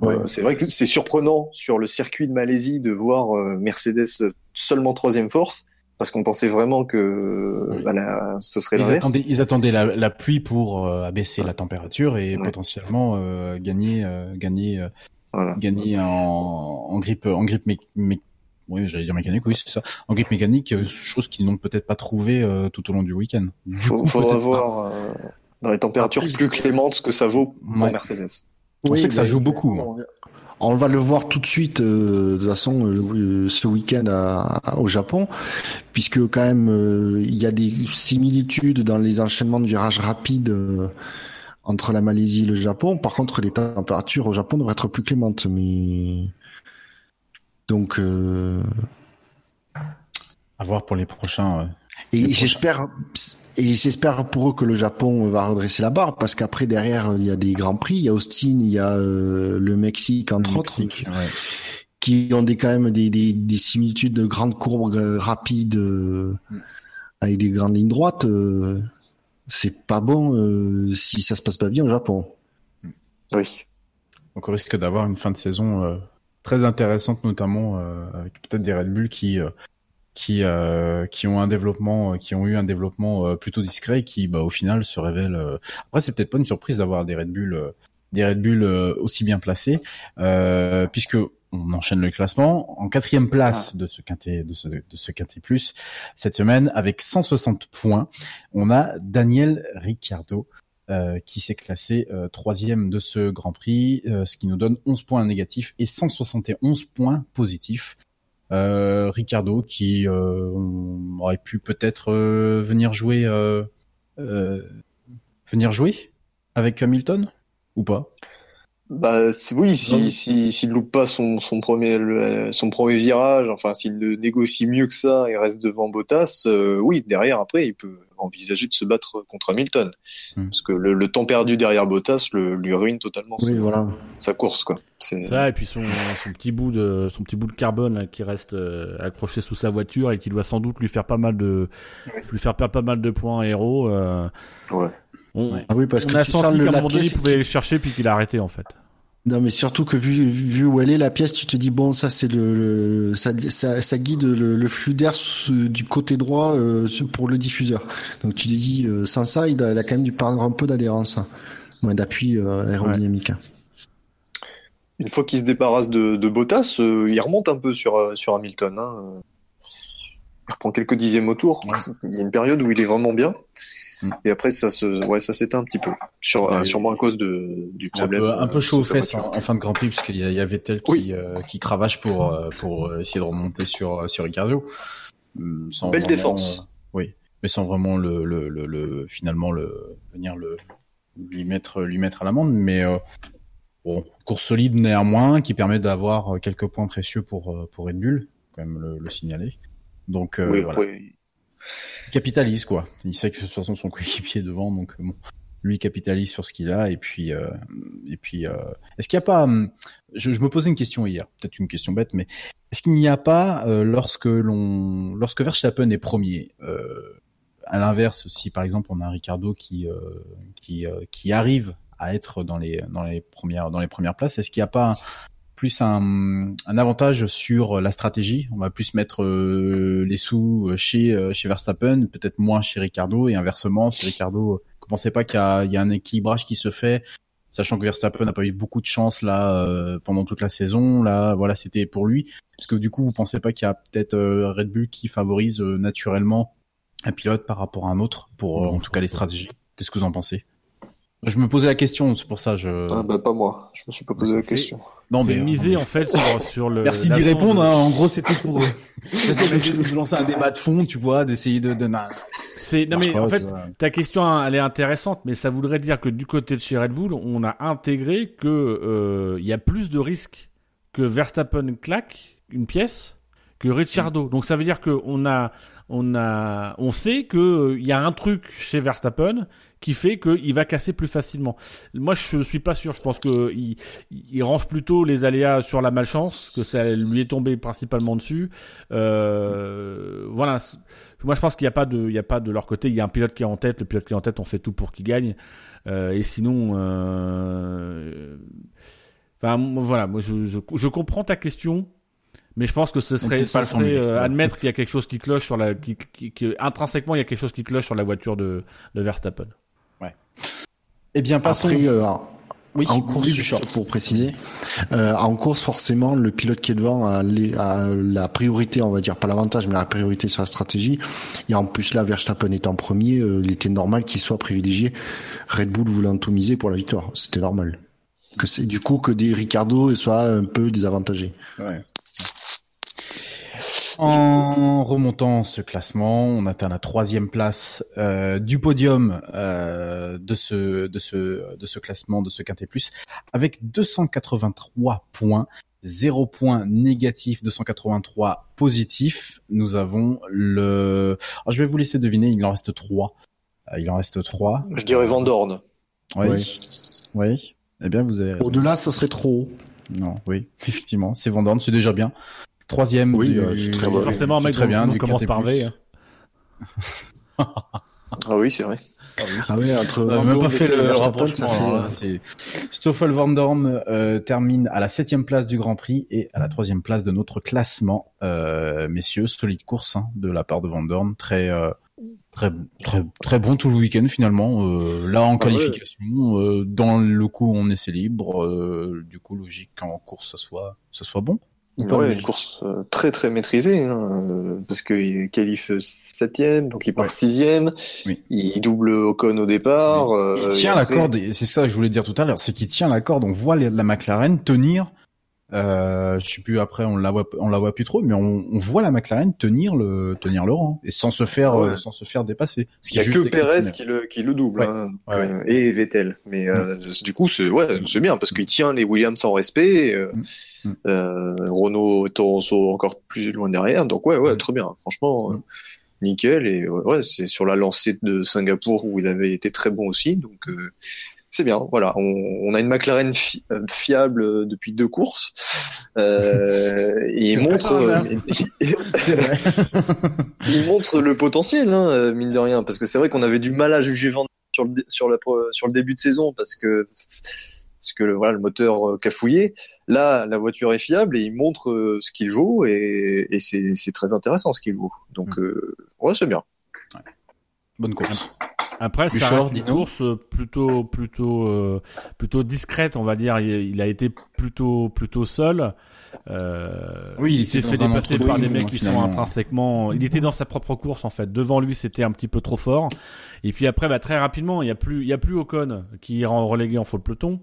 Ouais. Euh, c'est vrai que c'est surprenant sur le circuit de Malaisie de voir euh, Mercedes seulement troisième force parce qu'on pensait vraiment que Oui. bah, la- ce serait Ils l'inverse. attendaient, ils attendaient la, la pluie pour euh, abaisser la température et Ouais. potentiellement euh, gagner, euh, gagner, euh, Voilà. gagner en, en grippe, en grippe mé- mé- oui, j'allais dire mécanique, oui, c'est ça. En grippe mécanique, euh, chose qu'ils n'ont peut-être pas trouvé euh, tout au long du week-end. Du Faut, coup, faudra peut-être voir euh, dans les températures plus clémentes ce que ça vaut pour Ouais. Mercedes. On sait que ça joue beaucoup. hein. On va le voir tout de suite, euh, de toute façon, euh, ce week-end à- à- au Japon, puisque quand même euh, il y a des similitudes dans les enchaînements de virages rapides euh, entre la Malaisie et le Japon. Par contre, les températures au Japon devraient être plus clémentes, mais donc euh, À voir pour les prochains. et j'espère et j'espère pour eux que le Japon va redresser la barre parce qu'après derrière il y a des grands prix, il y a Austin, il y a euh, le Mexique entre le autres Mexique, ouais. qui ont des quand même des, des, des similitudes de grandes courbes euh, rapides euh, avec des grandes lignes droites. euh, c'est pas bon euh, si ça se passe pas bien au Japon. Oui. Donc on risque d'avoir une fin de saison euh, très intéressante, notamment euh, avec peut-être des Red Bull qui euh, qui euh, qui ont un développement, qui ont eu un développement euh, plutôt discret, et qui bah au final se révèlent. euh, Après c'est peut-être pas une surprise d'avoir des Red Bull euh, des Red Bull euh, aussi bien placés, euh, puisque on enchaîne le classement en quatrième place de ce quintet de ce de ce quintet plus cette semaine avec 160 points. On a Daniel Ricciardo qui s'est classé euh, troisième de ce Grand Prix, euh, ce qui nous donne 11 points négatifs et 171 points positifs. Euh, Ricardo qui euh, aurait pu peut-être euh, venir jouer euh, euh, venir jouer avec Hamilton ou pas? Bah c'est- oui, Non. si si s'il loupe pas son son premier le- son premier virage, enfin s'il le négocie mieux que ça et reste devant Bottas, euh, oui derrière après il peut envisager de se battre contre Hamilton Hmm. parce que le, le temps perdu derrière Bottas le, lui ruine totalement Oui, sa, voilà. sa course quoi. C'est Ça et puis son, son petit bout de son petit bout de carbone là, qui reste euh, accroché sous sa voiture et qui doit sans doute lui faire pas mal de lui faire perdre pas mal de points héros. Euh, ouais. on, Ouais. Ah oui, parce on que a senti le, qu'à un moment donné il pouvait aller le chercher puis qu'il a arrêté en fait. Non, mais surtout que vu, vu où elle est la pièce, tu te dis bon, ça c'est le, le- ça, ça, ça guide le, le flux d'air du côté droit euh, pour le diffuseur. Donc tu te dis euh, sans ça, il a, il a quand même dû perdre un peu d'adhérence, hein. moins d'appui euh, aérodynamique. hein. Une fois qu'il se débarrasse de, de Bottas, euh, il remonte un peu sur euh, sur Hamilton. Hein. Il reprend quelques dixièmes au tour. Ouais. Il y a une période où il est vraiment bien. Mm. Et après, ça se, ouais, ça s'éteint un petit peu. Sur, Ouais, euh, sûrement à cause de, du un problème. peu, un peu euh, chaud aux fesses en, en fin de Grand Prix puisqu'il y, a- il y avait tel qui, Oui. euh, qui cravache pour euh, pour euh, essayer de remonter sur sur Ricardo. Hum, sans Belle vraiment, défense. euh, oui, mais sans vraiment le le, le, le- finalement le venir le lui mettre lui mettre à l'amende, mais euh, bon course solide néanmoins qui permet d'avoir euh, quelques points précieux pour euh, pour Red Bull, quand même le, le signaler. Donc euh, Oui, voilà. Capitalise quoi. Il sait que de toute façon son coéquipier est devant, donc euh, bon, lui capitalise sur ce qu'il a et puis euh, et puis euh, est-ce qu'il n'y a pas hum, je, me posais une question hier, peut-être une question bête, mais est-ce qu'il n'y a pas euh, lorsque l'on lorsque Verstappen est premier, à l'inverse si par exemple on a un Ricardo qui qui qui arrive à être dans les dans les premières dans les premières places, est-ce qu'il n'y a pas plus un, avantage sur la stratégie. On va plus mettre euh, les sous chez euh, chez Verstappen, peut-être moins chez Ricardo et inversement si Ricardo, euh, vous pensez pas qu'il y a, un équilibrage qui se fait, sachant que Verstappen n'a pas eu beaucoup de chance là euh, pendant toute la saison. Là, voilà, c'était pour lui. Est-ce que du coup, vous pensez pas qu'il y a peut-être euh, Red Bull qui favorise euh, naturellement un pilote par rapport à un autre pour euh, en tout cas les stratégies? Qu'est-ce que vous en pensez? Je me posais la question, c'est pour ça je. ah, bah, pas moi. Je me suis pas posé la question. non mais misé en fait sur, sur le. Merci d'y répondre. de- Hein. En gros, c'était pour euh, j'essaie de, de lancer un débat de fond, tu vois, d'essayer de. de... non, C'est non mais pas, en fait ta question hein, elle est intéressante, mais ça voudrait dire que du côté de chez Red Bull, on a intégré que euh, il y a plus de risques que Verstappen claque une pièce que Ricciardo. Donc ça veut dire que on a on a on sait que euh, y a un truc chez Verstappen qui fait qu'il va casser plus facilement. Moi je suis pas sûr. Je pense que il, range plutôt les aléas sur la malchance, que ça lui est tombé principalement dessus. Euh, voilà. Moi, je pense qu'il n'y a pas de, il y a pas de leur côté. Il y a un pilote qui est en tête. Le pilote qui est en tête, on fait tout pour qu'il gagne. Euh, et sinon, enfin, voilà. Moi, je comprends ta question, mais je pense que ce serait, ce pas le serait, euh, admettre qu'il y a quelque chose qui cloche sur la, qui, qui, qui- intrinsèquement, il y a quelque chose qui cloche sur la voiture de, de Verstappen. Eh bien, passons. Après, euh, Oui, en course, oui, pour préciser, euh, en course forcément le pilote qui est devant a, les- a la priorité, on va dire pas l'avantage, mais la priorité sur la stratégie. Et en plus là, Verstappen étant premier, euh, il était normal qu'il soit privilégié. Red Bull voulant tout miser pour la victoire, c'était normal. Que c'est du coup que des Ricardo soient un peu désavantagés. Ouais. En remontant ce classement, on atteint la troisième place euh, du podium euh, de ce de ce de ce classement de ce quintet plus avec 283 points, 0 points négatifs, 283 positifs. Nous avons le. Alors, je vais vous laisser deviner. Il en reste trois. Euh, Il en reste trois. Je dirais Van Dorn. Oui. Oui. Eh bien, vous avez. Au-delà, ça serait trop. Non, oui, effectivement, c'est Van Dorn, c'est déjà bien. Troisième. Oui, du- euh, c'est très du- bien. Forcément, un mec très bien. du commence par. V. hein. Ah oui, c'est vrai. Ah ouais, entre On n'a Van même pas fait le Verstappen, rapprochement. fait- là, c'est- Stoffel Van Dorn euh, termine à la septième place du Grand Prix et à la troisième place de notre classement. Euh, messieurs, solide course hein, de la part de Van Dorn, très euh, très très très bon tout le week-end finalement. Euh, là en Ah ouais. qualification, euh, dans le coup on essai libre, euh, du coup logique qu'en course ça soit ça soit bon. Ouais, une course euh, très très maîtrisée, hein, euh, parce qu'il qualifie septième, donc il part Ouais. sixième, Oui. il double Ocon au départ. euh, Il tient la après- corde, et c'est ça que je voulais dire tout à l'heure, c'est qu'il tient la corde. On voit la McLaren tenir. Euh, je sais plus après, on la voit, on la voit plus trop, mais on, on voit la McLaren tenir le tenir le rang et sans se faire Ouais. euh, sans se faire dépasser. Ce Il y a que Perez qui le, qui le double, hein, et Vettel. Mais euh, du coup, c'est ouais, c'est bien parce qu'il tient les Williams en respect. Euh, Mm. Mm. euh, Renault étant au- encore plus loin derrière. Donc ouais, ouais, Mm. très bien. Franchement, Mm. euh, nickel. Et ouais, ouais, c'est sur la lancée de Singapour où il avait été très bon aussi. Donc euh, c'est bien. Voilà, on, on a une McLaren fi- euh, fiable depuis deux courses. Euh, et il montre, euh, il montre le potentiel, hein, mine de rien, parce que c'est vrai qu'on avait du mal à juger Van sur le dé- sur la pro- sur le début de saison parce que parce que le- voilà le moteur cafouillé. Là, la voiture est fiable et il montre euh, ce qu'il vaut et, et c'est c'est très intéressant ce qu'il vaut. Donc euh, ouais, c'est bien. Bonne course. Après, ça Bouchard, reste une course euh, plutôt, plutôt, euh, plutôt discrète, on va dire. Il, il a été plutôt, plutôt seul. Euh, Oui, il il s'est était fait dépasser par des mecs qui sont intrinsèquement. Il était dans sa propre course en fait. Devant lui, c'était un petit peu trop fort. Et puis après, bah, très rapidement, il y a plus, il y a plus Ocon qui est relégué en faux peloton.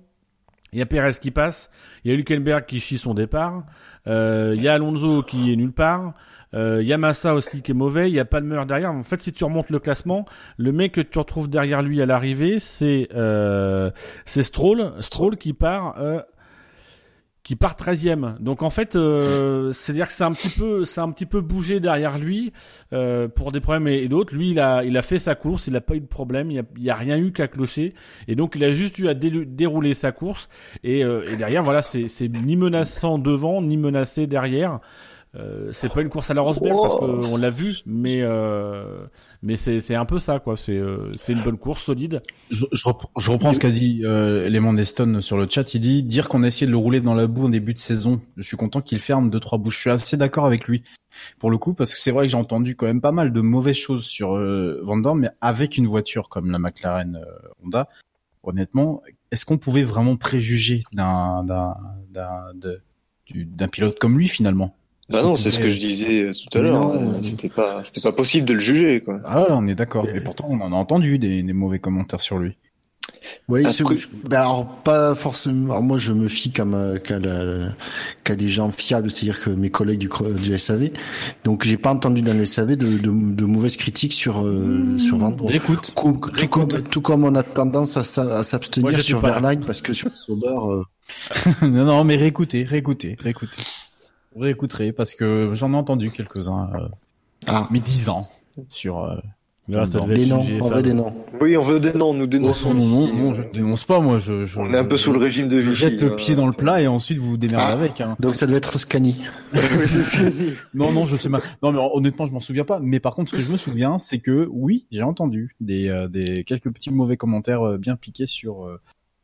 Il y a Perez qui passe, il y a Hülkenberg qui chie son départ, euh, il y a Alonso qui est nulle part, euh, il y a Massa aussi qui est mauvais, il y a Palmer derrière. En fait, si tu remontes le classement, le mec que tu retrouves derrière lui à l'arrivée, c'est euh, c'est Stroll, Stroll qui part euh, qui part 13e. Donc en fait, euh, c'est-à-dire que c'est un un petit peu bougé derrière lui euh, pour des problèmes et, d'autres. Lui, il a fait sa course, il a pas eu de problème, il y a, rien eu qu'à clocher et donc il a juste eu à dérouler sa course et, euh, derrière voilà, c'est ni menaçant devant ni menacé derrière. Euh, c'est pas une course à la Rosberg parce qu'on l'a vu, mais euh, mais c'est c'est un peu ça quoi. C'est euh, c'est une bonne course solide. Je, je reprends, je reprends ce qu'a dit euh, Lemon Deston sur le chat. Il dit dire qu'on a essayé de le rouler dans la boue en début de saison. Je suis content qu'il ferme deux trois bouches. Je suis assez d'accord avec lui pour le coup parce que c'est vrai que j'ai entendu quand même pas mal de mauvaises choses sur euh, Van Dorn, mais avec une voiture comme la McLaren Honda, honnêtement, est-ce qu'on pouvait vraiment préjuger d'un d'un d'un d'un pilote comme lui finalement? Bah non, c'est ce que je disais euh, tout à l'heure. euh, C'était pas c'était pas possible de le juger quoi. Ah on est d'accord. Et pourtant, on en a entendu des, des mauvais commentaires sur lui. Oui, Après- c'est- ben alors pas forcément. Alors moi, je me fie comme euh, qu'à la- qu'à des gens fiables, c'est-à-dire que mes collègues du, du SAV. Donc, j'ai pas entendu dans le SAV de, de, de mauvaises critiques sur euh, sur Van Dorn. J'écoute. Tout, tout comme, tout comme on a tendance à, s'abstenir sur. Verlaine parce que sur Sauber, euh, non, non, mais réécoutez, réécoutez, réécoutez. Vous réécouterez parce que j'en ai entendu quelques-uns, euh, ah, mais dix ans sur. Euh... Là, ça des noms, vrai Fab. des noms. Oui, on veut des noms, nous Non, dénonçons. non, non, non, euh, je ne dénonce pas, moi. Je, je, On est un peu sous le régime de Je Vichy, jette le hein. pied dans le plat et ensuite vous vous démerdez Ah. avec. Hein. Donc ça devait être Scani. Non, non, je sais pas. Non, mais honnêtement, je m'en souviens pas. Mais par contre, ce que je me souviens, c'est que oui, j'ai entendu des, euh, des quelques petits mauvais commentaires euh, bien piqués sur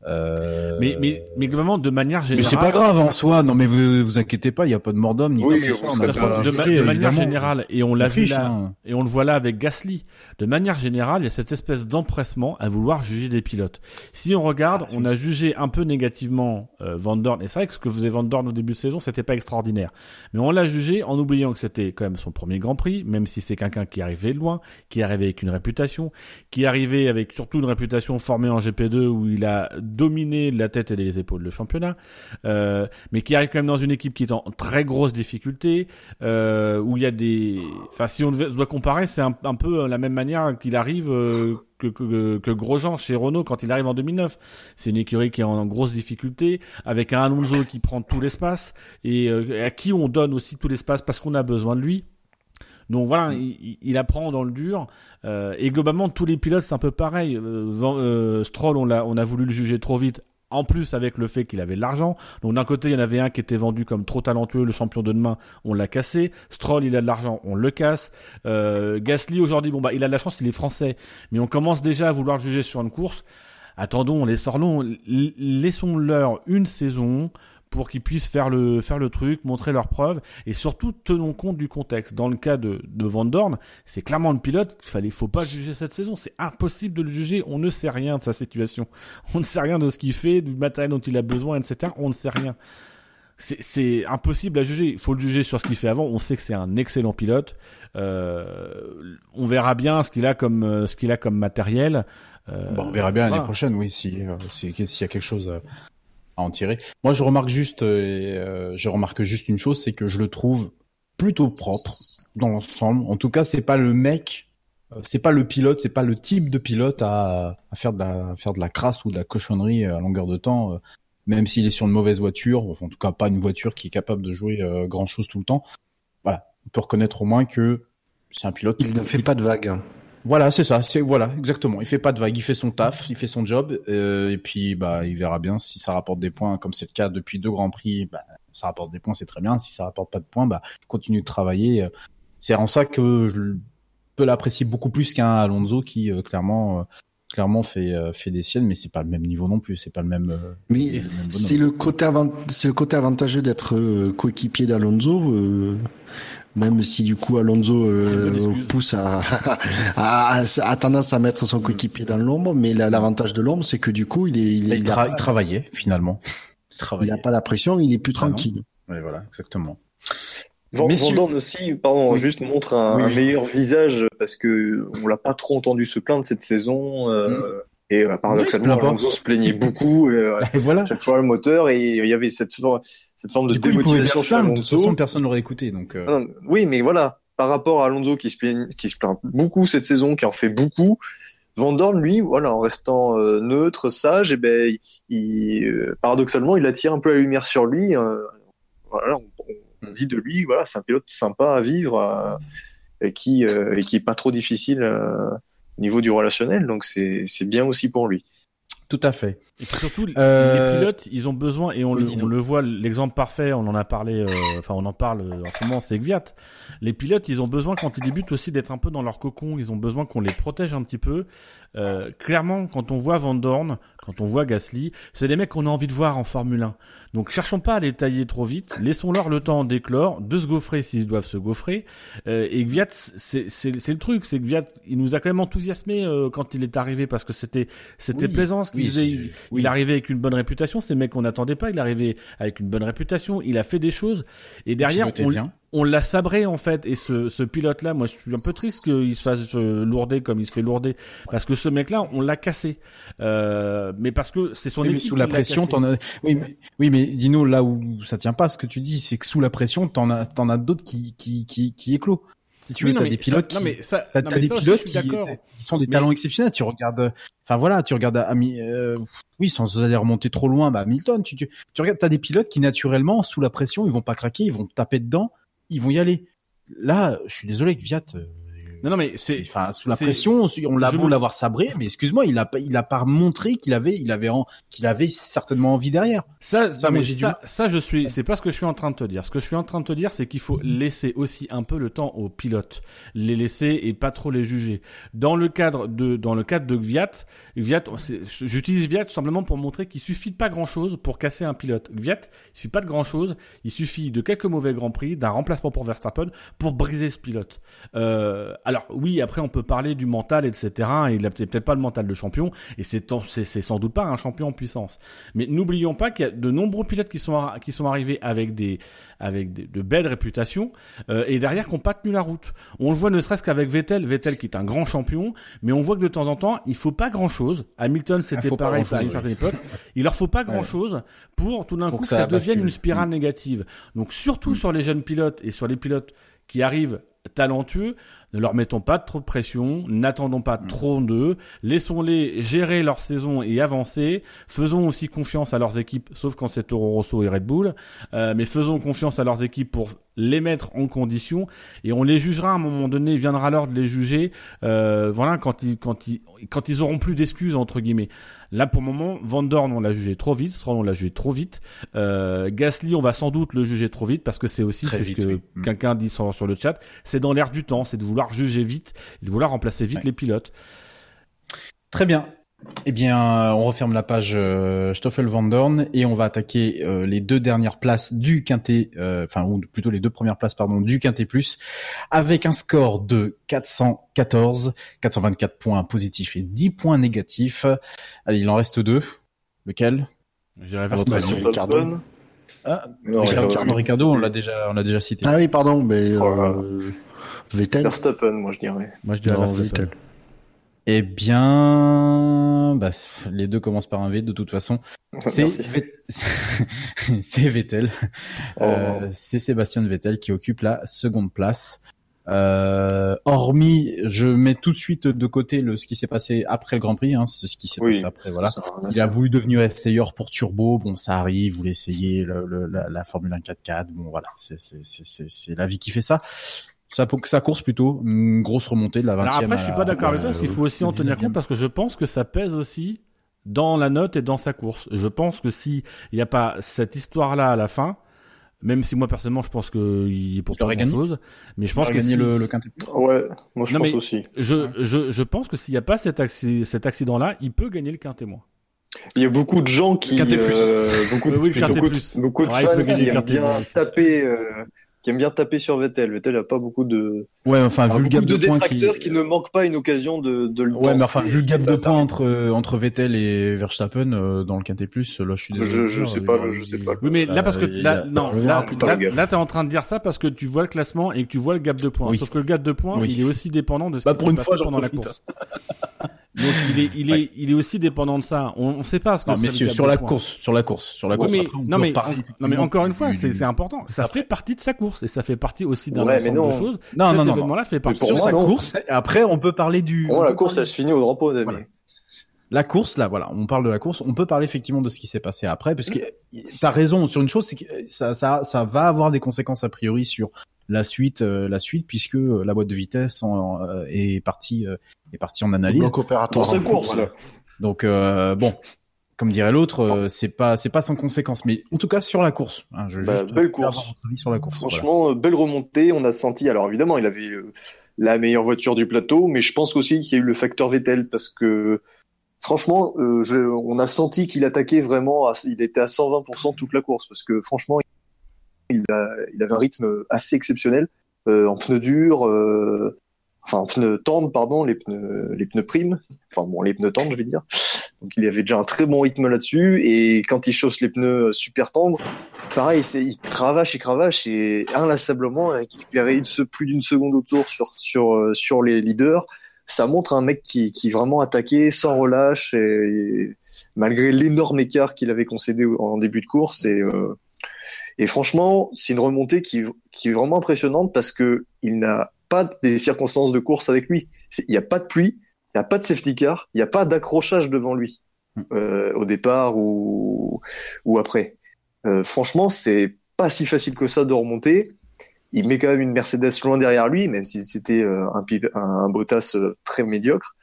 euh. Mais, mais, mais globalement, de manière Mais générale. c'est pas grave en soi. Non, mais vous vous inquiétez pas, il y a pas de mort d'homme ni Oui, quoi on a pas de, de de manière générale, et on l'a vu fiche, là, hein. et on le voit là avec Gasly. De manière générale, il y a cette espèce d'empressement à vouloir juger des pilotes. Si on regarde, Ah, on a jugé un peu négativement euh, Van Dorn, et c'est vrai que ce que faisait Van Dorn au début de saison, c'était pas extraordinaire. Mais on l'a jugé en oubliant que c'était quand même son premier Grand Prix, même si c'est quelqu'un qui arrivait loin, qui arrivait avec une réputation, qui arrivait avec surtout une réputation formée en GP2 où il a dominé la tête et les épaules le championnat, euh, mais qui arrive quand même dans une équipe qui est en très grosse difficulté, euh, où il y a des, enfin si on doit comparer, c'est un, peu la même manière qu'il arrive euh, que, Grosjean chez Renault quand il arrive en 2009. C'est une écurie qui est en grosse difficulté, avec un Alonso qui prend tout l'espace et euh, à qui on donne aussi tout l'espace parce qu'on a besoin de lui. Donc voilà, il, il- apprend dans le dur. Euh, et globalement, tous les pilotes, c'est un peu pareil. Euh, euh, Stroll, on, a voulu le juger trop vite. En plus, avec le fait qu'il avait de l'argent. Donc d'un côté, il y en avait un qui était vendu comme trop talentueux, le champion de demain, on l'a cassé. Stroll, il a de l'argent, on le casse. Euh, Gasly, aujourd'hui, bon bah, il a de la chance, il est français. Mais on commence déjà à vouloir juger sur une course. Attendons, laissons, laissons-leur une saison pour qu'ils puissent faire le, faire le truc, montrer leurs preuves, et surtout tenons compte du contexte. Dans le cas de, de Van Dorn, c'est clairement le pilote, il fallait, faut pas juger cette saison, c'est impossible de le juger, on ne sait rien de sa situation, on ne sait rien de ce qu'il fait, du matériel dont il a besoin, etc., on ne sait rien. C'est- impossible à juger, il faut le juger sur ce qu'il fait avant, on sait que c'est un excellent pilote, euh, on verra bien ce qu'il a comme, ce qu'il a comme matériel. Euh, Bon, on verra bien l'année voilà. prochaine, oui, si euh, si- s'il y a quelque chose à, en tirer. Moi, je remarque juste, euh, et, euh, je remarque juste une chose, c'est que je le trouve plutôt propre dans l'ensemble. En tout cas, c'est pas le mec, euh, c'est pas le pilote, c'est pas le type de pilote à, à faire de la à faire de la crasse ou de la cochonnerie à longueur de temps. euh, même s'il est sur une mauvaise voiture, enfin, en tout cas pas une voiture qui est capable de jouer grand chose tout le temps. Voilà, on peut reconnaître au moins que c'est un pilote. Il ne fait pas de vagues. Voilà, c'est ça. C'est voilà, exactement. Il fait pas de vague, il fait son taf, il fait son job, euh, et puis bah il verra bien si ça rapporte des points, comme c'est le cas depuis deux grands prix. Bah, ça rapporte des points, c'est très bien. Si ça rapporte pas de points, bah il continue de travailler. C'est en ça que je peux l'apprécier beaucoup plus qu'un Alonso qui euh, clairement euh, clairement fait euh, fait des siennes, mais c'est pas le même niveau non plus. C'est pas le même. euh, Mais c'est le côté c'est le côté avantageux d'être euh, coéquipier d'Alonso, euh, même si du coup Alonso euh, pousse à, à, à- a tendance à mettre son coéquipier dans l'ombre. Mais la- l'avantage de l'ombre, c'est que du coup, il est, il, il, il tra- a, il travaillait finalement. Il il travaillait. a pas la pression, il est plus Ah tranquille. Ouais, voilà, exactement. Van. Van aussi, pardon, Oui. juste montre un, Oui, un oui. meilleur visage parce que on l'a pas trop entendu se plaindre cette saison. euh, Et euh, paradoxalement. Alonso se plaignait beaucoup. Et, euh, Et voilà. chaque fois le moteur et il y avait cette, forme- cette forme de Du coup, démotivation chez plaindre. De toute Alonso. façon, personne l'aurait écouté, donc. euh, Ah non, oui, mais voilà, par rapport à Alonso qui se plaint, qui se plaint beaucoup cette saison, qui en fait beaucoup, Van Dorn, lui, voilà, en restant euh, neutre, sage, et ben, il, euh, paradoxalement, il attire un peu la lumière sur lui. euh, voilà, on, on dit de lui, voilà, c'est un pilote sympa à vivre euh, et qui euh, et qui est pas trop difficile euh, niveau du relationnel, donc c'est bien aussi pour lui. Tout à fait. Et puis surtout, Euh, les pilotes, ils ont besoin, et on, oui, le, on le voit, l'exemple parfait, on en a parlé, euh, enfin on en parle euh, en ce moment, c'est Gviat. Les pilotes, ils ont besoin quand ils débutent aussi d'être un peu dans leur cocon, ils ont besoin qu'on les protège un petit peu. Euh, clairement, quand on voit Van Dorn, quand on voit Gasly, c'est des mecs qu'on a envie de voir en Formule 1. Donc cherchons pas à les tailler trop vite, laissons-leur le temps d'éclore, de se gaufrer s'ils doivent se gaufrer. Euh, et Gviat, c'est le truc, c'est que Gviat, il nous a quand même enthousiasmé euh, quand il est arrivé parce que c'était c'était Oui, plaisant ce qu'il oui, faisait. Il- oui. il arrivait avec une bonne réputation, c'est le mec qu'on n'attendait pas, il arrivé avec une bonne réputation, il a fait des choses, et derrière, on, l'a sabré en fait, et ce, ce pilote-là, moi je suis un peu triste qu'il se fasse euh, lourder comme il se fait lourder, parce que ce mec-là, on l'a cassé. Euh, mais parce que c'est son Oui, mais équipe sous la pression, t'en as. Oui, mais, oui, mais Dino, là où ça tient pas, ce que tu dis, c'est que sous la pression, t'en as, t'en as d'autres qui, qui, qui, qui éclosent. Si tu Oui, veux, t'as des ça- pilotes non, qui, mais ça, t'as, non, t'as mais des ça pilotes qui, sont des Mais- talents exceptionnels. Tu regardes, enfin voilà, tu regardes Ami, euh, oui, sans aller remonter trop loin, bah Hamilton, tu, tu, tu regardes, t'as des pilotes qui naturellement, sous la pression, ils vont pas craquer, ils vont taper dedans, ils vont y aller. Là, je suis désolé, que Viat, euh, Non, non, mais c'est, enfin, sous la pression, on l'a beau l'avoir sabré, mais excuse-moi, il a pas, il a pas montré qu'il avait, il avait, qu'il avait certainement envie derrière. Ça, Ça, mais ça, ça, je suis, c'est pas ce que je suis en train de te dire. Ce que je suis en train de te dire, c'est qu'il faut laisser aussi un peu le temps aux pilotes, les laisser et pas trop les juger. Dans le cadre de, dans le cadre de Gviat, Gviat, j'utilise Gviat simplement pour montrer qu'il suffit de pas grand chose pour casser un pilote. Gviat, il suffit pas de grand chose, il suffit de quelques mauvais grands prix, d'un remplacement pour Verstappen pour briser ce pilote. Euh, alors oui, après on peut parler du mental, etc. Il a peut-être pas le mental de champion, et c'est sans doute pas un champion en puissance. Mais n'oublions pas qu'il y a de nombreux pilotes qui sont ar- qui sont arrivés avec des avec des- de belles réputations euh, et derrière qui n'ont pas tenu la route. On le voit ne serait-ce qu'avec Vettel, Vettel qui est un grand champion, mais on voit que de temps en temps il faut pas grand chose. Hamilton c'était Ah, pas pareil grand-chose, à une certaine époque. Il leur faut pas grand chose pour tout d'un coup que ça ça devienne une spirale négative. Donc surtout sur les jeunes pilotes et sur les pilotes qui arrivent talentueux, ne leur mettons pas trop de pression, n'attendons pas trop d'eux, laissons-les gérer leur saison et avancer, faisons aussi confiance à leurs équipes, sauf quand c'est Toro Rosso et Red Bull, euh, mais faisons confiance à leurs équipes pour les mettre en condition. Et on les jugera à un moment donné, il viendra l'heure de les juger, euh, voilà, quand ils, quand ils, quand ils auront plus d'excuses, entre guillemets. Là, pour le moment, Van Dorn, on l'a jugé trop vite, Stroll, on l'a jugé trop vite, euh, Gasly, on va sans doute le juger trop vite parce que c'est aussi, c'est ce que oui. Mm. quelqu'un dit sur, sur le chat, c'est dans l'air du temps, c'est de vouloir juger vite et de vouloir remplacer vite Ouais. les pilotes. Très bien. Eh bien, euh, on referme la page euh, Stoffel Van Dorn et on va attaquer euh, les deux dernières places du Quintet, euh, enfin ou plutôt les deux premières places pardon du Quintet Plus, avec un score de 414, 424 points positifs et 10 points négatifs. Allez, il en reste deux. Lequel? J'irai vers. Ricardo. Ah, Non, Ricardo, Ricardo. Ricardo, on l'a déjà, on l'a déjà cité. Ah oui, pardon, mais Oh Vettel. Verstappen, moi je dirais. Moi, je dirais Non, Verstappen. Vettel. Eh bien, bah, les deux commencent par un V de toute façon. C'est Vettel. Oh. Euh, c'est Sébastien Vettel qui occupe la seconde place. Euh, hormis, je mets tout de suite de côté le ce qui s'est passé après le Grand Prix, hein, c'est ce qui s'est Oui. passé après, voilà. Il a voulu devenir essayeur pour Turbo, bon ça arrive, il voulait essayer le, le- la, la Formule 1 4x4, bon voilà, c'est c'est c'est c'est- c'est la vie qui fait ça. Ça, ça course plutôt, une grosse remontée de la 20e. Alors après, à je suis pas d'accord avec toi, euh, parce qu'il faut aussi en tenir 19e. compte, parce que je pense que ça pèse aussi dans la note et dans sa course. Je pense que si il n'y a pas cette histoire-là à la fin, même si moi personnellement je pense qu'il est pour pas grand chose, mais je pense a que si, le, le Quintet. Ouais, moi je Non, pense aussi. je, je, je pense que s'il n'y a pas cet, acci- cet accident-là, il peut gagner le quintet moi. Il y a beaucoup de gens qui, euh, beaucoup, de- Oui, beaucoup, de- plus. beaucoup de fans qui aiment bien taper, euh, qui aiment bien taper sur Vettel. Vettel a pas beaucoup de, Ouais, enfin, vu le gap de de points qui... qui... ne manquent pas une occasion de, de le Ouais, mais enfin, vu le gap de points entre entre Vettel et Verstappen euh, dans le Quintet Plus, là, je suis désolé. Je, je sais pas, je sais pas. Oui, mais là, parce que Euh, il y là, a- non, là, là, là, t'es en train de dire ça parce que tu vois le classement et que tu vois le gap de points. Oui. Sauf que le gap de points, Oui. il est aussi dépendant de ce Bah, qui pour s'est une fois, j'en pendant la profite. course. Donc, il est, il est, il est aussi dépendant de ça. On, on sait pas ce que Non, messieurs, sur la course, sur la course, sur la Ouais, course. mais, Après, non, mais, non, mais encore une fois, du- c'est, important. Ça fait partie de sa course et ça fait partie aussi d'un Ouais, mais ensemble de non. choses. Non, Cet non, non, événement-là fait partie pour sur moi, sa non. course. Après, on peut parler du. Pour moi, la course, elle se finit au drapeau. Voilà. La course, là, voilà, on parle de la course. On peut parler effectivement de ce qui s'est passé après, parce que t'as raison sur une chose, c'est que ça, ça, ça va avoir des conséquences a priori sur la suite, euh, la suite, puisque euh, la boîte de vitesse en- euh, est partie, euh, est partie en analyse. Bloc Dans opératoire. sa course, là. Donc euh, bon, comme dirait l'autre, euh, c'est pas, c'est pas sans conséquences, mais en tout cas sur la course. Hein, je Bah, juste belle course. sur la course. voilà. Franchement, euh, belle remontée. On a senti, alors évidemment, il avait euh, la meilleure voiture du plateau, mais je pense aussi qu'il y a eu le facteur Vettel parce que franchement, euh, je, on a senti qu'il attaquait vraiment, à, il était à 120% toute la course parce que franchement, il, a, il avait un rythme assez exceptionnel euh, en pneus durs, euh, enfin en pneus tendres, pardon, les pneus, les pneus primes, enfin bon, les pneus tendres, je vais dire. Donc il avait déjà un très bon rythme là-dessus et quand il chausse les pneus super tendres, pareil, il cravache et cravache et inlassablement se- plus d'une seconde au tour sur, sur, euh, sur les leaders. Ça montre un mec qui, qui vraiment attaquait sans relâche et, et malgré l'énorme écart qu'il avait concédé en début de course. Et, euh, et franchement, c'est une remontée qui, qui est vraiment impressionnante parce que il n'a pas des circonstances de course avec lui. Il n'y a pas de pluie, il n'y a pas de safety car, il n'y a pas d'accrochage devant lui euh, au départ ou, ou après. Euh, franchement, c'est pas si facile que ça de remonter. il met quand même une Mercedes loin derrière lui, même si c'était euh, un, un, un Bottas euh, très médiocre.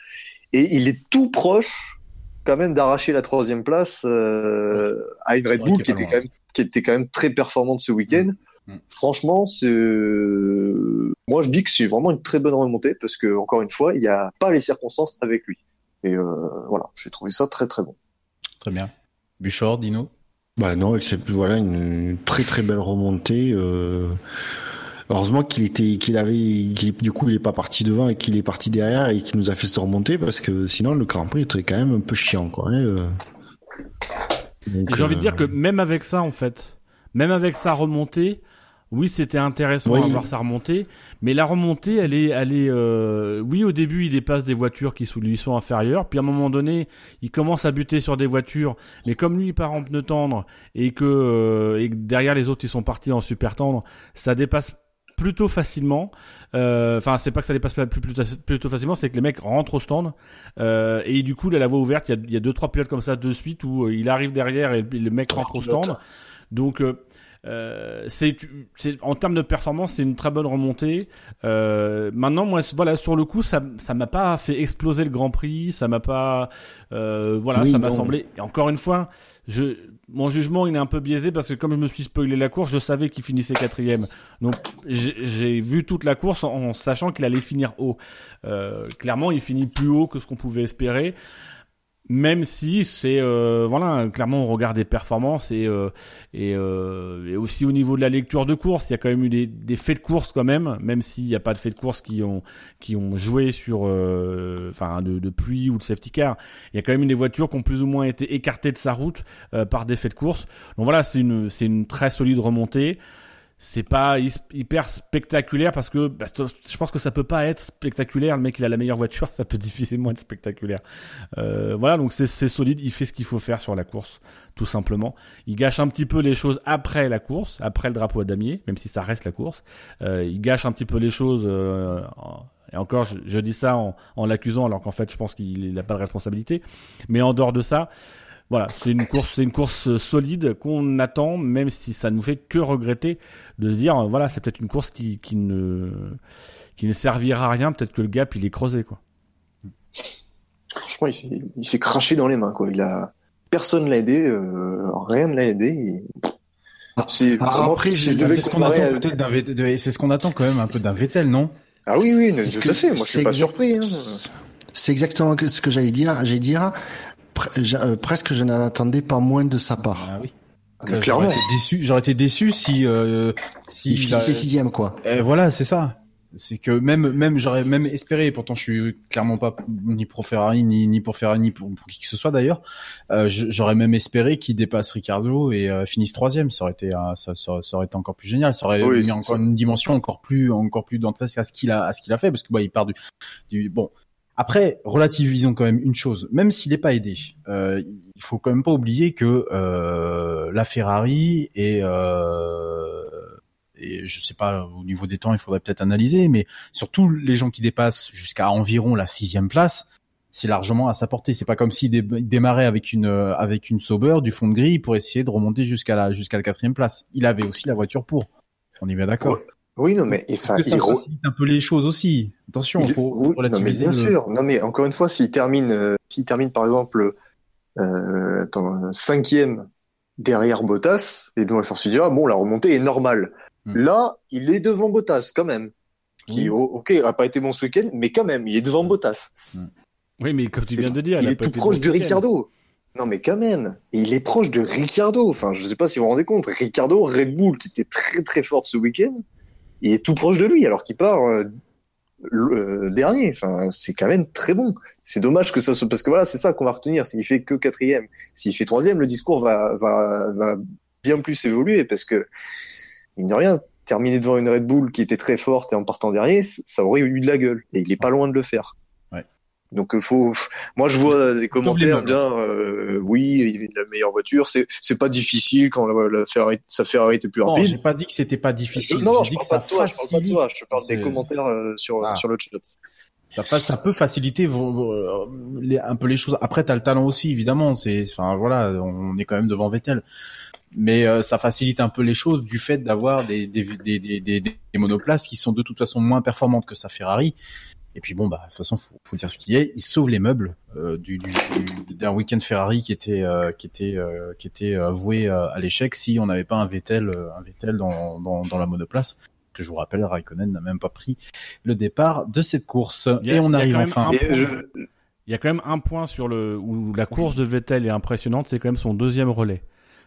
Et il est tout proche, quand même, d'arracher la troisième place euh, à une Red Bull qui était quand même qui était quand même très performante ce week-end. Mm. Franchement, c'est moi je dis que c'est vraiment une très bonne remontée parce que encore une fois, il n'y a pas les circonstances avec lui. Et euh, voilà, j'ai trouvé ça très très bon. Très bien. Buchor, Dino. Bah non, c'est voilà une, très très belle remontée. Euh... Heureusement qu'il était, qu'il avait, du coup il est pas parti devant et qu'il est parti derrière et qu'il nous a fait se remonter parce que sinon le Grand Prix était quand même un peu chiant quoi. hein, euh. J'ai envie de euh, dire que même avec ça, en fait, même avec sa remontée, oui, c'était intéressant Oui. à voir sa remontée, mais la remontée, elle est, elle est, euh, oui, au début, il dépasse des voitures qui sous- lui sont inférieures, puis à un moment donné, il commence à buter sur des voitures, mais comme lui, il part en pneu tendre et que, euh, et que derrière les autres, ils sont partis en super tendre, ça dépasse plutôt facilement. Euh, Enfin, c'est pas que ça dépasse pas plus, plus- plutôt facilement, c'est que les mecs rentrent au stand euh, et du coup, là, la voie ouverte, il y a, il y a deux trois pilotes comme ça de suite où euh, il arrive derrière et le mec rentre au stand. Donc euh, c'est en termes de performance, c'est une très bonne remontée. Euh, maintenant, moi, voilà, sur le coup, ça ça m'a pas fait exploser le Grand Prix, ça m'a pas, euh, voilà, Oui, ça m'a semblé. Et encore une fois, je mon jugement, il est un peu biaisé parce que comme je me suis spoilé la course, je savais qu'il finissait quatrième. Donc j'ai j'ai vu toute la course en, en sachant qu'il allait finir haut. Euh, clairement, il finit plus haut que ce qu'on pouvait espérer. Même si c'est euh, voilà clairement on regarde des performances et euh, et, euh, et aussi au niveau de la lecture de course il y a quand même eu des, des faits de course quand même même s'il n'y a pas de faits de course qui ont qui ont joué sur euh, enfin de, de pluie ou de safety car. Il y a quand même eu des voitures qui ont plus ou moins été écartées de sa route euh, par des faits de course. Donc voilà c'est une c'est une très solide remontée c'est pas hy- hyper spectaculaire parce que bah, je pense que ça peut pas être spectaculaire. Le mec il a la meilleure voiture, ça peut difficilement être spectaculaire. Euh, voilà, donc c'est solide. Il fait ce qu'il faut faire sur la course, tout simplement. Il gâche un petit peu les choses après la course, après le drapeau à damier, même si ça reste la course. Euh, il gâche un petit peu les choses. euh, et encore, je, je dis ça en, en l'accusant, alors qu'en fait, je pense qu'il n'a pas de responsabilité. Mais en dehors de ça, voilà, c'est une course, c'est une course euh, solide qu'on attend, même si ça nous fait que regretter de se dire, euh, voilà, c'est peut-être une course qui, qui ne, qui ne servira à rien. Peut-être que le gap il est creusé, quoi. Franchement, il s'est, il s'est craché dans les mains, quoi. Il a, personne l'a aidé, euh, rien ne l'a aidé. et- C'est, Ah, moi, après, si je- je devais C'est ce qu'on attend à- peut-être d'un Vettel- de- c'est ce qu'on attend quand même un peu d'un Vettel, non? Ah oui, oui, C'est ce tout à fait. Moi, je suis pas surpris. Hein. C'est exactement ce que j'allais dire. J'allais dire pre- euh, presque je n'en attendais pas moins de sa part. Ah oui. J'aurais été déçu. J'aurais été déçu si euh, si Il finissait sixième quoi. Euh, voilà, c'est ça. C'est que même même j'aurais même espéré. Pourtant, je suis clairement pas ni pour Ferrari ni ni pour Ferrari ni pour, pour qui que ce soit d'ailleurs. Euh, j'aurais même espéré qu'il dépasse Ricardo et euh, finisse troisième. Ça aurait été euh, ça, ça, ça aurait été encore plus génial. Ça aurait Oui, mis encore ça. une dimension encore plus encore plus dantesque à ce qu'il a à ce qu'il a fait parce que bah il part du, du bon. Après, relativisons quand même une chose. Même s'il n'est pas aidé, euh, il faut quand même pas oublier que euh, la Ferrari est euh, et je sais pas au niveau des temps, il faudrait peut-être analyser, mais surtout les gens qui dépassent jusqu'à environ la sixième place, c'est largement à sa portée. C'est pas comme s'il dé- il démarrait avec une avec une Sauber du fond de grille pour essayer de remonter jusqu'à la jusqu'à la quatrième place. Il avait aussi la voiture pour. On est bien d'accord. Oui, non, mais enfin, ça il, facilite un peu les choses aussi. Attention, il- faut, oui, faut non, mais bien le- sûr. Non, mais encore une fois, s'il termine, euh, s'il termine par exemple euh, attends, cinquième derrière Bottas, et donc on se dire ah bon, la remontée est normale. Hmm. Là, il est devant Bottas quand même. Qui, oh, ok, a pas été bon ce week-end, mais quand même, il est devant Bottas. Oui, mais comme tu viens de dire, il est tout proche de. Ricardo. Non mais quand même, Et il est proche de Ricardo. Enfin, je sais pas si vous vous rendez compte, Ricardo, Red Bull, qui était très très fort ce week-end, il est tout proche de lui alors qu'il part euh, le- euh, dernier. Enfin, c'est quand même très bon. C'est dommage que ça soit parce que voilà, c'est ça qu'on va retenir. S'il fait que quatrième, s'il fait troisième, le discours va va va bien plus évoluer parce que mine de rien, terminer devant une Red Bull qui était très forte et en partant dernier, ça aurait eu de la gueule. Et il est pas loin de le faire. Donc euh, faut, moi je vois des les commentaires meubles. bien, euh, oui, il est la meilleure voiture, c'est c'est pas difficile quand la, la Ferrari, sa Ferrari était plus Non, rapide. j'ai pas dit que c'était pas difficile. non, non, je dit parle que ça de toi, je parle pas de facilite. toi, je parle des commentaires euh, sur Ah. sur le chat. ça, peut faciliter vos- vos- les- un peu les choses. Après, t'as le talent aussi, évidemment. C'est, enfin, voilà, on est quand même devant Vettel. mais euh, ça facilite un peu les choses du fait d'avoir des des, des, des, des, des monoplaces qui sont de toute façon moins performantes que sa Ferrari. Et puis bon, bah de toute façon, faut, faut dire ce qui est. Il sauve les meubles euh, du, du, du- d'un week-end Ferrari qui était euh, qui était euh, qui était voué à l'échec si on n'avait pas un Vettel un Vettel dans, dans dans la monoplace. Que je vous rappelle, Raikkonen n'a même pas pris le départ de cette course. A- Et on arrive enfin. Il y a quand même un point sur le où la course de Vettel est impressionnante, c'est quand même son deuxième relais.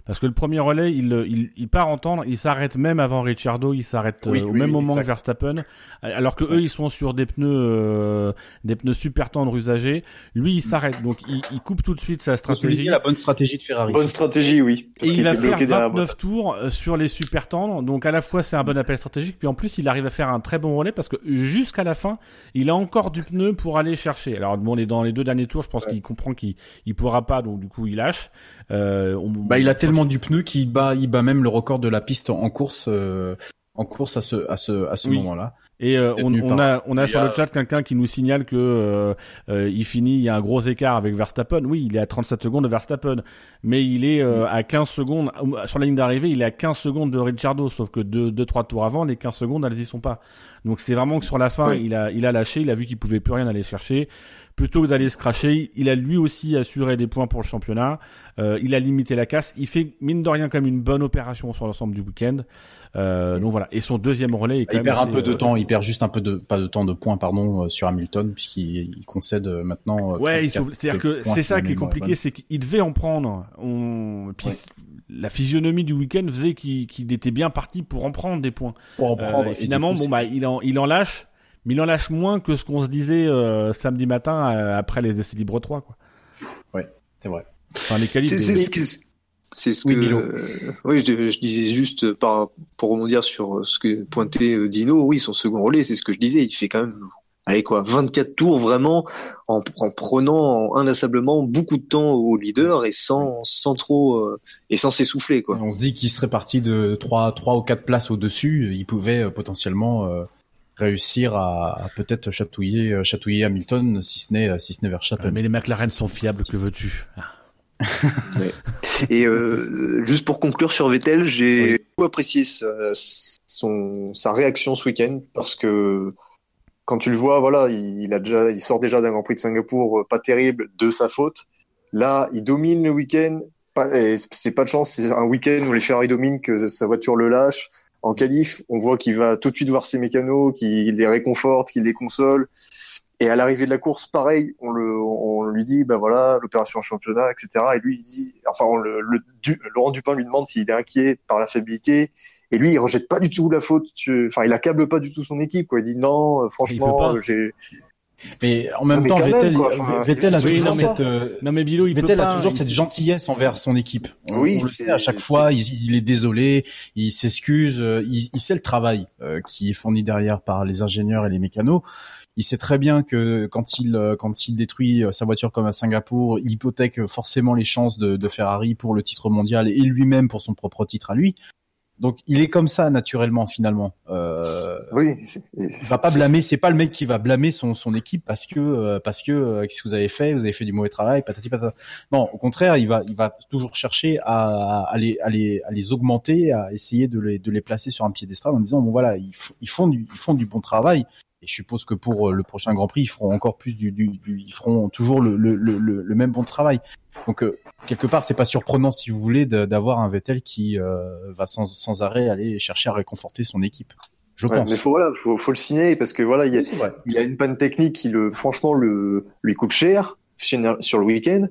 Parce que le premier relais, il, il, il part entendre, il s'arrête même avant Ricciardo, il s'arrête Oui, euh, au oui, même oui, moment exact. que Verstappen, alors que eux ils sont sur des pneus euh, des pneus super tendres usagés. Lui il s'arrête, donc il, il coupe tout de suite sa stratégie. la bonne stratégie de Ferrari. Bonne stratégie, oui. Parce qu'il il bloqué derrière la 29 tours euh, sur les super tendres, donc à la fois c'est un bon appel stratégique, puis en plus il arrive à faire un très bon relais parce que jusqu'à la fin, il a encore du pneu pour aller chercher. Alors bon, on est dans les deux derniers tours, je pense qu'il comprend qu'il il pourra pas, donc du coup il lâche. Euh, on- Bah, il a tellement du pneu qu'il bat, il bat même le record de la piste en course, euh, en course à ce, à ce, à ce Oui. moment-là. Et euh, on, on a, on a sur a- le chat quelqu'un qui nous signale que euh, euh, il finit, il y a un gros écart avec Verstappen. Oui, il est à 37 secondes de Verstappen, mais il est euh, à 15 secondes sur la ligne d'arrivée. Il est à 15 secondes de Ricciardo, sauf que deux, deux, trois tours avant, les 15 secondes, elles y sont pas. Donc c'est vraiment que sur la fin, Oui. il a, il a lâché, il a vu qu'il pouvait plus rien aller chercher. Plutôt que d'aller se cracher, il a lui aussi assuré des points pour le championnat. Euh, il a limité la casse. Il fait mine de rien comme une bonne opération sur l'ensemble du week-end. Euh, donc voilà. Et son deuxième relais est quand Il même perd un peu de euh, temps, il perd juste un peu de, pas de temps de points, pardon, euh, sur Hamilton, puisqu'il il concède euh, maintenant. Ouais, il 34 sauve- c'est-à-dire que c'est ça qui est compliqué, c'est qu'il devait en prendre. On... Puis Ouais. la physionomie du week-end faisait qu'il qu'il était bien parti pour en prendre des points. Pour en prendre, finalement, coup, bon bah il en il en lâche, mais il en lâche moins que ce qu'on se disait euh, samedi matin euh, après les essais libres 3 quoi. c'est vrai. Enfin les qualifs. C'est ce que c'est ce Oui, que Milo. euh, oui je, je disais juste par pour rebondir sur ce que pointait euh, Dino oui son second relais c'est ce que je disais il fait quand même allez quoi 24 tours vraiment en, en prenant inlassablement beaucoup de temps au leader et sans sans trop euh, et sans s'essouffler quoi On se dit qu'il serait parti de 3, trois ou quatre places au-dessus, il pouvait euh, potentiellement euh, réussir à, à peut-être chatouiller, euh, chatouiller Hamilton, si ce n'est, si ce n'est mais les McLaren sont fiables, que veux-tu? Et euh, juste pour conclure sur Vettel, j'ai beaucoup apprécié sa, son, sa réaction ce week-end parce que quand tu le vois, voilà, il, il a déjà, il sort déjà d'un Grand Prix de Singapour euh, pas terrible de sa faute. Là, il domine le week-end. C'est pas de chance, c'est un week-end où les Ferrari dominent, que sa voiture le lâche. En qualif, on voit qu'il va tout de suite voir ses mécanos, qu'il les réconforte, qu'il les console. Et à l'arrivée de la course, pareil, on, le, on lui dit, ben voilà, l'opération championnat, etc. Et lui, il dit, enfin, on le, le, du, Laurent Dupin lui demande s'il est inquiet par la fiabilité. Et lui, il rejette pas du tout la faute. Enfin, il accable pas du tout son équipe. Quoi. Il dit non, euh, franchement, euh, j'ai. Mais en même Non, mais temps, quand même, Vettel, enfin, Vettel a oui, toujours non, cette, euh, Non mais Bilo, il Vettel peut a toujours il- cette gentillesse envers son équipe. On, Oui, on le c'est- sait à chaque fois, il, il est désolé, il s'excuse, euh, il, il sait le travail euh, qui est fourni derrière par les ingénieurs et les mécanos. Il sait très bien que quand il euh, quand il détruit euh, sa voiture comme à Singapour, il hypothèque forcément les chances de, de Ferrari pour le titre mondial et lui-même pour son propre titre à lui. Donc il est comme ça naturellement finalement. Euh, Oui, il va pas blâmer, c'est pas le mec qui va blâmer son, son équipe parce que euh, parce que euh, qu'est-ce que vous avez fait, vous avez fait du mauvais travail, patati patata. Non, au contraire, il va il va toujours chercher à, à les à les à les augmenter, à essayer de les de les placer sur un piédestal en disant bon voilà, ils, font du ils font du bon travail. Et je suppose que pour euh, le prochain Grand Prix, ils feront encore plus du, du, du- ils feront toujours le, le, le, le le même bon travail. Donc euh, quelque part, c'est pas surprenant si vous voulez d'avoir un Vettel qui euh, va sans sans arrêt aller chercher à réconforter son équipe. Je Ouais, pense. mais faut voilà, faut, faut le signer parce que voilà, il y a, une panne technique qui le, franchement, le lui coûte cher sur le week-end.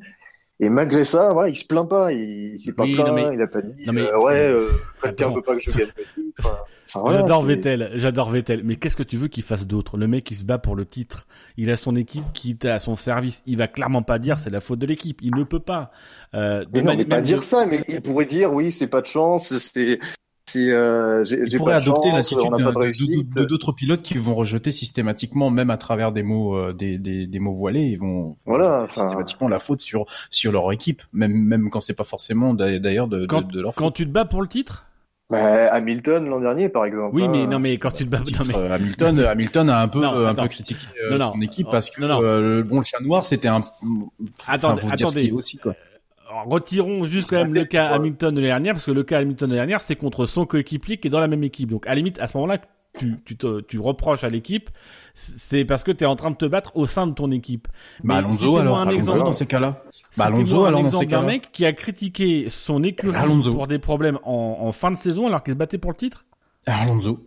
Et malgré ça, voilà, il se plaint pas, il, s'est pas Oui, plaint, mais- il a pas dit, mais- euh, ouais, euh, quelqu'un veut pas que je gagne le titre. Enfin, enfin, voilà, j'adore Vettel, j'adore Vettel. Mais qu'est-ce que tu veux qu'il fasse d'autre? Le mec, il se bat pour le titre. Il a son équipe qui est à son service. Il va clairement pas dire c'est la faute de l'équipe. Il ne peut pas. Euh, Mais non, mais pas dire ça, mais il pourrait dire oui, c'est pas de chance, c'est, c'est, euh, j'ai Il j'ai pourrait pas de adopter chance, l'attitude on n'a pas de de- réussite. d'autres pilotes qui vont rejeter systématiquement, même à travers des mots, euh, des, des, des mots voilés, ils vont, Voilà, systématiquement la faute sur sur leur équipe, même même quand c'est pas forcément d'a- d'ailleurs de, de, Quand, de leur quand faute. tu te bats pour le titre? Bah, Hamilton l'an dernier, par exemple. Oui, hein. mais non, mais quand tu te bats, non, mais Euh, Hamilton, Hamilton a un peu, Non, euh, un peu critiqué euh, Non, non. son équipe Non, parce que non, non. euh, le bon le chat noir c'était un. Attendez, faut dire ce qui est attendez. aussi quoi. Retirons juste quand même le cas Hamilton de l'année dernière, parce que le cas Hamilton de l'année dernière, c'est contre son coéquipier qui est dans la même équipe. Donc à la limite, à ce moment-là, tu, tu, te, tu reproches à l'équipe, c'est parce que tu es en train de te battre au sein de ton équipe. Bah, Alonso, citez-moi alors, un Alonso, exemple, dans ces cas-là. Bah, Alonso, un alors, exemple d'un mec qui a critiqué son écurie Alonso. pour des problèmes en, en fin de saison alors qu'il se battait pour le titre? Alonso.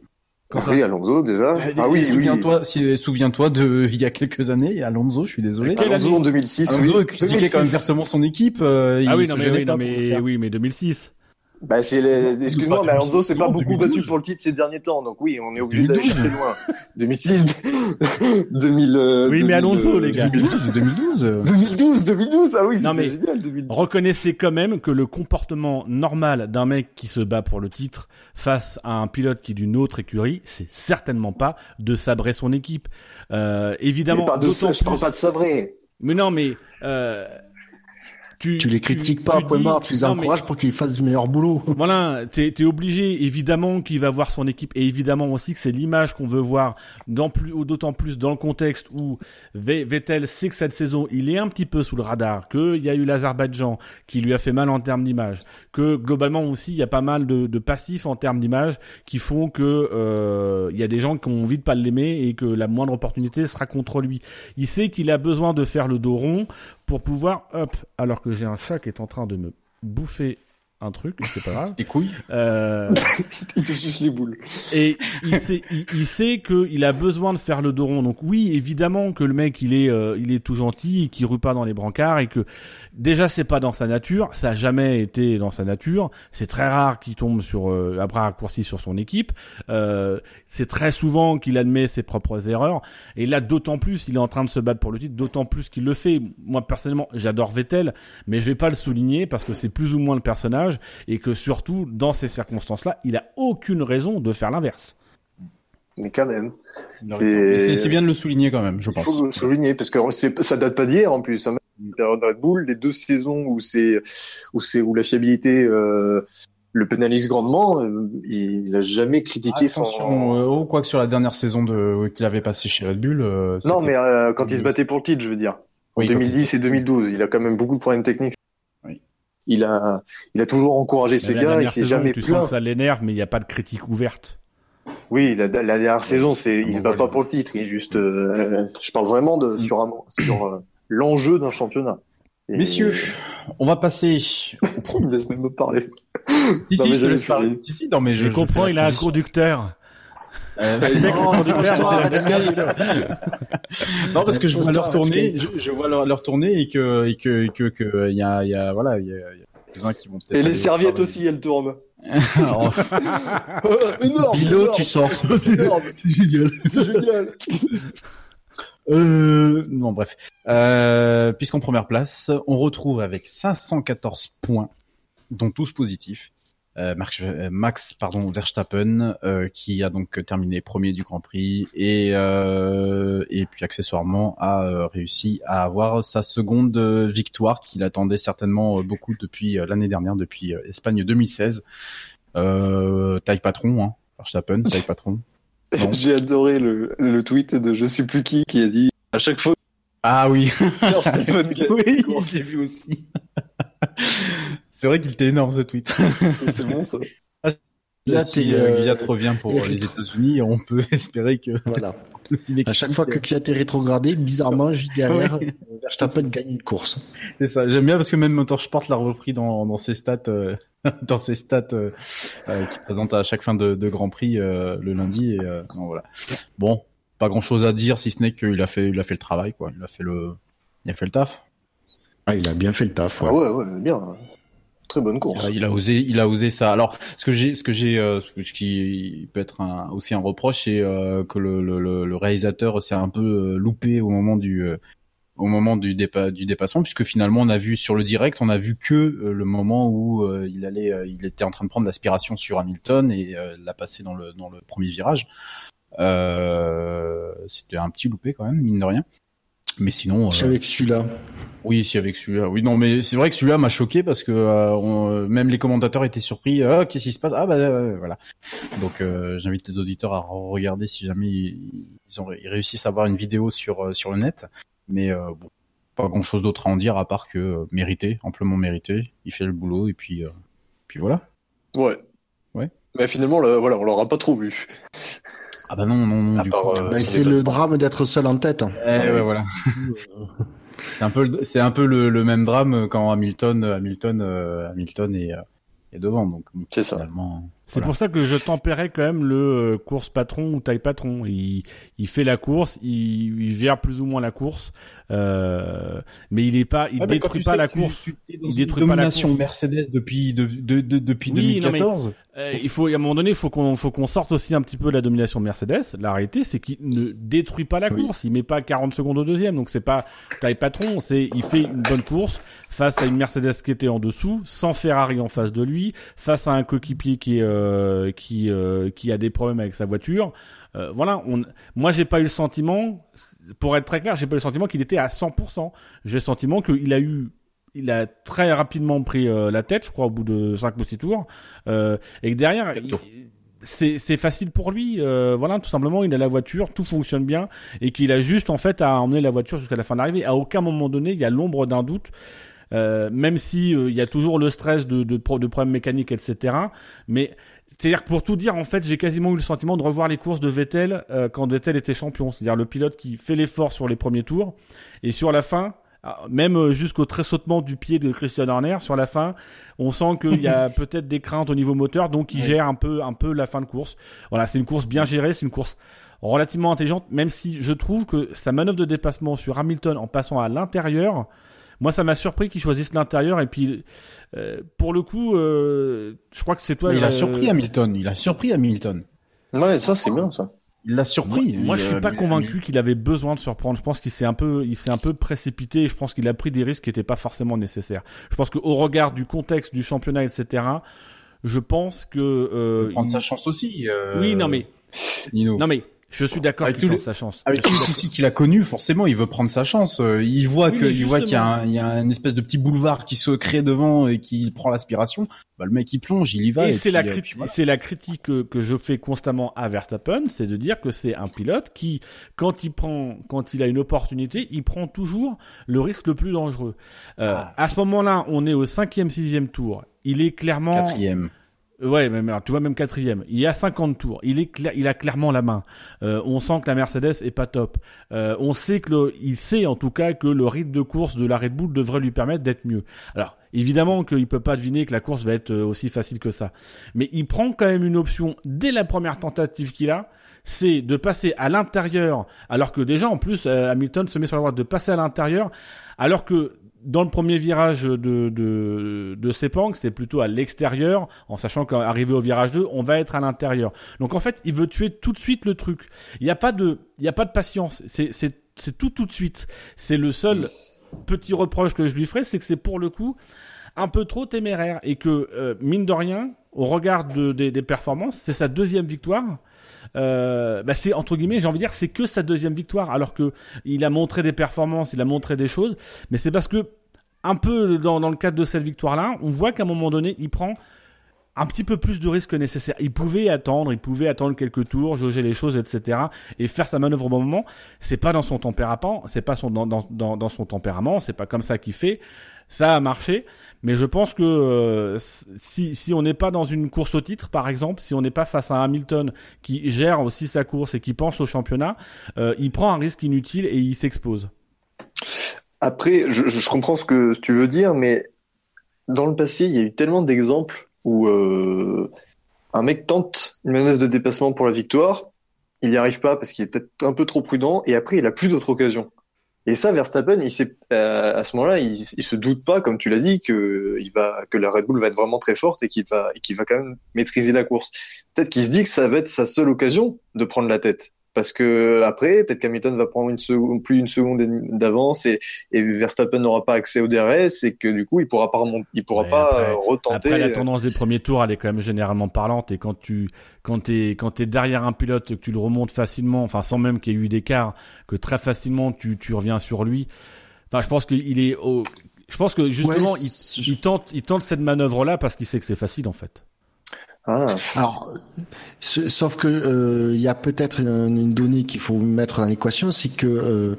Oui, Alonso déjà. Ah oui, oui. Souviens-toi, si, souviens-toi de, il y a quelques années, Alonso, je suis désolé. Alonso en 2006, Alonso oui. critiquait quand même 2006. vertement son équipe. euh, ah il oui, non mais, oui, non, oui, mais 2006. Bah c'est les... excuse-moi, mais Alonso s'est pas 2006, beaucoup 2012. battu pour le titre ces derniers temps, donc oui, on est obligé d'aller 2012. chercher loin. 2006, 2000. euh, Oui, mais 2000, Alonso, euh, les gars. 2012, 2012. euh, 2012, 2012, ah oui, mais- génial, 2012. Reconnaissez quand même que le comportement normal d'un mec qui se bat pour le titre face à un pilote qui est d'une autre écurie, c'est certainement pas de sabrer son équipe. Euh, évidemment, Mais pas de ça, je parle pas de sabrer. Mais non, mais euh, tu, Tu les critiques pas, point dis- mort, tu les non, mais- encourages pour qu'ils fassent du meilleur boulot. Voilà, t'es es obligé, évidemment, qu'il va voir son équipe, et évidemment aussi que c'est l'image qu'on veut voir, dans plus, d'autant plus dans le contexte où Ve- Vettel sait que cette saison, il est un petit peu sous le radar, qu'il y a eu l'Azerbaïdjan qui lui a fait mal en termes d'image, que globalement aussi, il y a pas mal de, de passifs en termes d'image qui font que euh, il y a des gens qui ont envie de pas l'aimer et que la moindre opportunité sera contre lui. Il sait qu'il a besoin de faire le dos rond pour pouvoir, hop, alors que j'ai un chat qui est en train de me bouffer un truc, c'est pas grave. Des couilles. Euh, Il te suce les boules. et il sait, il, il sait qu'il a besoin de faire le dos rond. Donc oui, évidemment que le mec, il est, euh, il est tout gentil et qu'il rue pas dans les brancards et que déjà c'est pas dans sa nature. Ça a jamais été dans sa nature. C'est très rare qu'il tombe sur euh, à bras raccourcis sur son équipe. Euh, c'est très souvent qu'il admet ses propres erreurs. Et là, d'autant plus, il est en train de se battre pour le titre. D'autant plus qu'il le fait. Moi personnellement, j'adore Vettel, mais je vais pas le souligner parce que c'est plus ou moins le personnage et que surtout dans ces circonstances-là, il a aucune raison de faire l'inverse. Mais quand même. C'est- bien de le souligner quand même, je Il pense. faut le souligner parce que ça date pas d'hier en plus. Hein. La période Red Bull, les deux saisons où c'est où c'est où la fiabilité euh, le pénalise grandement, euh, il a jamais critiqué Attention, son. euh, oh, quoi que sur la dernière saison de qu'il avait passé chez Red Bull. euh, Non, mais euh, quand il se battait pour le titre, je veux dire. En Oui, quand 2010 et 2012, il a quand même beaucoup de problèmes techniques. Il a, il a toujours encouragé ses gars, il dernière s'est saison, jamais tu plaint. sens que ça l'énerve, mais il n'y a pas de critique ouverte. Oui, la, la dernière saison, c'est, il se bat pas pour le titre, il est juste, euh, je parle vraiment de, sur un, sur euh, l'enjeu d'un championnat. Et- Messieurs, on va passer. il me laisse même me parler. Si, Non, si, je te j'allais laisse parler. faire- Si, si, non, mais je, comprends, il a un conducteur. Euh, Non, parce que je vois leur tourner, je, je vois leur, leur tourner et que, et que, et que, que, il y a, il y a, voilà, il y a, il y a quelques-uns qui vont peut-être. Et les serviettes travailler. aussi, elles tournent. Alors, énorme! Bilo, énorme, tu sors. c'est génial. C'est génial! Euh, non, bref. Euh, puisqu'en première place, on retrouve avec 514 points, dont tous positifs, euh, Max, euh, Max pardon, Verstappen, euh, qui a donc terminé premier du Grand Prix et euh, et puis accessoirement a euh, réussi à avoir sa seconde euh, victoire qu'il attendait certainement euh, beaucoup depuis euh, l'année dernière, depuis euh, Espagne 2016. Euh, taille patron, hein, Verstappen, taille patron. J'ai adoré le, le tweet de je sais plus qui qui a dit à chaque fois Ah oui. Oui, j'ai vu aussi. C'est vrai qu'il était énorme ce tweet. c'est bon ça. Là, si euh, euh, Gviat revient pour les rétro- États-Unis, on peut espérer que Voilà. À chaque fois que Xiat est rétrogradé, bizarrement, juste derrière, Verstappen gagne une course. c'est ça. J'aime bien parce que même Motorsport l'a repris dans, dans ses stats, euh, dans ses stats euh, euh, qu'il présente à chaque fin de, de Grand Prix euh, le lundi. Et, euh, non, voilà. Bon, pas grand-chose à dire si ce n'est qu'il a fait, il a fait le travail, quoi. Il a fait le, il a fait le taf. Ah, il a bien fait le taf, ouais. Ah ouais, ouais, bien. Très bonne course. Il a, osé, il a osé ça. Alors, ce que j'ai, ce que j'ai, euh, ce qui peut être un- aussi un reproche, c'est euh, que le, le, le- réalisateur s'est un peu euh, loupé au moment du, au moment du, du dépassement, puisque finalement on a vu sur le direct, on a vu que le moment où il allait, il était en train de prendre l'aspiration sur Hamilton et l'a passé dans le dans le premier virage. Euh, C'était un petit loupé quand même, mine de rien. Mais sinon, C'est euh, avec celui-là. oui, si avec celui-là. Oui, non, mais c'est vrai que celui-là m'a choqué parce que euh, on- euh, même les commentateurs étaient surpris. Ah, qu'est-ce qui se passe? Ah bah euh, voilà. Donc euh, j'invite les auditeurs à regarder si jamais ils, ils ont ils réussissent à avoir une vidéo sur sur le net. Mais euh, bon, pas grand chose d'autre à en dire à part que euh, mérité, amplement mérité. Il fait le boulot et puis, euh, puis voilà. Ouais. Ouais. Mais finalement, là, voilà, on l'aura pas trop vu. Ah bah non, non, non. Euh, c'est le drame d'être seul en tête. Eh ouais, voilà. c'est un peu, c'est un peu le, le même drame quand Hamilton, Hamilton, euh, Hamilton est, euh, est devant. Donc C'est ça. finalement, C'est voilà. pour ça que je tempérais quand même le euh, course patron ou taille patron. Il, il fait la course, il, il gère plus ou moins la course, euh, mais il est pas, il Ouais, quand détruit pas la tu- course. tu il détruit pas la domination course. Mercedes depuis de, de, de- depuis Oui, non, mais- 2014. Euh, il faut, à un moment donné, il faut qu'on, faut qu'on sorte aussi un petit peu de la domination Mercedes. La réalité, c'est qu'il ne détruit pas la Oui. course. Il met pas 40 secondes au deuxième. Donc c'est pas taille patron. C'est, il fait une bonne course face à une Mercedes qui était en dessous, sans Ferrari en face de lui, face à un coéquipier qui, est, euh, qui, euh, qui a des problèmes avec sa voiture. Euh, voilà, on, moi j'ai pas eu le sentiment, pour être très clair, j'ai pas eu le sentiment qu'il était à 100%. J'ai le sentiment qu'il a eu, il a très rapidement pris euh, la tête, je crois, au bout de 5 ou 6 tours, euh, et que derrière, c'est facile pour lui. euh, voilà, tout simplement, il a la voiture, tout fonctionne bien, et qu'il a juste en fait à emmener la voiture jusqu'à la fin d'arrivée. À aucun moment donné, il y a l'ombre d'un doute. Même si il y a toujours le stress de, de problèmes mécaniques, etc. Mais c'est-à-dire que pour tout dire, en fait, j'ai quasiment eu le sentiment de revoir les courses de Vettel euh, quand Vettel était champion. C'est-à-dire le pilote qui fait l'effort sur les premiers tours et sur la fin, ah, même euh, jusqu'au tressautement du pied de Christian Horner, sur la fin, on sent qu'il y a peut-être des craintes au niveau moteur, donc il Ouais. gère un peu, un peu la fin de course. Voilà, c'est une course bien gérée, c'est une course relativement intelligente, même si je trouve que sa manœuvre de déplacement sur Hamilton en passant à l'intérieur, moi ça m'a surpris qu'il choisisse l'intérieur et puis euh, pour le coup, euh, je crois que c'est toi. Mais il a euh, surpris Hamilton. Il a surpris Hamilton. Ouais, ça c'est bien ça. Il l'a surpris. Moi, moi, Il, je suis euh, pas mais- convaincu qu'il avait besoin de surprendre. Je pense qu'il s'est un peu, il s'est un peu précipité. Et je pense qu'il a pris des risques qui n'étaient pas forcément nécessaires. Je pense qu'au regard du contexte du championnat, etc., je pense que euh, mais prendre il- sa chance aussi. euh, oui, non mais, Nino. non mais, je suis d'accord Avec qu'il sa chance. Avec les d'accord. soucis qu'il a connus, forcément, il veut prendre sa chance. Euh, Il voit Oui, que, mais il voit qu'il y a, un, il y a une espèce de petit boulevard qui se crée devant et qui prend l'aspiration. Bah, le mec, il plonge, il y va. Et Et, c'est la, euh, voilà. c'est la critique que, que je fais constamment à Verstappen, c'est de dire que c'est un pilote qui, quand il prend, quand il a une opportunité, il prend toujours le risque le plus dangereux. Euh, Ah. À ce moment-là, on est au cinquième, sixième tour. Il est clairement Quatrième. Ouais, même, alors, tu vois, même quatrième. Il y a 50 tours. Il est clair, il a clairement la main. Euh, on sent que la Mercedes est pas top. Euh, on sait que le, il sait en tout cas que le rythme de course de la Red Bull devrait lui permettre d'être mieux. Alors, évidemment qu'il peut pas deviner que la course va être euh, aussi facile que ça. Mais il prend quand même une option dès la première tentative qu'il a. C'est de passer à l'intérieur, alors que déjà, en plus, euh, Hamilton se met sur la droite, de passer à l'intérieur, alors que dans le premier virage de, de, de Sepang, c'est plutôt à l'extérieur, en sachant qu'arrivé au virage 2, on va être à l'intérieur. Donc en fait, il veut tuer tout de suite le truc. Il n'y a pas de, il a pas de patience. C'est, c'est, c'est tout tout de suite. C'est le seul petit reproche que je lui ferai, c'est que c'est pour le coup un peu trop téméraire et que euh, mine de rien, au regard de, des, des performances, c'est sa deuxième victoire. Euh, bah c'est entre guillemets, j'ai envie de dire, c'est que sa deuxième victoire, alors que il a montré des performances, il a montré des choses, mais c'est parce que un peu dans, le cadre de cette victoire-là, on voit qu'à un moment donné, il prend un petit peu plus de risques que nécessaire. Il pouvait attendre, il pouvait attendre quelques tours, jauger les choses, etc. et faire sa manœuvre au bon moment. C'est pas dans son tempérament, c'est pas dans, dans son tempérament, c'est pas comme ça qu'il fait. Ça a marché, mais je pense que euh, si, on n'est pas dans une course au titre, par exemple, si on n'est pas face à Hamilton qui gère aussi sa course et qui pense au championnat, euh, il prend un risque inutile et il s'expose. Après, je, je comprends ce que tu veux dire, mais dans le passé, il y a eu tellement d'exemples où euh, un mec tente une manœuvre de dépassement pour la victoire, il n'y arrive pas parce qu'il est peut-être un peu trop prudent, et après, il a plus d'autres occasions. Et ça, Verstappen, il sait, euh, à ce moment-là, il, il se doute pas, comme tu l'as dit, que il va, que la Red Bull va être vraiment très forte et qu'il va, qu'il va quand même maîtriser la course. Peut-être qu'il se dit que ça va être sa seule occasion de prendre la tête. Parce que après, peut-être qu'Hamilton va prendre une seconde, plus une seconde d'avance et, et Verstappen n'aura pas accès au DRS et que du coup, il pourra pas remonter, il pourra Ouais, pas après- euh, retenter. Après, la tendance des premiers tours, elle est quand même généralement parlante. Et quand tu, quand t'es, quand t'es derrière un pilote, que tu le remontes facilement, enfin, sans même qu'il y ait eu d'écart, que très facilement tu, tu reviens sur lui. Enfin, je pense qu'il est au, je pense que justement, Ouais, il, tente, il tente cette manœuvre-là parce qu'il sait que c'est facile, en fait. Ah, Alors, sauf que euh, il y a peut-être une, donnée qu'il faut mettre dans l'équation, c'est que euh,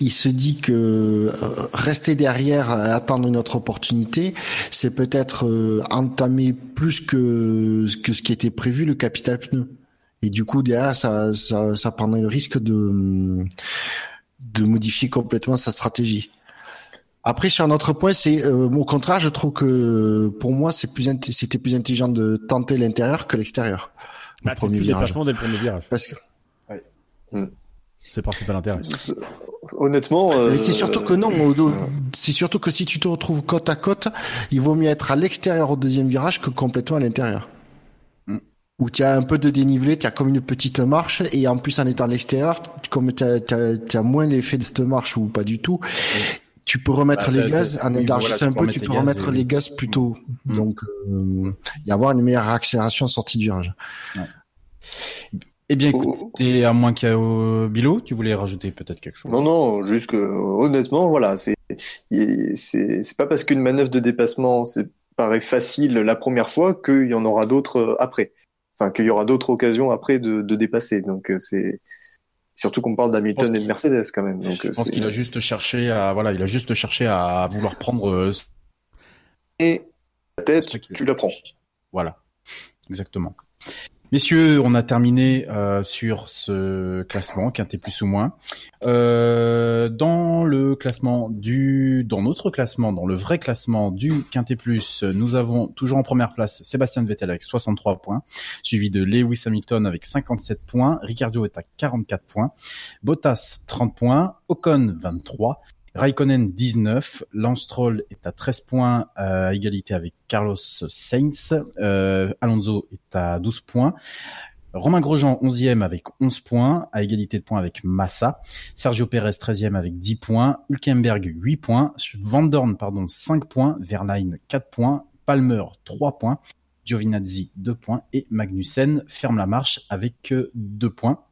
il se dit que euh, rester derrière, attendre une autre opportunité, c'est peut-être entamer plus que que ce qui était prévu le capital pneu. Et du coup, derrière, ça, ça, ça prendrait le risque de de modifier complètement sa stratégie. Après, sur un autre point, c'est euh, au contraire, je trouve que pour moi, c'est plus c'était plus intelligent de tenter l'intérieur que l'extérieur. au Bah, premier le virage. déplacement dès le premier virage. Parce que C'est le principal intérêt. honnêtement. euh, mais c'est surtout que non, au- c'est surtout que si tu te retrouves côte à côte, il vaut mieux être à l'extérieur au deuxième virage que complètement à l'intérieur. Mm. Où tu as un peu de dénivelé, tu as comme une petite marche, et en plus en étant à l'extérieur, comme tu as, moins l'effet de cette marche ou pas du tout, tu peux remettre Bah, les gaz, en oui, élargissant voilà, un peu, tu peux remettre et- les gaz plus tôt. Mm. Donc, euh, et avoir une meilleure accélération en sortie de virage. Eh bien, Oh. écoutez, à moins qu'il y ait euh, Bilo, tu voulais rajouter peut-être quelque chose? Non, non, juste que honnêtement, voilà, c'est c'est c'est pas parce qu'une manœuvre de dépassement c'est paraît facile la première fois qu'il y en aura d'autres euh, après. Enfin, qu'il y aura d'autres occasions après de, de dépasser. Donc euh, c'est surtout qu'on parle d'Hamilton Je et de Mercedes quand même. Donc euh, Je pense qu'il a juste cherché à, voilà, il a juste cherché à vouloir prendre euh, et la tête, tu la prends. Voilà, exactement. Messieurs, on a terminé euh, sur ce classement, quintet plus ou moins. Euh, dans le classement du, dans notre classement, dans le vrai classement du quintet plus, nous avons toujours en première place Sébastien Vettel avec 63 points, suivi de Lewis Hamilton avec 57 points, Ricardo est à 44 points, Bottas 30 points, Ocon 23, Raikkonen 19, Lance Stroll est à 13 points euh, à égalité avec Carlos Sainz, euh, Alonso est à 12 points, Romain Grosjean 11e avec 11 points, à égalité de points avec Massa, Sergio Perez 13e avec 10 points, Hülkenberg 8 points, Van Dorn pardon 5 points, Verlaine 4 points, Palmer 3 points, Giovinazzi 2 points. Et Magnussen ferme la marche avec 2 points.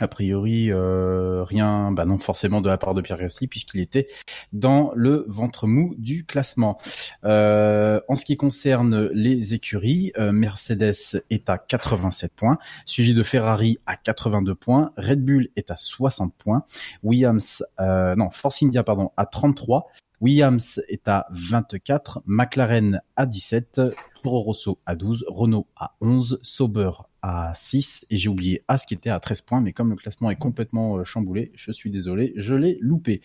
A priori, euh, rien, bah non, forcément de la part de Pierre Gasly puisqu'il était dans le ventre mou du classement. Euh, en ce qui concerne les écuries, euh, Mercedes est à 87 points, suivi de Ferrari à 82 points, Red Bull est à 60 points, Williams, non, Force India pardon, à 33. Williams est à 24, McLaren à 17, Toro Rosso à 12, Renault à 11, Sauber à 6 et j'ai oublié As qui était à 13 points mais comme le classement est complètement euh, chamboulé, je suis désolé, je l'ai loupé.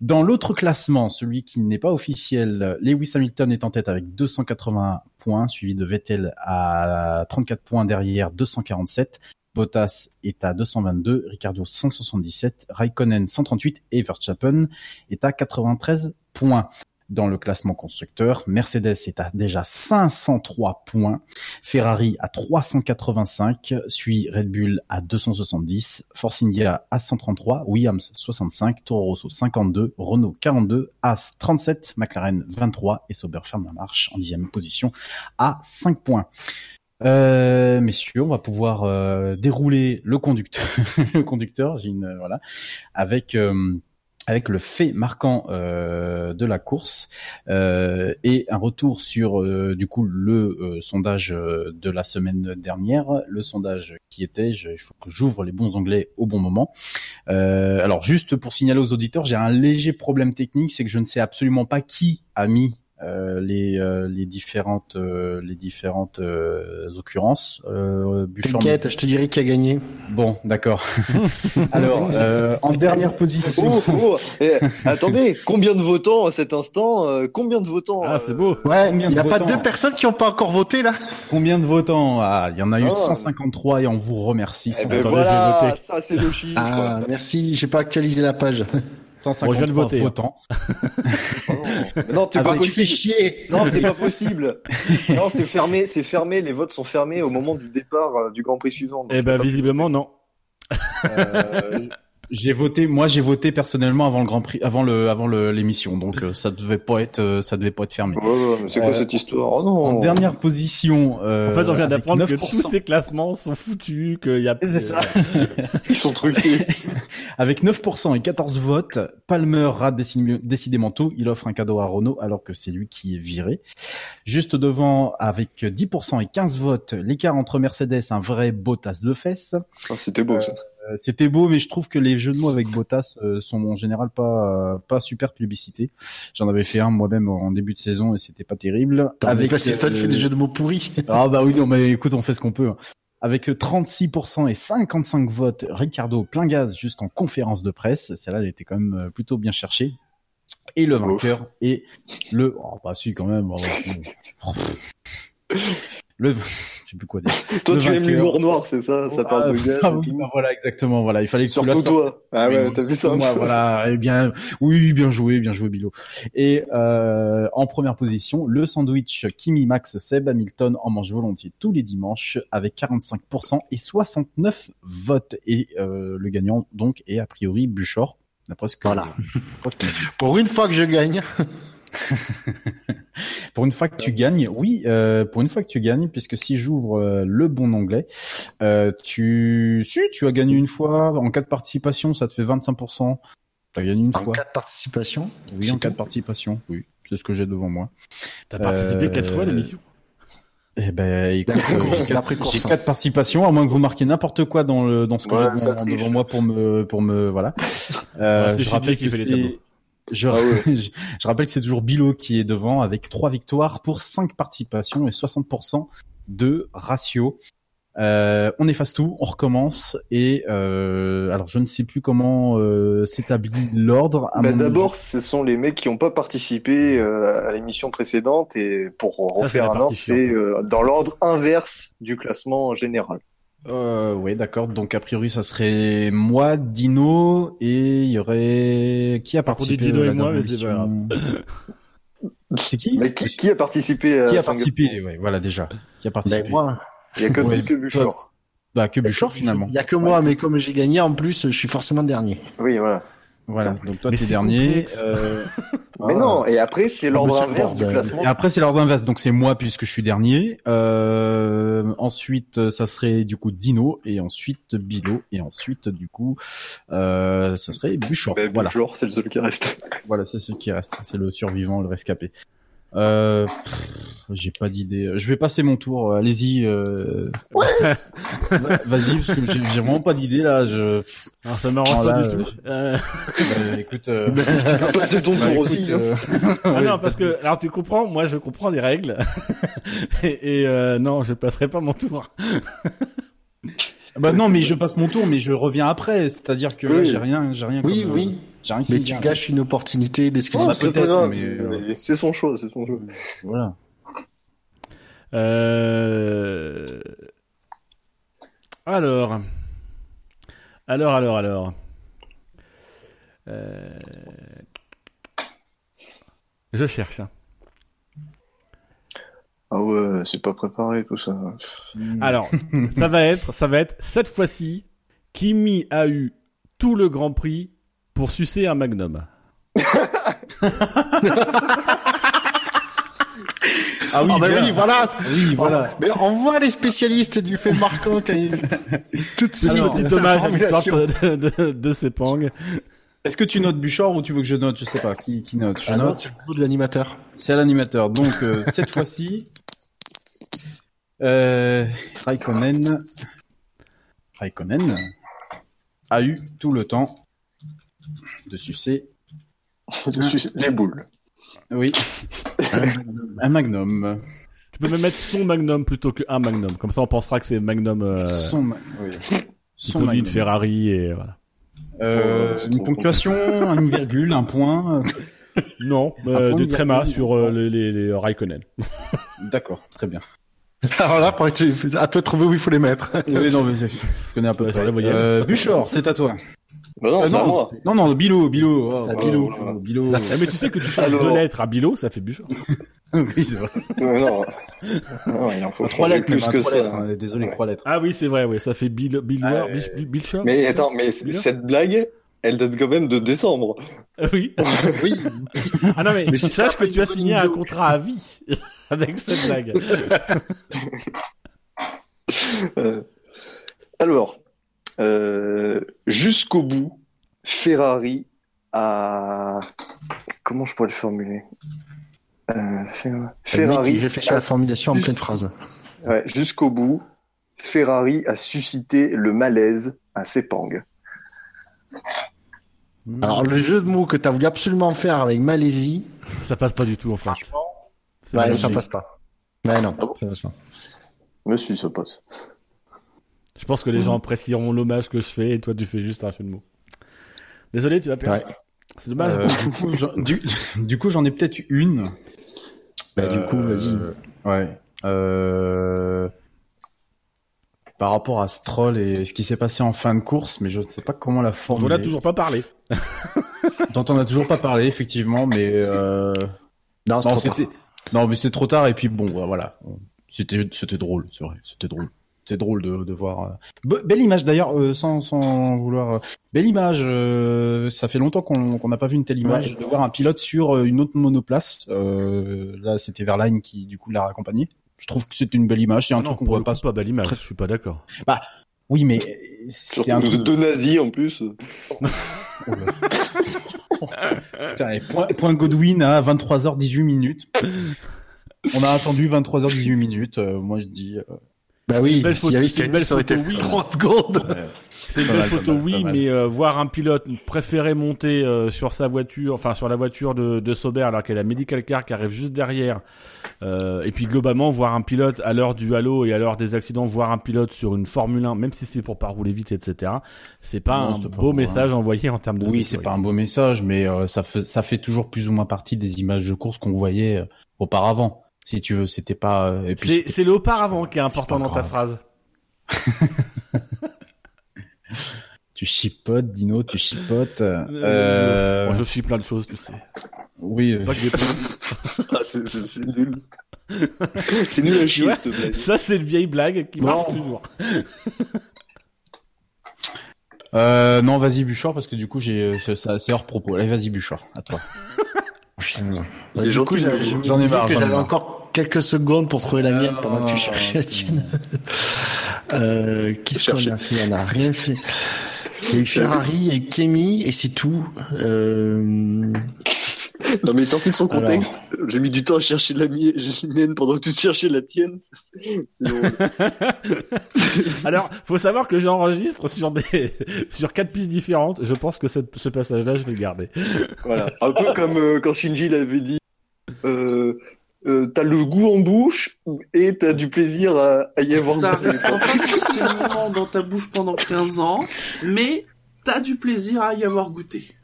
Dans l'autre classement, celui qui n'est pas officiel, Lewis Hamilton est en tête avec 280 points, suivi de Vettel à 34 points derrière 247. Bottas est à 222, Ricardo 177, Raikkonen 138 et Verstappen est à 93 points. Dans le classement constructeur, Mercedes est à déjà 503 points, Ferrari à 385, suit Red Bull à 270, Force India à 133, Williams 65, Toro Rosso 52, Renault 42, As 37, McLaren 23 et Sauber ferme la marche en dixième position à 5 points. Euh, messieurs, on va pouvoir euh, dérouler le conducteur, le conducteur, j'ai une voilà, avec euh, avec le fait marquant euh, de la course euh, et un retour sur euh, du coup le euh, sondage euh, de la semaine dernière, le sondage qui était, il faut que j'ouvre les bons onglets au bon moment. Euh, alors juste pour signaler aux auditeurs, j'ai un léger problème technique, c'est que je ne sais absolument pas qui a mis euh, les, euh, les différentes euh, les différentes euh, occurrences. Euh, T'inquiète, je te dirai qui a gagné. Bon, d'accord. Alors, euh, en dernière position. Oh, oh, eh, attendez, combien de votants à cet instant euh, Combien de votants Ah, c'est beau. Ouais, il n'y a pas deux personnes qui n'ont pas encore voté là Combien de votants Ah, il y en a eu Oh. 153 et on vous remercie. Eh ben voilà, ça c'est le chiffre. Ah, merci, j'ai pas actualisé la page. 153 Moi, je viens de voter, hein. votants. Oh non, Ah, pas tu possible. chier Non, c'est pas possible. Non, c'est fermé, c'est fermé. Les votes sont fermés au moment du départ euh, du Grand Prix suivant. Eh ben, pas visiblement, non. Euh, J'ai voté, moi j'ai voté personnellement avant le Grand Prix, avant le, avant le- l'émission, donc euh, ça devait pas être, euh, ça devait pas être fermé. Ouais, ouais, mais c'est quoi Euh, cette histoire? Oh non. En dernière position, euh, En fait, on vient d'apprendre que 9%. tous ces classements sont foutus, qu'il y a. C'est ça. Ils sont truqués. Avec 9% et 14 votes, Palmer rate déci- décidément tout. Il offre un cadeau à Renault alors que c'est lui qui est viré. Juste devant, avec 10% et 15 votes, l'écart entre Mercedes, un vrai Bottas de fesses. Ah, C'était beau ça. Euh, C'était beau, mais je trouve que les jeux de mots avec Bottas euh, sont en général pas pas super plébiscités. J'en avais fait un moi-même en début de saison et c'était pas terrible. Avec toi, tu euh, fais des jeux de mots pourris. ah bah oui, non, mais écoute, on fait ce qu'on peut. hein. Avec 36% et 55 votes, Ricardo plein gaz jusqu'en conférence de presse. Celle-là, elle était quand même euh, plutôt bien cherchée. Et le vainqueur est le... Oh, bah si, quand même. le... Je sais plus quoi dire. Toi, Le tu aimes vainqueur. l'humour noir, c'est ça Ça parle de gaz. Ah oui, bah voilà, exactement. Voilà, il fallait que tu la Surtout sortes. toi. Ah ouais, Oui, t'as vu ça Moi, voilà. Eh bien, oui, bien joué, bien joué, Bilo. Et euh, en première position, le sandwich Kimi Max Seb Hamilton en mange volontiers tous les dimanches avec 45% et 69 votes. Et euh, le gagnant donc est a priori Buchor. D'après ce que Voilà. Pour une fois que je gagne. pour une fois que tu gagnes, oui, euh, pour une fois que tu gagnes, puisque si j'ouvre euh, le bon onglet, euh, tu, si tu as gagné une fois en cas de participation, ça te fait 25%. T'as gagné une En fois. cas de participation. Oui, en cas de participation, oui. C'est ce que j'ai devant moi. T'as participé Euh, quatre fois à l'émission? Eh ben, écoute, j'ai quatre- hein. quatre participations, à moins que vous marquiez n'importe quoi dans le dans ce que Ouais, j'ai devant, moi pour me pour me voilà. Euh, c'est je rappelle que fait les c'est tableaux. Je, Ah je, je rappelle que c'est toujours Bilo qui est devant avec trois victoires pour cinq participations et 60% de ratio. Euh, on efface tout, on recommence et euh, alors je ne sais plus comment euh, s'établit l'ordre. Bah, D'abord, ce sont les mecs qui n'ont pas participé euh, à l'émission précédente et pour refaire un ordre, c'est euh, dans l'ordre inverse du classement général. Euh, ouais, d'accord. Donc a priori, ça serait moi, Dino, et il y aurait qui a participé Dino à la et moi, dernière mais c'est pas émission C'est qui Mais qui, qui a participé à Qui a participé Ouais, voilà déjà. Qui a participé Ben, moi. Il y a que, Ouais, que Buchor. Bah que Buchor finalement. Il y a que moi, mais comme j'ai gagné, en plus, je suis forcément dernier. Oui, voilà. Voilà. Donc toi t'es dernier. Euh, Mais non, et après, c'est l'ordre mais c'est inverse du classement. Et après c'est l'ordre inverse. Donc c'est moi puisque je suis dernier. Euh, ensuite ça serait du coup Dino et ensuite Bilo et ensuite du coup euh, ça serait Buchor. Voilà. Buchor, c'est le seul qui reste. Voilà, c'est ce qui reste. C'est le survivant, le rescapé. Euh, pff, j'ai pas d'idée. Je vais passer mon tour. Allez-y. Euh... Va- Vas-y, parce que j'ai vraiment pas d'idée là. Je. Alors, ça m'arrange Oh, pas du tout. Euh, euh, écoute. Euh... Tu peux passer ton bah, tour écoute, aussi. hein. euh, Ah ouais, non, parce que, alors tu comprends, moi je comprends les règles. et et, euh, non, je passerai pas mon tour. Bah non, mais je passe mon tour, mais je reviens après. C'est-à-dire que là, Oui. j'ai rien, j'ai rien. Oui, comme, euh, oui. J'ai rien qui Mais me tu gâches une opportunité d'excuser. Oh, bah, c'est pas peut-être, grave. mais, euh, C'est son choix, c'est son choix. Voilà. Euh... Alors. Alors, alors, alors. Euh... Je cherche. hein. Ah ouais, c'est pas préparé tout ça. Alors, ça va être, ça va être cette fois-ci, Kimi a eu tout le Grand Prix pour sucer un Magnum. Ah oui, Ah bah bien. oui, voilà. Oui, voilà. Mais on voit les spécialistes du fait marquant quand ils... tout de suite. Alors, Petit hommage à l'histoire de, de, de Sepang. Est-ce que tu notes Buchor ou tu veux que je note? Je sais pas. Qui, qui note? Je Ah note. c'est le de l'animateur. C'est à l'animateur. Donc euh, cette fois-ci, euh, Raikkonen, Raikkonen a eu tout le temps de sucer. Les boules. Oui, un magnum. Tu peux même mettre son Magnum plutôt que un Magnum. Comme ça, on pensera que c'est Magnum euh, Son, ma- oui. Son produit une magnum. Ferrari et voilà. Euh, une ponctuation, une virgule, un point. Non, Un euh, point des trémas sur euh, les, les, les Raikkonen. D'accord, très bien. Alors là, à toi de trouver où il faut les mettre. Oui, non, mais je connais un peu Ouais, près. Euh, Buchor, c'est à toi. Bah non, Ah, à non, moi. non, non, Bilo, Bilo. Oh, oh, Bilo. oh, Bilo. Eh, mais tu sais que tu changes deux lettres à Bilo, ça fait Buchor. oui, c'est vrai. Non. non, il en faut Trois lettres, plus même, que trois ça. lettres, hein, Désolé, Ouais. trois lettres. Ah oui, c'est vrai, oui, ça fait Bill, Bill, Ah, Mais attends, mais Bilo cette blague, Elle date quand même de décembre. Oui. Oui. Ah non mais, Mais sache que tu as signé un contrat à vie avec cette blague. Euh, alors, euh, jusqu'au bout, Ferrari a... Comment je pourrais le formuler? Euh, Fer- Ferrari J'ai fait la a- formulation en pleine phrase. Ouais, jusqu'au bout, Ferrari a suscité le malaise à Sepang. Alors, le jeu de mots que tu as voulu absolument faire avec Malaisie, Ça passe pas du tout en fait. C'est ouais, mal ça passe pas. Ouais, non, Ah bon ça passe pas. Monsieur se passe. Je pense que les gens apprécieront l'hommage que je fais et toi tu fais juste un jeu de mots. Désolé, tu vas perdre. Ouais. C'est dommage. Euh, du coup, j'en- du, du ai peut-être une. Bah, du coup, Euh, vas-y. Ouais. Euh, Par rapport à Stroll et ce qui s'est passé en fin de course, mais je ne sais pas comment la on formuler. en a toujours pas parlé. Dont on n'a toujours pas parlé, effectivement, mais euh... Non, non, trop tard. c'était non, mais c'était trop tard et puis bon, voilà, c'était c'était drôle, c'est vrai, c'était drôle. C'était drôle de, de voir. euh, be- belle image d'ailleurs, euh, sans, sans vouloir. euh, Belle image. euh, ça fait longtemps qu'on qu'on n'a pas vu une telle image Ouais. de voir un pilote sur une autre monoplace. Euh, là, c'était Verlaine qui du coup l'a accompagné. Je trouve que c'est une belle image. C'est un Ah non, truc qu'on voit pas. coup, pas belle image. très- Je suis pas d'accord. Oui, mais c'est Surtout un de truc. deux nazis en plus. Putain, et point, point Godwin à 23h18 minutes. On a attendu 23h18 minutes. euh, moi, je dis. Bah oui, belle s'il y avait belle ça aurait été photo, oui. 30 secondes. ouais. C'est une belle mal, photo, mal, oui, mais euh, voir un pilote préférer monter euh, sur sa voiture, enfin sur la voiture de, de Sauber alors qu'elle a Medical Car qui arrive juste derrière, euh, et puis globalement voir un pilote à l'heure du halo et à l'heure des accidents, voir un pilote sur une Formule 1, même si c'est pour pas rouler vite, etc. C'est pas Non, un pas beau message envoyé en termes de. Oui, c'est pas un beau message, mais euh, ça fait ça fait toujours plus ou moins partie des images de course qu'on voyait euh, auparavant. Si tu veux, c'était pas. euh, C'est le auparavant qui est important dans ta phrase. tu chipotes, Dino, tu chipotes. Euh, Euh, bon, je suis plein de choses, tu sais. Oui. euh, Pas que. Ah, c'est nul. c'est nul à chier. Ça, c'est une vieille blague qui marche Non. toujours. euh, non, vas-y Bouchard, parce que du coup, j'ai c'est- ça- c'est hors propos. Allez, vas-y Bouchard, à toi. Bah, j'en ai marre, j'avais encore quelques secondes pour trouver la Euh, mienne pendant que tu cherchais la tienne. euh, Qu'est-ce qu'on a fait? On a rien fait. Il y a eu Ferrari et Kemi et c'est tout. Euh... Non, mais sorti de son Alors. contexte, j'ai mis du temps à chercher la mie- mienne pendant que tu cherchais la tienne. C'est. Alors, faut savoir que j'enregistre sur des sur quatre pistes différentes. Je pense que cette- ce passage-là, je vais le garder. Voilà. Un peu comme euh, quand Shinji l'avait dit. Euh, euh, t'as le goût en bouche et t'as du plaisir à, à y avoir Ça goûté. restera pas forcément dans ta bouche pendant 15 ans, mais t'as du plaisir à y avoir goûté.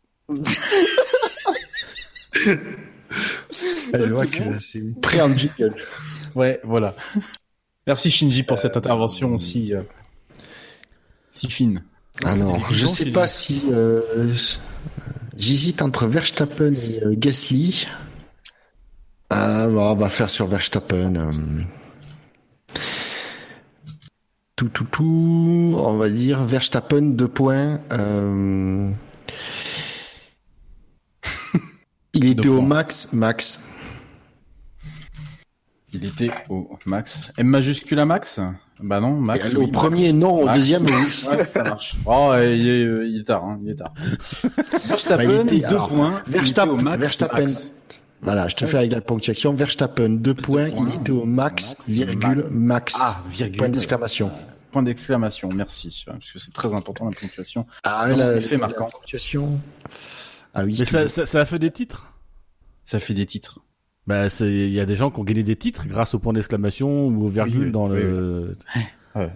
Je vois que c'est prêt en jingle. Ouais, voilà. Merci Shinji pour cette intervention si euh, si fine. Alors, je sais pas si euh, j'hésite entre Verstappen et euh, Gasly. Ah, bon, on va le faire sur Verstappen. euh. Tout, tout, tout. On va dire Verstappen deux points. Il était au max, max. Il était au max. M majuscule à max? Bah non, max. Au oui, premier, max. non. Au Max. deuxième, oui. Ouais, ça marche. Oh, il est, il est tard, hein, il est tard. Verstappen, Bah, il était- deux alors, points. Verstappen- au max, Verstappen. max. Voilà, je te fais avec la ponctuation. Verstappen deux points. points. Il était au max, virgule, max. Ah, virgule. Point d'exclamation. Point d'exclamation, merci. Parce que c'est très important la ponctuation. Ah, là, effet la marquant. ponctuation. Ah oui. Mais ça, ça, ça a fait des titres? Ça fait des titres. Bah, c'est- il y a des gens qui ont gagné des titres grâce au point d'exclamation ou aux virgules oui, dans oui, le. Ouais.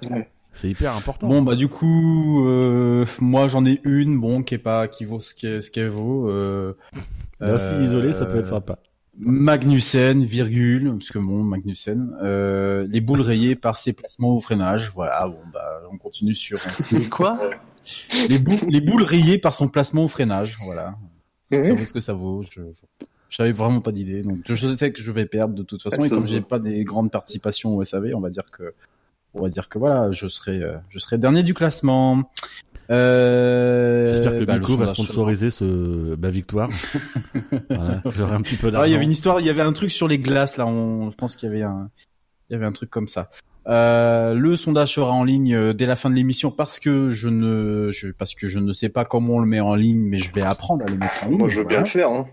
C'est hyper important. Bon bah du coup, euh, moi j'en ai une, bon qui est pas qui vaut ce qu'elle ce qu'elle vaut. Euh, Là aussi, euh, isolé, ça peut être sympa. Magnussen, virgule, parce que bon, Magnussen, euh, les boules rayées par ses placements au freinage. Voilà, bon bah on continue sur Mais quoi? Les boules, les boules rayées par son placement au freinage. Voilà, ça Mhm. vaut ce que ça vaut. Je, je, j'avais vraiment pas d'idée, donc je sais que je vais perdre de toute façon. Ah, et ça comme j'ai pas des grandes participations au SAV, on va dire que, on va dire que voilà, je serai, euh, je serai dernier du classement. Euh, J'espère que bah, va sponsoriser ce bah, victoire. voilà, j'aurai un petit peu Ah, d'argent. il y avait une histoire, il y avait un truc sur les glaces là. On, je pense qu'il y avait un, il y avait un truc comme ça. Euh, le sondage sera en ligne euh, dès la fin de l'émission parce que je ne, je, parce que je ne sais pas comment on le met en ligne, mais je vais apprendre à le mettre en ligne. Moi, je veux bien le faire. Hein.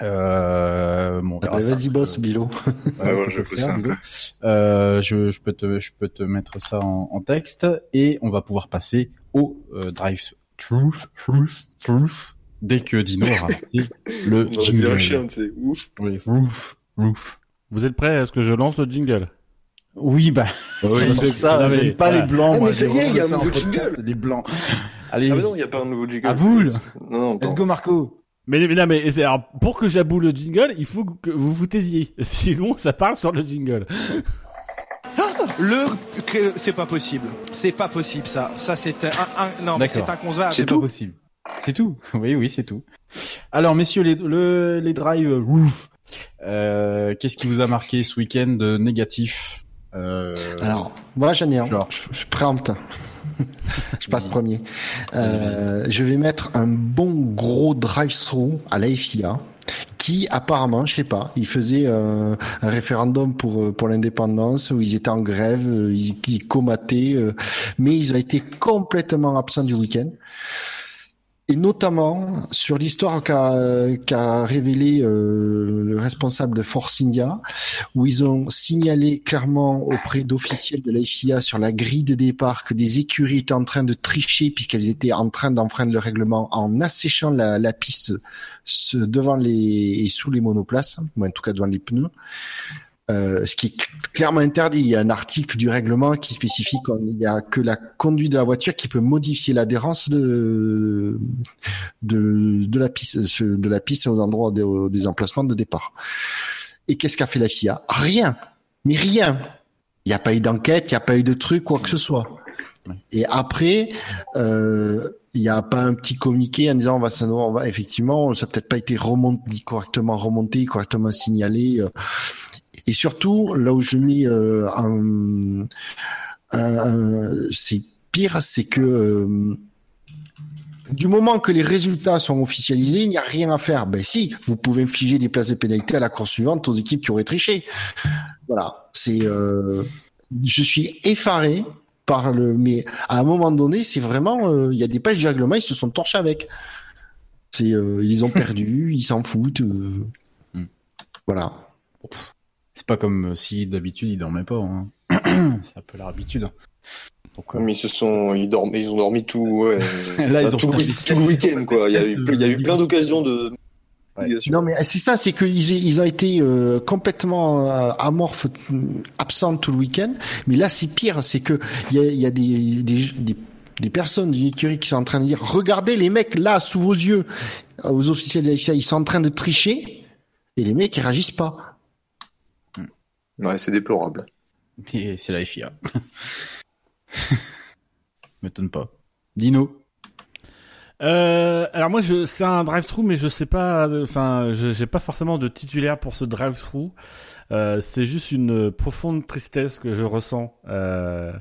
Euh, bon, on Ah bah, ça. Vas-y, boss, Bilo. Ouais, ouais, je faire, ça. Bilo. Euh, je, je peux te, je peux te mettre ça en, en texte et on va pouvoir passer au euh, drive truth, truth, truth dès que Dino aura le On aurait dit un jingle. chien, c'est ouf. Oui, roof, roof. Vous êtes prêts à ce que je lance le jingle? Oui, bah, Oui, j'aime c'est- ça, non, mais- j'aime pas voilà. les blancs. Ah, moi, mais ça y est, il y a un nouveau jingle. Les blancs. Allez, Ah, mais non, il n'y a pas un nouveau jingle. à boule. Non, non, Let's go Marco. Mais, mais, non, mais c'est- alors, pour que j'aboue le jingle, il faut que vous vous taisiez. Sinon, ça parle sur le jingle. Le que c'est pas possible. C'est pas possible ça. Ça c'est un, un- non mais c'est inconcevable. C'est pas tout possible. C'est tout. Oui, oui, c'est tout. Alors, messieurs, les, le, les drives euh, roof. Euh, Qu'est-ce qui vous a marqué ce week-end de négatif? Euh, Alors, moi j'en ai un. Genre. Je, je préempte. je passe premier. Euh, je vais mettre un bon gros drive-through à la FIA qui apparemment, je sais pas, ils faisaient euh, un référendum pour euh, pour l'indépendance où ils étaient en grève, euh, ils, ils comataient, euh, mais ils ont été complètement absents du week-end. Et notamment sur l'histoire qu'a révélé euh, le responsable de Force India, où ils ont signalé clairement auprès d'officiels de la FIA sur la grille de départ que des écuries étaient en train de tricher puisqu'elles étaient en train d'enfreindre le règlement en asséchant la, la piste devant les et sous les monoplaces, ou en tout cas devant les pneus. Euh, ce qui est cl- clairement interdit. Il y a un article du règlement qui spécifie qu'il n'y a que la conduite de la voiture qui peut modifier l'adhérence de, de, de la piste, de la piste aux endroits des, des emplacements de départ. Et qu'est-ce qu'a fait la FIA? Rien, mais rien. Il n'y a pas eu d'enquête, il n'y a pas eu de truc, quoi que ce soit. Et après, euh, il n'y a pas un petit communiqué en disant on va, ça, on va effectivement, ça peut-être pas été remonté, correctement remonté, correctement signalé. euh. Et surtout, là où je mets euh, un, c'est pire, c'est que euh, du moment que les résultats sont officialisés, il n'y a rien à faire. Ben si, vous pouvez infliger des places de pénalité à la course suivante aux équipes qui auraient triché. Voilà, c'est. Euh, je suis effaré par le. Mais à un moment donné, c'est vraiment. euh, Il y a des pages du règlement, ils se sont torchés avec. C'est. euh, ils ont perdu, ils s'en foutent. Hmm. Voilà. C'est pas comme euh, si d'habitude ils dormaient pas. Hein. c'est un peu leur habitude. Donc, euh, Mais ils se sont, ils dorment, ils ont dormi tout, ouais. Là, ils ont tout, tout le week-end, quoi. Il y a eu, il y a eu plein d'occasions de. Non mais c'est ça, c'est qu'ils ils ont été euh, complètement euh, amorphes, euh, absents tout le week-end. Mais là, c'est pire, c'est que il y a, il y a des, des, des, des personnes d'une écurie qui sont en train de dire regardez les mecs là sous vos yeux, euh, aux officiels de la FIA, ils sont en train de tricher et les mecs ils réagissent pas. Ouais, c'est déplorable. Et c'est la FIA. M'étonne pas. Dino. Euh, alors moi, je, c'est un drive-through, mais je sais pas, euh, enfin, j'ai pas forcément de titulaire pour ce drive-through. Euh, c'est juste une profonde tristesse que je ressens euh,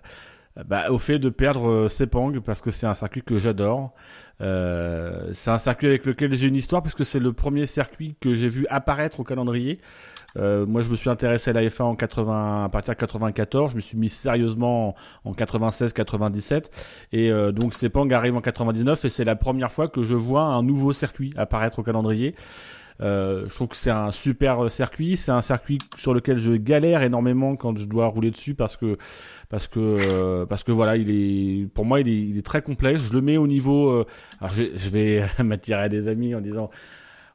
bah, au fait de perdre Sepang parce que c'est un circuit que j'adore. Euh, c'est un circuit avec lequel j'ai une histoire puisque c'est le premier circuit que j'ai vu apparaître au calendrier. Euh, moi, je me suis intéressé à la F1 en 80, à partir de 94. Je me suis mis sérieusement en 96-97. Et euh, donc, Sepang arrive en 99 et c'est la première fois que je vois un nouveau circuit apparaître au calendrier. Euh, je trouve que c'est un super circuit. C'est un circuit sur lequel je galère énormément quand je dois rouler dessus parce que parce que euh, parce que voilà, il est pour moi il est, il est très complexe. Je le mets au niveau. euh, alors je, je vais m'attirer à des amis en disant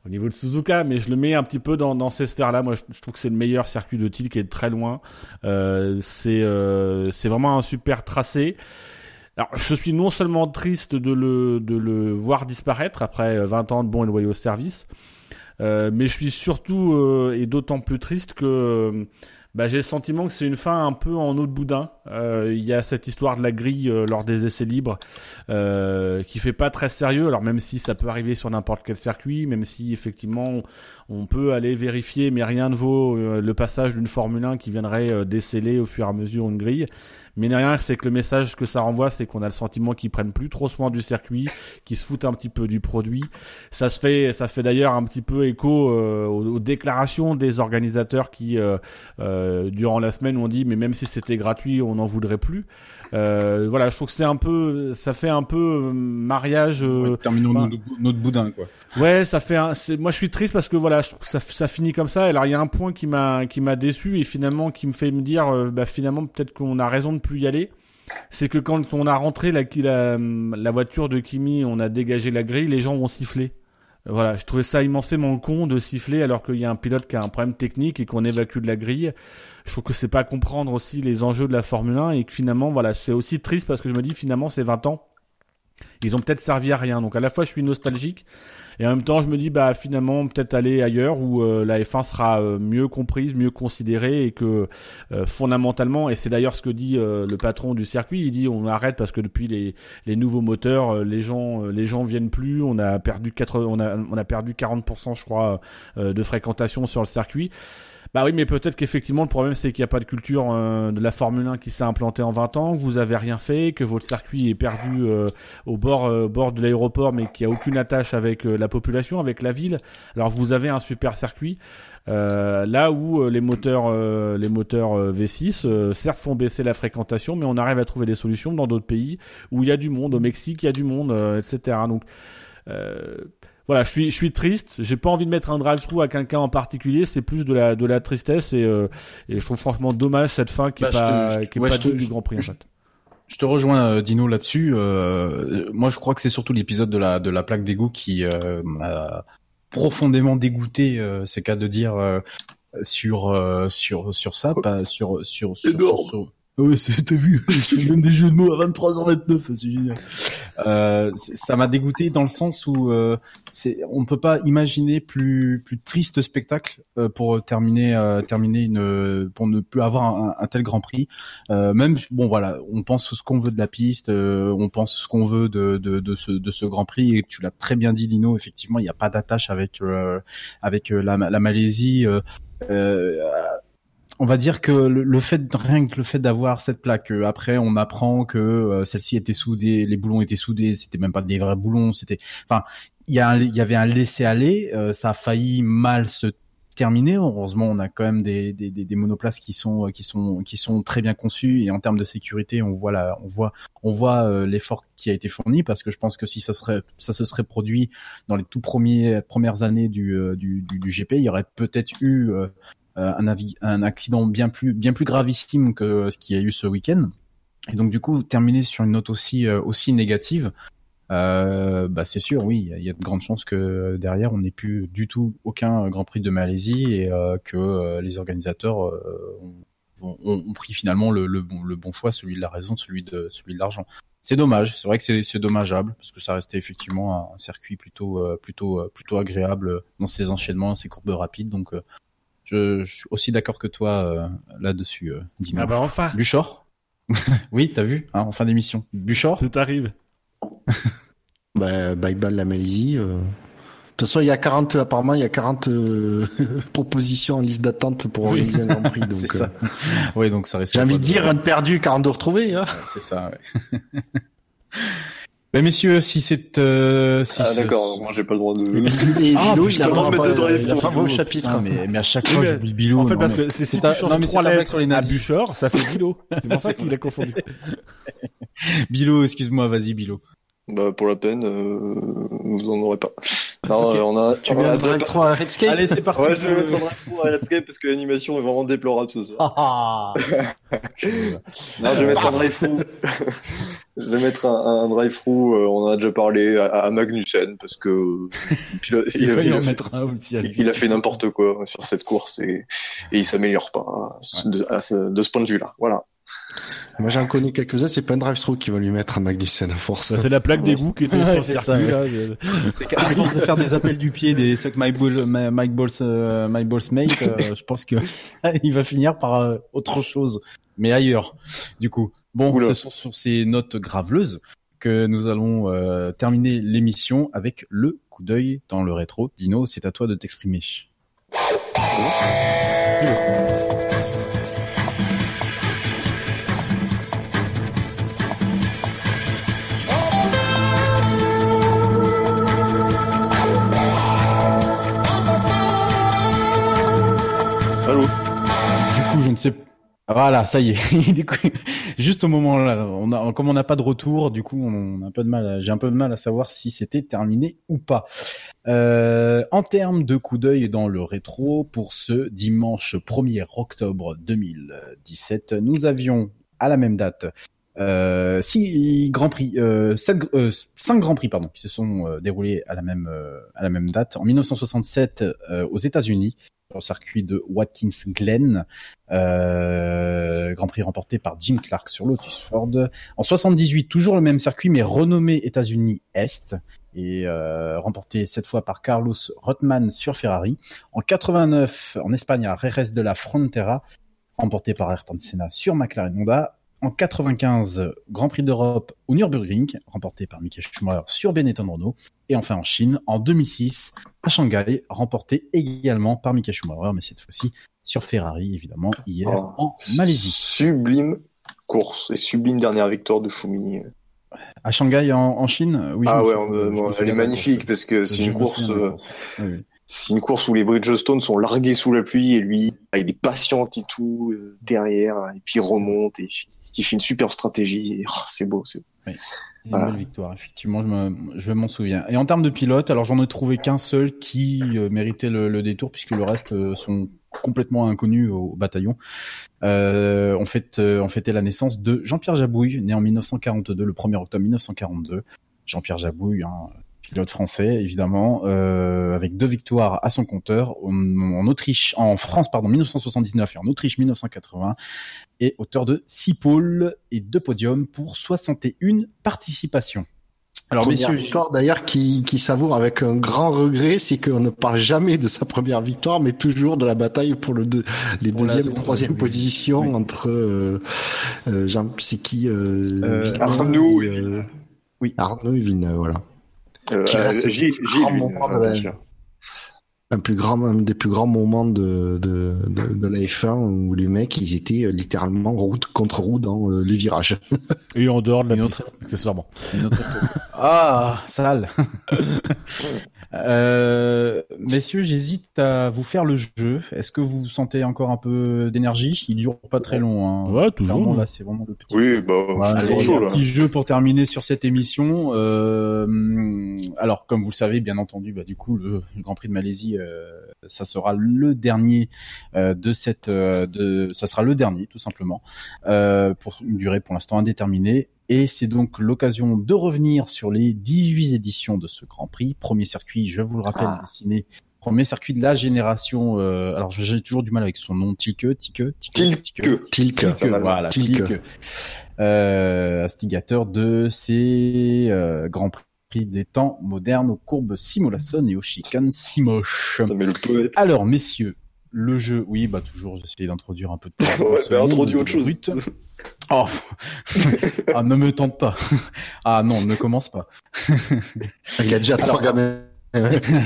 au niveau de Suzuka, mais je le mets un petit peu dans, ces sphères-là. Moi, je, trouve que c'est le meilleur circuit de tir qui est très loin. Euh, c'est euh, c'est vraiment un super tracé. Alors, je suis non seulement triste de le, de le voir disparaître après 20 ans de bons et loyaux services, euh, mais je suis surtout euh, et d'autant plus triste que bah, j'ai le sentiment que c'est une fin un peu en eau de boudin. Euh, il y a cette histoire de la grille euh, lors des essais libres euh, qui fait pas très sérieux. Alors même si ça peut arriver sur n'importe quel circuit, même si effectivement on peut aller vérifier, mais rien ne vaut euh, le passage d'une Formule 1 qui viendrait euh, déceler au fur et à mesure une grille. Mais rien, c'est que le message que ça renvoie, c'est qu'on a le sentiment qu'ils prennent plus trop soin du circuit, qu'ils se foutent un petit peu du produit. Ça se fait, ça fait d'ailleurs un petit peu écho euh, aux, aux déclarations des organisateurs qui, euh, euh, durant la semaine, ont dit, mais même si c'était gratuit, on n'en voudrait plus. Euh, voilà, je trouve que c'est un peu, ça fait un peu euh, mariage. euh, Terminons notre, notre boudin, quoi. Ouais, ça fait un, moi je suis triste parce que voilà, je trouve que ça, ça finit comme ça. Alors il y a un point qui m'a, qui m'a déçu et finalement qui me fait me dire, euh, bah finalement peut-être qu'on a raison de plus y aller. C'est que quand on a rentré la, la, la voiture de Kimi, on a dégagé la grille, les gens ont sifflé. Voilà, je trouvais ça immensément con de siffler alors qu'il y a un pilote qui a un problème technique et qu'on évacue de la grille. Je trouve que c'est pas comprendre aussi les enjeux de la Formule 1 et que finalement, voilà, c'est aussi triste parce que je me dis finalement, c'est 20 ans. Ils ont peut-être servi à rien. Donc à la fois, je suis nostalgique et en même temps, je me dis, bah finalement, peut-être aller ailleurs où euh, la F1 sera euh, mieux comprise, mieux considérée et que euh, fondamentalement, et c'est d'ailleurs ce que dit euh, le patron du circuit, il dit on arrête parce que depuis les, les nouveaux moteurs, euh, les gens les gens viennent plus, on a perdu 80, on a on a perdu 40% je crois de fréquentation sur le circuit. Bah oui, mais peut-être qu'effectivement le problème c'est qu'il n'y a pas de culture euh, de la Formule 1 qui s'est implantée en 20 ans, que vous avez rien fait, que votre circuit est perdu euh, au bord euh, bord de l'aéroport, mais qui a aucune attache avec euh, la population, avec la ville. Alors vous avez un super circuit. Euh, là où euh, les moteurs, les moteurs euh, V6, euh, certes font baisser la fréquentation, mais on arrive à trouver des solutions dans d'autres pays où il y a du monde. Au Mexique, il y a du monde, etc. Donc voilà, je suis, je suis triste. J'ai pas envie de mettre un drive-through à quelqu'un en particulier. C'est plus de la, de la tristesse et, euh, et je trouve franchement dommage cette fin qui est Bah, pas, te- je- qui est ouais, pas je te- digne du je- Grand Prix en fait. Je te rejoins euh, Dino là-dessus. Euh, moi, je crois que c'est surtout l'épisode de la de la plaque d'égout qui euh, m'a profondément dégoûté. euh, c'est qu'à de dire euh, sur euh, sur sur ça, pas sur sur sur, sur, sur- Ouais, c'est- t'as vu, je fais même des jeux de mots à 23h29, c'est génial. Euh, ça m'a dégoûté dans le sens où euh, on peut pas imaginer plus plus triste spectacle euh, pour terminer euh, terminer une pour ne plus avoir un, tel Grand Prix. Euh, même bon voilà, on pense ce qu'on veut de la piste, euh, on pense ce qu'on veut de, de, de ce de ce Grand Prix et tu l'as très bien dit Dino, effectivement il n'y a pas d'attache avec avec la, la Malaisie. Euh, on va dire que le, le fait rien que le fait d'avoir cette plaque, euh, après on apprend que euh, celle-ci était soudée, les boulons étaient soudés, c'était même pas des vrais boulons, c'était, enfin il y a un- y avait un laisser aller, euh, ça a failli mal se terminer. Heureusement, on a quand même des, des, des, monoplaces qui sont qui sont qui sont très bien conçus et en termes de sécurité, on voit la, on voit on voit l'effort qui a été fourni parce que je pense que si ça serait ça se serait produit dans les tout premiers premières années du du, du, GP, il y aurait peut-être eu un, avi- un accident bien plus bien plus gravissime que ce qu'il y a eu ce week-end. Et donc du coup, terminer sur une note aussi euh, aussi négative, euh, bah c'est sûr, oui, il y a- de grandes chances que derrière on n'ait plus du tout aucun Grand Prix de Malaisie et euh, que euh, les organisateurs euh, ont, pris finalement le, bon le bon choix, celui de la raison, celui de celui de l'argent. C'est dommage, c'est vrai que c'est dommageable parce que ça restait effectivement un circuit plutôt euh, plutôt euh, plutôt agréable dans ses enchaînements, ses courbes rapides. Donc euh, je, je suis aussi d'accord que toi euh, là-dessus, euh, Dino. Ah bah enfin. Buchor Oui, t'as vu, hein, en fin d'émission. Buchor Tout arrive. Bah, bye bye la Malaisie. euh. De toute façon, il y a 40, apparemment, il y a 40 euh, propositions en liste d'attente pour organiser un Grand Prix. C'est Donc, ça. euh, Oui, donc ça risque j'ai envie de dire, un de perdu, 40 de retrouvé. Hein. C'est ça, ouais. Mais messieurs, si c'est... Euh, si Ah d'accord, moi j'ai pas le droit de. Et Ah, Bilo, putain, il a je vraiment vais pas, mettre de il a pas Bilou, vos chapitres. putain, mais, mais à chaque fois, j'oublie Bilou. En fait, non, parce que c'est si ta- tu changes non, mais trois lettres sur les à nazis. Buchor, ça fait Bilo. C'est pour ça qu'il a confondu. Bilou, excuse-moi, vas-y, Bilou. Bah pour la peine, euh, vous en aurez pas. Non, euh, on a. Tu on mets a un Drive pas- 3 à Redscape Allez, c'est parti. Ouais, je vais mettre un drive pour Redscape parce que l'animation est vraiment déplorable ce soir. Ah, Non, je vais mettre un drive through. je vais mettre un, un drive through. on en a déjà parlé à, à Magnussen parce que il, a- Il il a- fallait il a en fait- mettre un aussi. il- il a fait n'importe quoi sur cette course et, et il s'améliore pas de, à ce- de ce point de vue-là. Voilà. Moi, j'en connais quelques-uns, c'est pas un drive-through qui va lui mettre à Magnussen à force. Bah, c'est la plaque d'égout qui était Ouais, sur c'est le ça, circuit, ouais. là. C'est qu'à force de faire des appels du pied, des suck my ball, my, my balls, euh, my balls mate, euh, je pense que il va finir par euh, autre chose, mais ailleurs. Du coup, bon, Oula. ce sont sur ces notes graveleuses que nous allons euh, terminer l'émission avec le coup d'œil dans le rétro. Dino, c'est à toi de t'exprimer. Voilà, ça y est. Juste au moment là, comme on n'a pas de retour, du coup, on a un peu de mal. J'ai un peu de mal à savoir si c'était terminé ou pas. Euh, en termes de coup d'œil dans le rétro, pour ce dimanche 1er octobre 2017, nous avions à la même date euh, grands prix, euh, cinq grands prix pardon, qui se sont déroulés à la même à la même date. En 1967 euh, aux États-Unis, circuit de Watkins Glen, euh, Grand Prix remporté par Jim Clark sur Lotus Ford. En 78, toujours le même circuit, mais renommé États-Unis Est et euh, remporté cette fois par Carlos Rotman sur Ferrari. En 89, en Espagne, à de la Frontera, remporté par Ayrton Senna sur McLaren Honda. En 95, Grand Prix d'Europe au Nürburgring, remporté par Michael Schumacher sur Benetton Renault. Et enfin en Chine, en 2006, à Shanghai, remporté également par Michael Schumacher, mais cette fois-ci sur Ferrari, évidemment, hier Oh, en Malaisie. Sublime course et sublime dernière victoire de Choumi. À Shanghai, en, en Chine, oui. ah ouais, on- bon, elle est magnifique parce que c'est une course, euh, course. Oui, oui. c'est une course où les Bridgestone sont largués sous la pluie et lui, ah, il est patient et tout euh, derrière et puis il remonte et il fait une super stratégie. Oh, c'est beau, c'est beau. C'est une Voilà. belle victoire, effectivement, je me- je m'en souviens. Et en termes de pilote, alors j'en ai trouvé qu'un seul qui euh, méritait le, le détour, puisque le reste euh, sont complètement inconnus au, bataillon. Euh, on, fête, euh, on fêtait la naissance de Jean-Pierre Jabouille, né en 1942, le 1er octobre 1942. Jean-Pierre Jabouille, hein, pilote français, évidemment, euh, avec deux victoires à son compteur en, en Autriche, en France, pardon, 1979 et en Autriche 1980 et auteur de 6 pôles et 2 podiums pour 61 participations. Alors Première messieurs, victoire d'ailleurs qui, qui savoure avec un grand regret, c'est qu'on ne parle jamais de sa première victoire, mais toujours de la bataille pour le deux- les Pour deuxième et troisième oui. positions Oui. entre euh, euh, Jean, c'est qui euh, Euh, Arnaud et, et euh, Oui. Arnaud et Villeneuve, voilà. Euh, euh, sûr. un plus grand, un des plus grands moments de, de, de, de la F1 où les mecs ils étaient euh, littéralement route contre roue dans euh, les virages. Et en dehors de la piste, autre- accessoirement. autre ah, sale. Euh, messieurs, j'hésite à vous faire le jeu. Est-ce que vous sentez encore un peu d'énergie? Il dure pas très long. Hein. Ouais, toujours. Clairement, là, c'est vraiment le petit. Oui, bah, Voilà, je suis chaud là. petit jeu pour terminer sur cette émission. Euh, alors, comme vous le savez, bien entendu, bah, du coup, le, le Grand Prix de Malaisie, euh, ça sera le dernier euh, de cette, euh, de, ça sera le dernier, tout simplement, euh, pour une durée pour l'instant indéterminée. Et c'est donc l'occasion de revenir sur les 18 éditions de ce Grand Prix. Premier circuit, je vous le rappelle, Ah. dessiné. Premier circuit de la génération. Euh, alors, j'ai toujours du mal avec son nom. Tilke, Tilke, Tilke, Tilke. Tilke. Tilke, voilà, Tilke. Tilke. Euh, instigateur de ces euh, grands prix des temps modernes aux courbes Simulason et aux chicanes Simoche. Ça met le poète. Alors, messieurs, le jeu, oui, bah toujours, j'essaie d'introduire un peu de Ouais, bah, introduis autre chose. Oh, ah, ne me tente pas. Ah non, ne commence pas. Il a déjà trois gamins.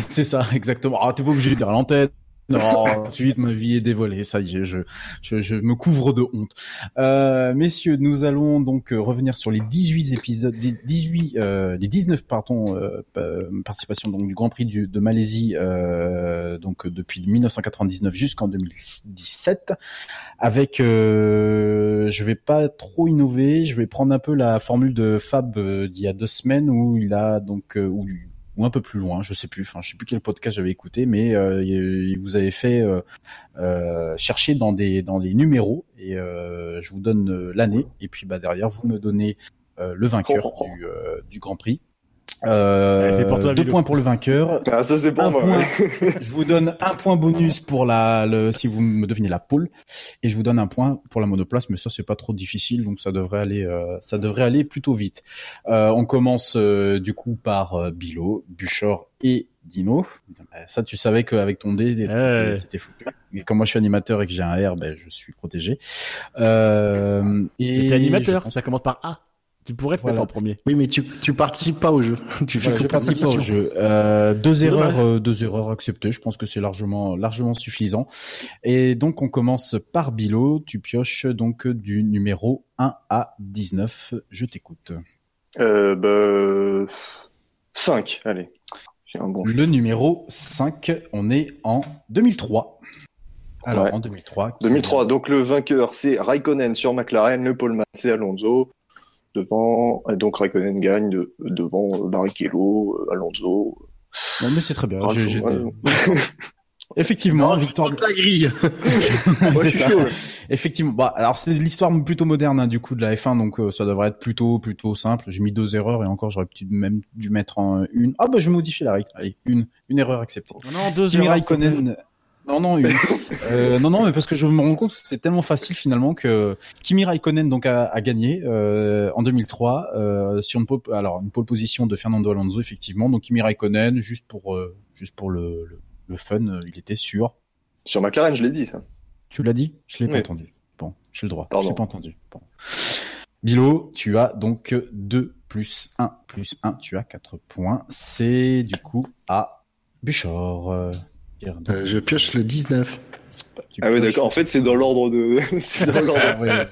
C'est ça, exactement. Ah, t'es pas obligé de dire l'antenne. Non, ensuite ma vie est dévoilée, ça y est, je, je, je me couvre de honte. Euh, messieurs, nous allons donc euh, revenir sur les 18 épisodes, les 18, euh, les 19 pardon, euh, participations donc du Grand Prix de Malaisie, euh, donc euh, depuis 1999 jusqu'en 2017, avec, je vais pas trop innover, je vais prendre un peu la formule de Fab d'il y a deux semaines où il a donc où ou un peu plus loin, je sais plus. Enfin, je sais plus quel podcast j'avais écouté, mais euh, il vous avez fait euh, euh, chercher dans des dans les numéros et euh, je vous donne l'année et puis bah derrière vous me donnez euh, le vainqueur du, euh, du Grand Prix. Euh, pour toi, deux Bilo. points pour le vainqueur. Ah, ça c'est pour Un moi. point. Je vous donne un point bonus pour la, le, si vous me devinez la poule, et je vous donne un point pour la monoplace, mais ça c'est pas trop difficile, donc ça devrait aller, euh, ça devrait aller plutôt vite. Euh, on commence euh, du coup par euh, Bilo, Buchor et Dino. Euh, Ça tu savais qu'avec ton dé, t'étais foutu. Et comme moi je suis animateur et que j'ai un R, ben je suis protégé. Euh, et T'es animateur, pense- ça commence par A. Tu pourrais te Voilà. mettre en premier. Oui, mais tu, tu participes pas au jeu. Tu fais Voilà, que je participe pas au jeu. Euh, deux erreurs, euh, deux erreurs acceptées. Je pense que c'est largement, largement suffisant. Et donc on commence par Bilo. Tu pioches donc du numéro 1 à 19. Je t'écoute. Euh, bah, 5, allez. Un bon. Le numéro 5, on est en 2003. Alors Ouais. en 2003. qui- 2003, donc le vainqueur c'est Raikkonen sur McLaren, le poleman c'est Alonso. Devant, et donc Raikkonen gagne de- devant euh, Barrichello, euh, Alonso. Non mais c'est très bien. Ouais. Effectivement, victoire. Ta grille. c'est ça. chaud. Effectivement. Bah, alors c'est l'histoire plutôt moderne hein, du coup de la F1, donc euh, ça devrait être plutôt plutôt simple. J'ai mis deux erreurs et encore j'aurais peut-être même dû mettre en une. Ah bah je modifie la règle. Allez, une une erreur acceptée. Non, deux Kimi erreurs, Raikkonen. Non non une. euh, non non mais parce que je me rends compte que c'est tellement facile finalement que Kimi Raikkonen donc a, a gagné euh, en 2003 euh, sur une pole, alors une pole position de Fernando Alonso effectivement. Donc Kimi Raikkonen juste pour juste pour le, le, le fun, il était sûr. Sur McLaren, je l'ai dit ça. Tu l'as dit? Je l'ai pas entendu. Bon, j'ai le droit. Pardon. Je l'ai pas entendu. Bon. Bilo, tu as donc 2 plus 1 plus 1, tu as 4 points. C'est du coup à Buchor. Euh, Pierre, Euh, je pioche le 19. tu Ah ouais, pioches- d'accord. En fait, c'est dans l'ordre de. c'est dans l'ordre. Ah ouais.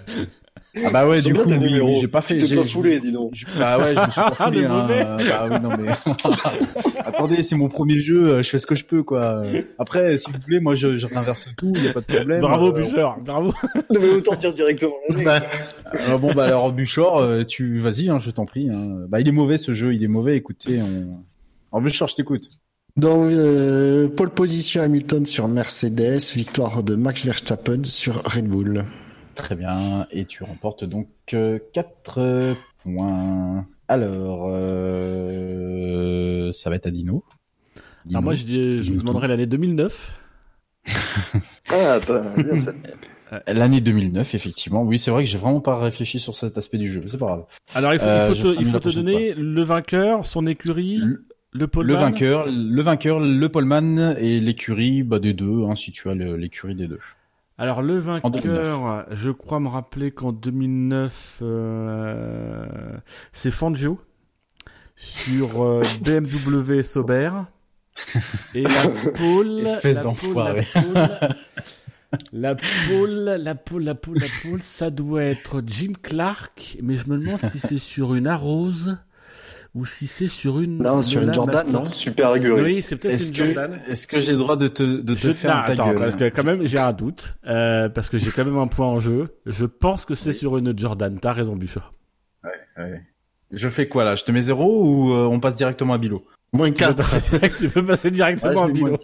Ah bah ouais, du coup, oui, oui, j'ai pas fait. Tu t'es j'ai- pas foulé, dis donc. je- Bah ouais, je me suis pas Ah, foulé. hein. Bah oui, non mais. Attendez, c'est mon premier jeu, je fais ce que je peux quoi. Après, s'il vous plaît, moi je, je réinverse tout, il y a pas de problème. Bravo, Euh, Bûcheur, bravo. Non, mais autant dire directement. Bah, alors bon bah alors Buchor, euh, tu vas-y, hein, je t'en prie. Hein. Bah il est mauvais ce jeu, il est mauvais. Écoutez, on. Alors Buchor, je t'écoute. Donc, euh, pole position Hamilton sur Mercedes, victoire de Max Verstappen sur Red Bull. Très bien, et tu remportes donc 4 points. Alors, euh, ça va être à Dino. Dino. Alors moi, je, dis- je Dis-nous vous demanderai l'année 2009. Ah, pas bien ça. L'année 2009, effectivement. Oui, c'est vrai que j'ai vraiment pas réfléchi sur cet aspect du jeu. mais C'est pas grave. Alors il faut, Euh, il je faut te, il faut donner le vainqueur, son écurie, Le, le vainqueur, le vainqueur, le poleman et l'écurie, bah des deux, hein, si tu as l'écurie des deux. Alors le 2009. vainqueur, je crois me rappeler qu'en 2009, euh, c'est Fangio sur euh, BMW Sauber. Et la pole, Espèce d'enfoiré. la pole, la pole, la pole, la pole, ça doit être Jim Clark, mais je me demande si c'est sur une Arose ou si c'est sur une. Non, sur une Jordan, Master. non Super rigueur. Oui, c'est peut-être Est-ce une que, Jordan. est-ce que j'ai le droit de te, de te Je, faire non, ta attends, gueule parce que quand même j'ai un doute, euh, parce que j'ai quand même un point en jeu. Je pense que c'est sur une Jordan. T'as raison, Bûcheur. Ouais. Je fais quoi là? Je te mets zéro ou euh, on passe directement à Bilo? Moins Tu peux 4. passer, direct- tu peux passer directement à Bilo. ok,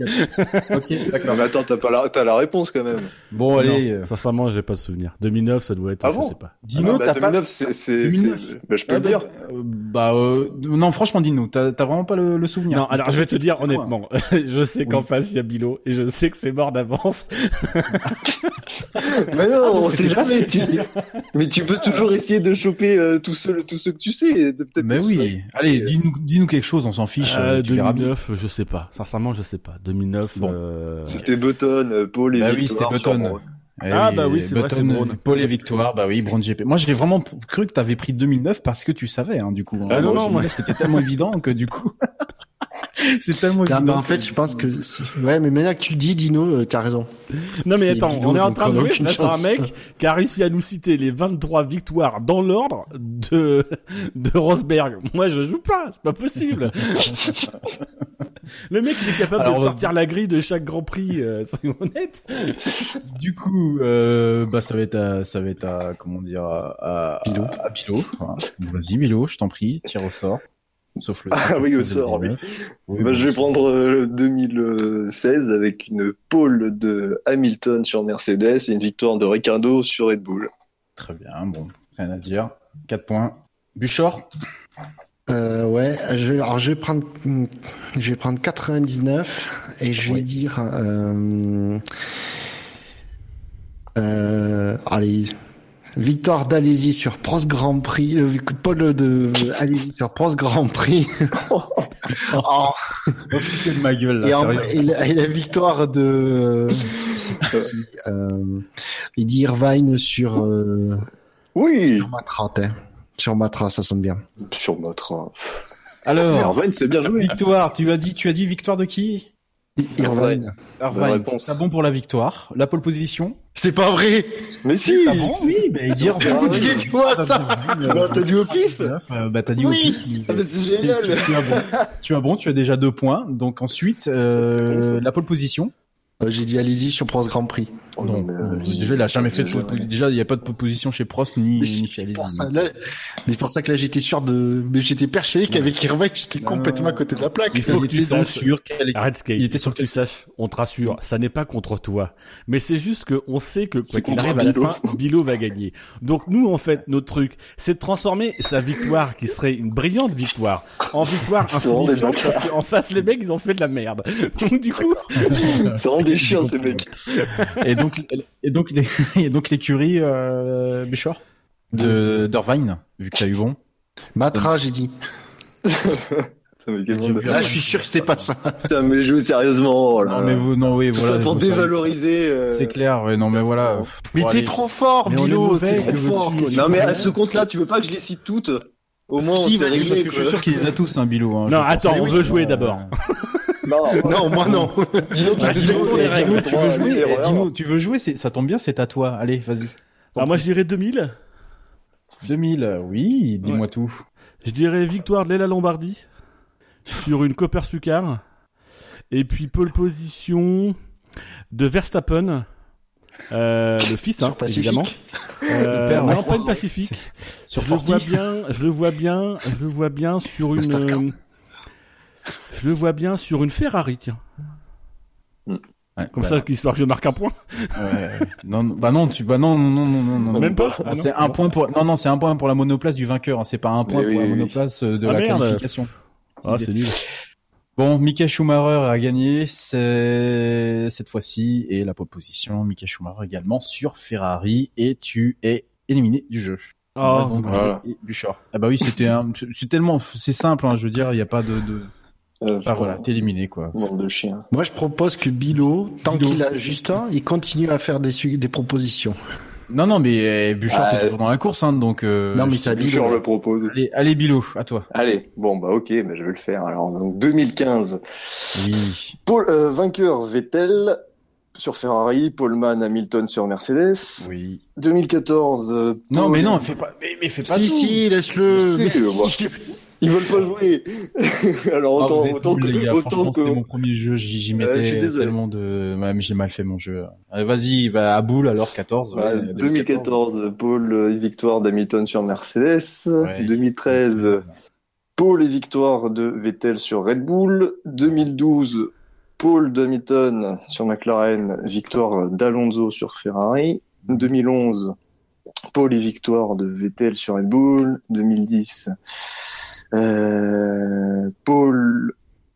d'accord. Non, mais attends, t'as pas la, t'as la réponse quand même. Bon, allez. Non, euh, sincèrement, j'ai pas de souvenir. 2009, ça doit être. Ah je bon sais pas. Dino, Ah, bah, t'as pas 2009, c'est, c'est, 2009. c'est- bah, je peux Ah, le dire. euh, Bah, euh, non, franchement, Dino, t'as t'as vraiment pas le, le souvenir. Non, alors je vais te dire honnêtement, je sais qu'en Oui. face il y a Bilo et je sais que c'est mort d'avance. Mais non, donc on sait pas- jamais. Mais tu peux toujours essayer de choper euh, tous ceux, tous ceux que tu sais. Mais oui. Allez, dis-nous dis-nous quelque chose, on s'en fiche. Euh, euh. 2009, je sais pas. Sincèrement, je sais pas. 2009. Bon. euh, C'était Button, euh, Paul et Bah oui, Victoire c'était sur Button. Braun. Eh Ah, bah oui, c'est vrai, c'est Button. Paul et Victoire, bah oui, Brown GP. Moi, j'ai vraiment cru que t'avais pris 2009 parce que tu savais, hein, du coup. Ah, Hein, non, non, 2009, c'était tellement évident que du coup. c'est tellement évident. bah, en fait, je pense que, ouais, mais maintenant que tu le dis, Dino, euh, t'as raison. Non mais attends, on est en train de on a jouer face à un mec qui a réussi à nous citer les 23 victoires dans l'ordre de de Rosberg. Moi je joue pas, c'est pas possible. Le mec il est capable Alors, de sortir la grille de chaque Grand Prix, euh, soyons honnêtes. Du coup, euh, bah ça va être à, ça va être à, comment dire, à, à Bilo. à Bilo. Voilà. Vas-y, Bilo, je t'en prie, tire au sort. Sauf le. Ah oui, au le sort, oui. 19. Oui, Bah, bon, je vais prendre euh, 2016 avec une pole de Hamilton sur Mercedes et une victoire de Ricardo sur Red Bull. Très bien, bon, rien à dire. 4 points. Buchor? Euh, ouais, je, alors je vais prendre, je vais prendre 99 et je vais dire, euh, euh, allez, victoire d'Alési sur Prost Grand Prix, euh, Paul de Alési sur Prost Grand Prix. oh, Oh, de ma gueule, là, et, en- et la, et la victoire de, euh, il dit Irvine sur, euh, Oui. sur Matra, hein. sur Matra, ça sonne bien. Sur Matra. Alors, Irvine, c'est bien joué. victoire, tu as dit, tu as dit victoire de qui? Irvine. Irvine. Pas bon pour la victoire. La pole position. C'est pas vrai. Mais si. Ah bon Oui, bah, il dit Irvine. Tu vois ça Bah, t'as dit au pif. Euh, Bah, t'as dit Oui. au pif. Ah, mais c'est Tu, génial. tu- tu as bon. tu as bon, tu as déjà deux points. Donc ensuite, euh, C'est ça. la pole position. Euh, J'ai dit allez-y sur Prost Grand Prix. Oh, Donc, non, mais, euh, déjà, il a jamais fait de déjà, pole ouais. Déjà, il n'y a pas de pole position chez Prost ni, Mais ni chez Alesi. pour ça, là, mais c'est pour ça que là j'étais sûr de, mais j'étais persuadé qu'avec Irvine j'étais complètement à côté de la plaque. Il faut que Il tu saches. sûr qu'elle est- Arrête Skate. Il était faut que tu saches, on te rassure, ça n'est pas contre toi. Mais c'est juste que on sait que quoi qu'il arrive à la Bilo. fin, Bilo va gagner. Donc nous, en fait, notre truc, c'est de transformer sa victoire, qui serait une brillante victoire, en victoire insignifiante, parce qu'en face, les mecs, ils ont fait de la merde. Donc du coup, des chiens, ces mecs. Et donc, et donc, les- et donc l'écurie, euh, Béchor de d'Irvine, vu que t'as eu bon. Matra, j'ai dit. Ça Là, je suis sûr que c'était pas ça. Putain, mais jouez sérieusement. oh là Non mais vous, non oui, Tout voilà. ça pour dévaloriser. euh, C'est clair, ouais, non mais voilà. pff, Mais t'es trop fort, Bilo, t'es trop fort. quoi. Non, mais à ce compte-là, tu veux pas que je les cite toutes? Au moins, Si, réglé. Parce que je suis sûr qu'il les a tous, un Bilo. Hein, non, attends, on veut jouer d'abord. Non, Non, moi non. Dino, tu eh, les Dino, tu veux jouer l'erreur. eh, Dino, tu veux jouer Ça tombe bien, c'est à toi. Allez, vas-y. Alors moi, je dirais 2000. 2000, euh, oui, dis-moi Ouais. tout. Je dirais victoire de Léla Lombardie sur une Copper Sucar. Et puis pole position de Verstappen, euh, le fils, hein, évidemment. Euh, Le père, non, pas une Pacifique. Sur je le vois bien, je le vois bien, je le vois bien sur une, euh, je le vois bien sur une Ferrari, tiens. Ouais, Comme bah, ça, histoire que je marque un point. ouais. non, non, bah non, tu, bah non, non, non, non, non. Même pas. Ah non. C'est un point pour, non, non, c'est un point pour la monoplace du vainqueur. hein, C'est pas un point pour oui, la oui. monoplace euh, de Ah, la merde. qualification. Ah, c'est nul. Bon, Mika Schumacher a gagné c'est- cette fois-ci et la pole position. Mika Schumacher également sur Ferrari et tu es éliminé du jeu. Oh, donc, voilà. et Bouchard. Ah bah oui, c'était un, c'est tellement, c'est simple, hein, je veux dire, il y a pas de, de... Euh, Ah voilà, t'es éliminé quoi. Bande de chiens. Moi, je propose que Bilo, tant Bilo. qu'il a Justin, il continue à faire des, su- des propositions. Non, non, mais eh, Bouchard, Ah, t'es toujours dans la course, hein, donc. Euh, non, mais ça Bouchard Bilo. le propose. Allez, allez, Bilo, à toi. Allez, bon bah ok, bah, je vais le faire. Alors donc 2015, Oui. Paul, euh, vainqueur Vettel sur Ferrari, Paulman Hamilton sur Mercedes. Oui. 2014. euh, Non, mais non, fais pas, mais, mais fais pas Si, tout. si, laisse-le. Si, Mais euh, bah. si, je- ils veulent pas jouer. Alors Ah, autant, êtes autant nuls, que, autant que. c'était mon premier jeu, j'y Ouais, suis mettais désolé. tellement de, ouais, mais j'ai mal fait mon jeu. Allez, vas-y, va à boule, alors 14. Ouais, ouais, 2014, Paul euh, victoire d'Hamilton sur Mercedes. Ouais. 2013, Paul et victoire de Vettel sur Red Bull. 2012, Paul d'Hamilton sur McLaren, victoire d'Alonso sur Ferrari. 2011, Paul et victoire de Vettel sur Red Bull. 2010, euh, Paul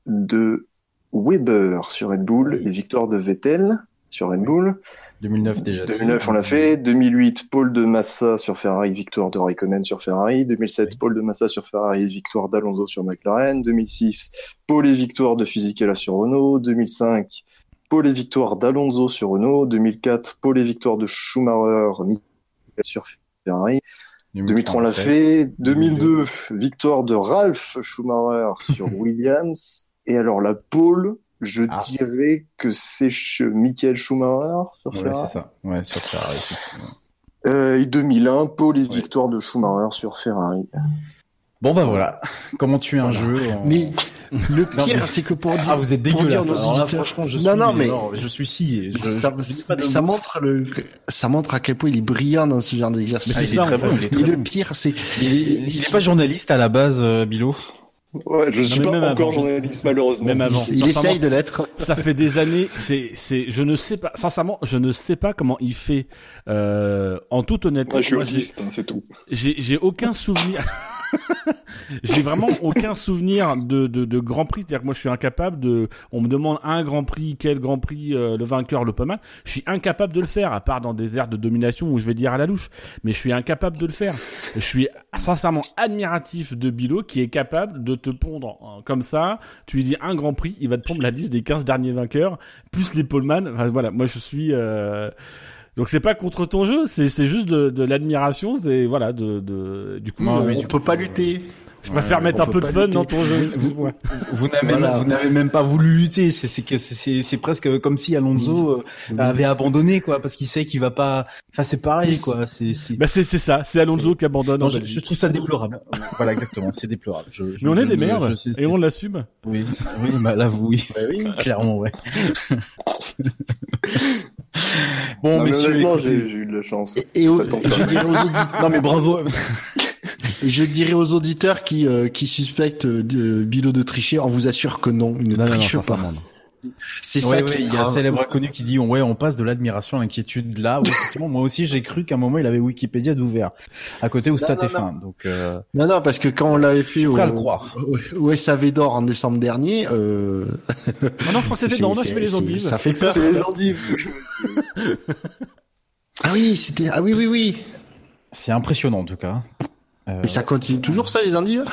de Weber sur Red Bull et victoire de Vettel sur Red Bull. 2009 déjà. 2009, on l'a fait. 2008, Paul de Massa sur Ferrari, victoire de Raikkonen sur Ferrari. 2007, Paul de Massa sur Ferrari, victoire d'Alonso sur McLaren. 2006, Paul et victoire de Fisichella sur Renault. 2005, Paul et victoire d'Alonso sur Renault. 2004, Paul et victoire de Schumacher sur Ferrari. 2003, on l'a fait. 2002, victoire de Ralph Schumacher sur Williams. Et alors, la pole, je Ah. dirais que c'est Michael Schumacher sur Ouais, Ferrari. c'est ça. Ouais, sur Ferrari. Euh, et 2001, pole et victoire de Schumacher sur Ferrari. Bon, bah voilà. Comment tuer un jeu en- Mais le Non, pire, mais- c'est que pour dire. Ah, vous êtes pour dégueulasse. dire nos Alors là, franchement, je non, suis, non, mais je suis si, je, ça, je- ça montre le, ça montre à quel point il est brillant dans ce genre d'exercice. Mais c'est ça, très bon, il est Et le pire, c'est Il est, il est pas journaliste à la base, euh, Bilo. Ouais, je suis mais pas même encore avant. journaliste, malheureusement. Même avant. il Sincèrement, essaye de l'être. ça fait des années. C'est, c'est, je ne sais pas. Sincèrement, je ne sais pas comment il fait. Euh, en toute honnêteté, Ouais, je suis autiste, hein, c'est tout. j'ai, j'ai aucun souvenir. j'ai vraiment aucun souvenir de, de, de Grand Prix. C'est-à-dire que moi, je suis incapable de. On me demande un Grand Prix, quel Grand Prix, euh, le vainqueur, le pas. Je suis incapable de le faire, à part dans des aires de domination où je vais dire à la louche. Mais je suis incapable de le faire. Je suis sincèrement admiratif de Bilo qui est capable de te pondre comme ça. Tu lui dis un Grand Prix, il va te pondre la liste des 15 derniers vainqueurs, plus les poleman. Enfin, voilà, moi je suis. Euh... Donc c'est pas contre ton jeu, c'est c'est juste de, de l'admiration, c'est voilà de, de du coup. Non, euh, mais tu peux pas lutter. Je préfère Ouais, mettre un peu de fun lutter. dans ton jeu. Vous, n'avez Voilà. même pas voulu lutter. C'est c'est que c'est- c'est c'est presque comme si Alonso euh, avait abandonné quoi, parce qu'il sait qu'il va pas. Enfin c'est pareil quoi. C'est. Bah c'est ça, c'est Alonso qui abandonne Non, je, trouve ça déplorable. voilà exactement, c'est déplorable. Je- je- Mais on est des merdes sais- et on l'assume. Oui, oui, bah là vous oui, oui. clairement ouais. bon Non, mais messieurs, j'ai eu de la chance. Et, et et je dirais aux auditeurs, non mais bravo. et je dirais aux auditeurs qui euh, qui suspectent euh, de Bilo de tricher, on vous assure que non, il ne Non, non, non, triche pas. C'est Ouais, ça ouais, qui est il y a un célèbre inconnu qui dit ouais on passe de l'admiration à l'inquiétude là où effectivement moi aussi j'ai cru qu'à un moment il avait Wikipédia d'ouvert à côté où Stat non, F1 donc euh, Non, non, parce que quand on l'avait fait au, à le croire. au, au SAV d'or en décembre dernier, euh, Ah non, je crois que c'était C'est- dans On a les endives. ça fait peur. C'est les endives. ah oui, c'était, ah oui, oui, oui. c'est impressionnant en tout cas. Euh, Mais ça continue toujours ça, les endives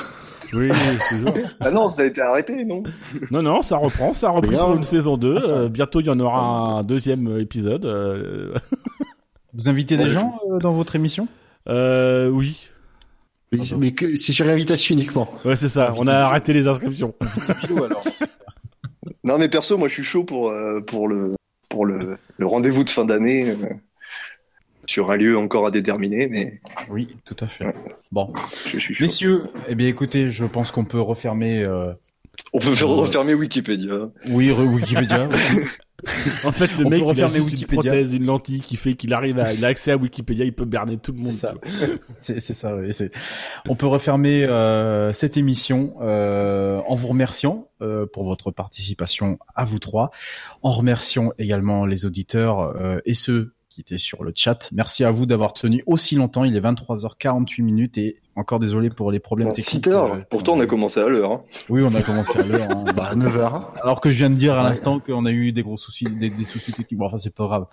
Oui, toujours. Ah non, ça a été arrêté, non? Non, non, ça reprend, ça Mais pour une saison 2. Ah, ça- euh, bientôt, il y en aura un deuxième épisode. Euh, Vous invitez des Ouais, gens euh, dans votre émission? Euh, oui. Mais, mais que c'est sur invitation uniquement. Ouais, c'est ça. On a arrêté les inscriptions. alors. Non, mais perso, moi, je suis chaud pour, euh, pour le, pour le, le rendez-vous de fin d'année. Sur un lieu encore à déterminer, mais Oui, tout à fait. Bon, je suis chaud. messieurs, eh bien écoutez, je pense qu'on peut refermer. euh, On peut faire Euh, refermer Wikipédia. Oui, re- Wikipédia. En fait, le On mec, il a juste une prothèse, une lentille qui fait qu'il arrive à, il a accès à Wikipédia, il peut berner tout le monde. C'est ça. Ça. oui, c'est- On peut refermer euh, cette émission euh, en vous remerciant euh, pour votre participation à vous trois, en remerciant également les auditeurs euh, et ceux qui étaient sur le chat. Merci à vous d'avoir tenu aussi longtemps. Il est 23h48 minutes et encore désolé pour les problèmes Non, techniques. si tard. euh, Pourtant, on a commencé à l'heure. hein. Oui, on a commencé à l'heure. hein. Bah, 9h. Alors que je viens de dire à Ouais. l'instant qu'on a eu des gros soucis, des, des soucis techniques. Bon, enfin, c'est pas grave.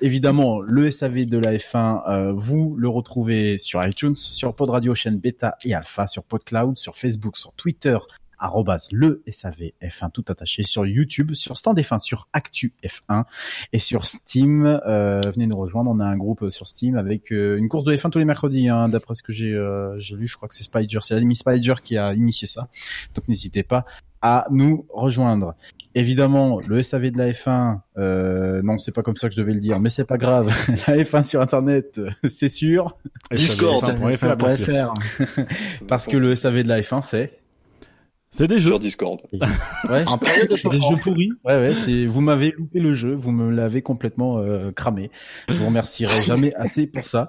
Évidemment, le SAV de la F1, euh, vous le retrouvez sur iTunes, sur Pod Radio, chaîne bêta et alpha, sur PodCloud, sur Facebook, sur Twitter, arrobas le SAV F1 tout attaché sur YouTube, sur Stand F1, sur Actu F1 et sur Steam. Euh, venez nous rejoindre. On a un groupe sur Steam avec euh, une course de F1 tous les mercredis. Hein, D'après ce que j'ai euh, j'ai lu, je crois que c'est Spider, c'est l'ami Spider qui a initié ça. Donc n'hésitez pas à nous rejoindre. Évidemment, le SAV de la F1, euh, non, c'est pas comme ça que je devais le dire, mais c'est pas grave. La F1 sur Internet, euh, c'est sûr, Discord. SAVF1.fr, bien sûr. faire. parce que le SAV de la F1, c'est C'est des jeux. Sur Discord. ouais, En période de des jeux pourris. Ouais, ouais, c'est vous m'avez loupé le jeu, vous me l'avez complètement euh, cramé. Je vous remercierai jamais assez pour ça.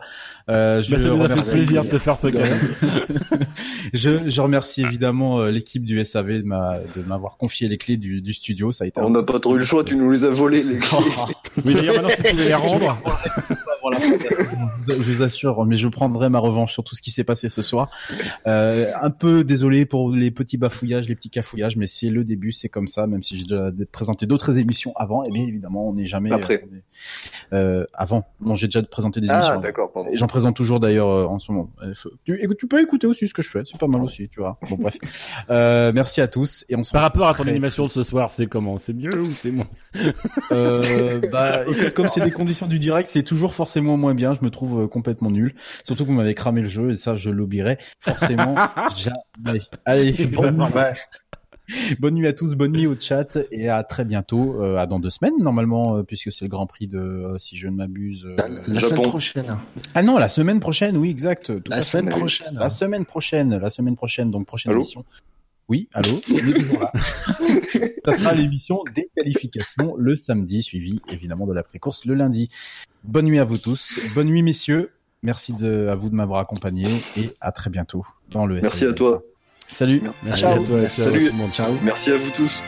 Euh, je Bah, ça nous a fait remercie- plaisir de te faire ce cadeau. je, je remercie évidemment euh, l'équipe du SAV de ma- de m'avoir confié les clés du, du studio. Ça a été On n'a pas trop eu le choix, tu nous les as volés, les clés. Oui, d'ailleurs, maintenant, si tu les rendre. Voilà, je vous assure, mais je prendrai ma revanche sur tout ce qui s'est passé ce soir. Euh, un peu désolé pour les petits bafouillages, les petits cafouillages, mais c'est le début, c'est comme ça. Même si j'ai déjà présenté d'autres émissions avant, et bien évidemment, on n'est jamais Après. on est- euh, avant. Non, j'ai déjà présenté des Ah, émissions. d'accord, pardon. Et j'en présente toujours d'ailleurs euh, en ce moment. Euh, Tu, peux écouter aussi ce que je fais, c'est pas mal aussi, tu vois. Bon bref, euh, merci à tous et on se Par rapport à ton très, animation de ce soir, c'est comment? C'est mieux ou c'est moins? Euh, bah, comme c'est des conditions du direct, c'est toujours forcément moins bien. Je me trouve euh, complètement nul. Surtout que vous m'avez cramé le jeu et ça, je l'oublierai forcément jamais. Allez, bonne nuit. Bonne nuit à tous, bonne nuit au chat et à très bientôt, euh, à dans deux semaines normalement, euh, puisque c'est le Grand Prix de, euh, si je ne m'abuse. euh, La, la Japon. semaine prochaine. Ah non, la semaine prochaine, oui, exact. tout La semaine prochaine. La semaine prochaine, la semaine prochaine, donc prochaine Allô émission. Oui, allô, on est toujours là. Ça sera l'émission des qualifications le samedi, suivi évidemment de l'après-course le lundi. Bonne nuit à vous tous, bonne nuit messieurs, merci de, à vous de m'avoir accompagné et à très bientôt dans le Merci SAV. à toi. Salut. Merci Ciao. à toi, ciao, Salut. tout le monde. Ciao. Merci à vous tous.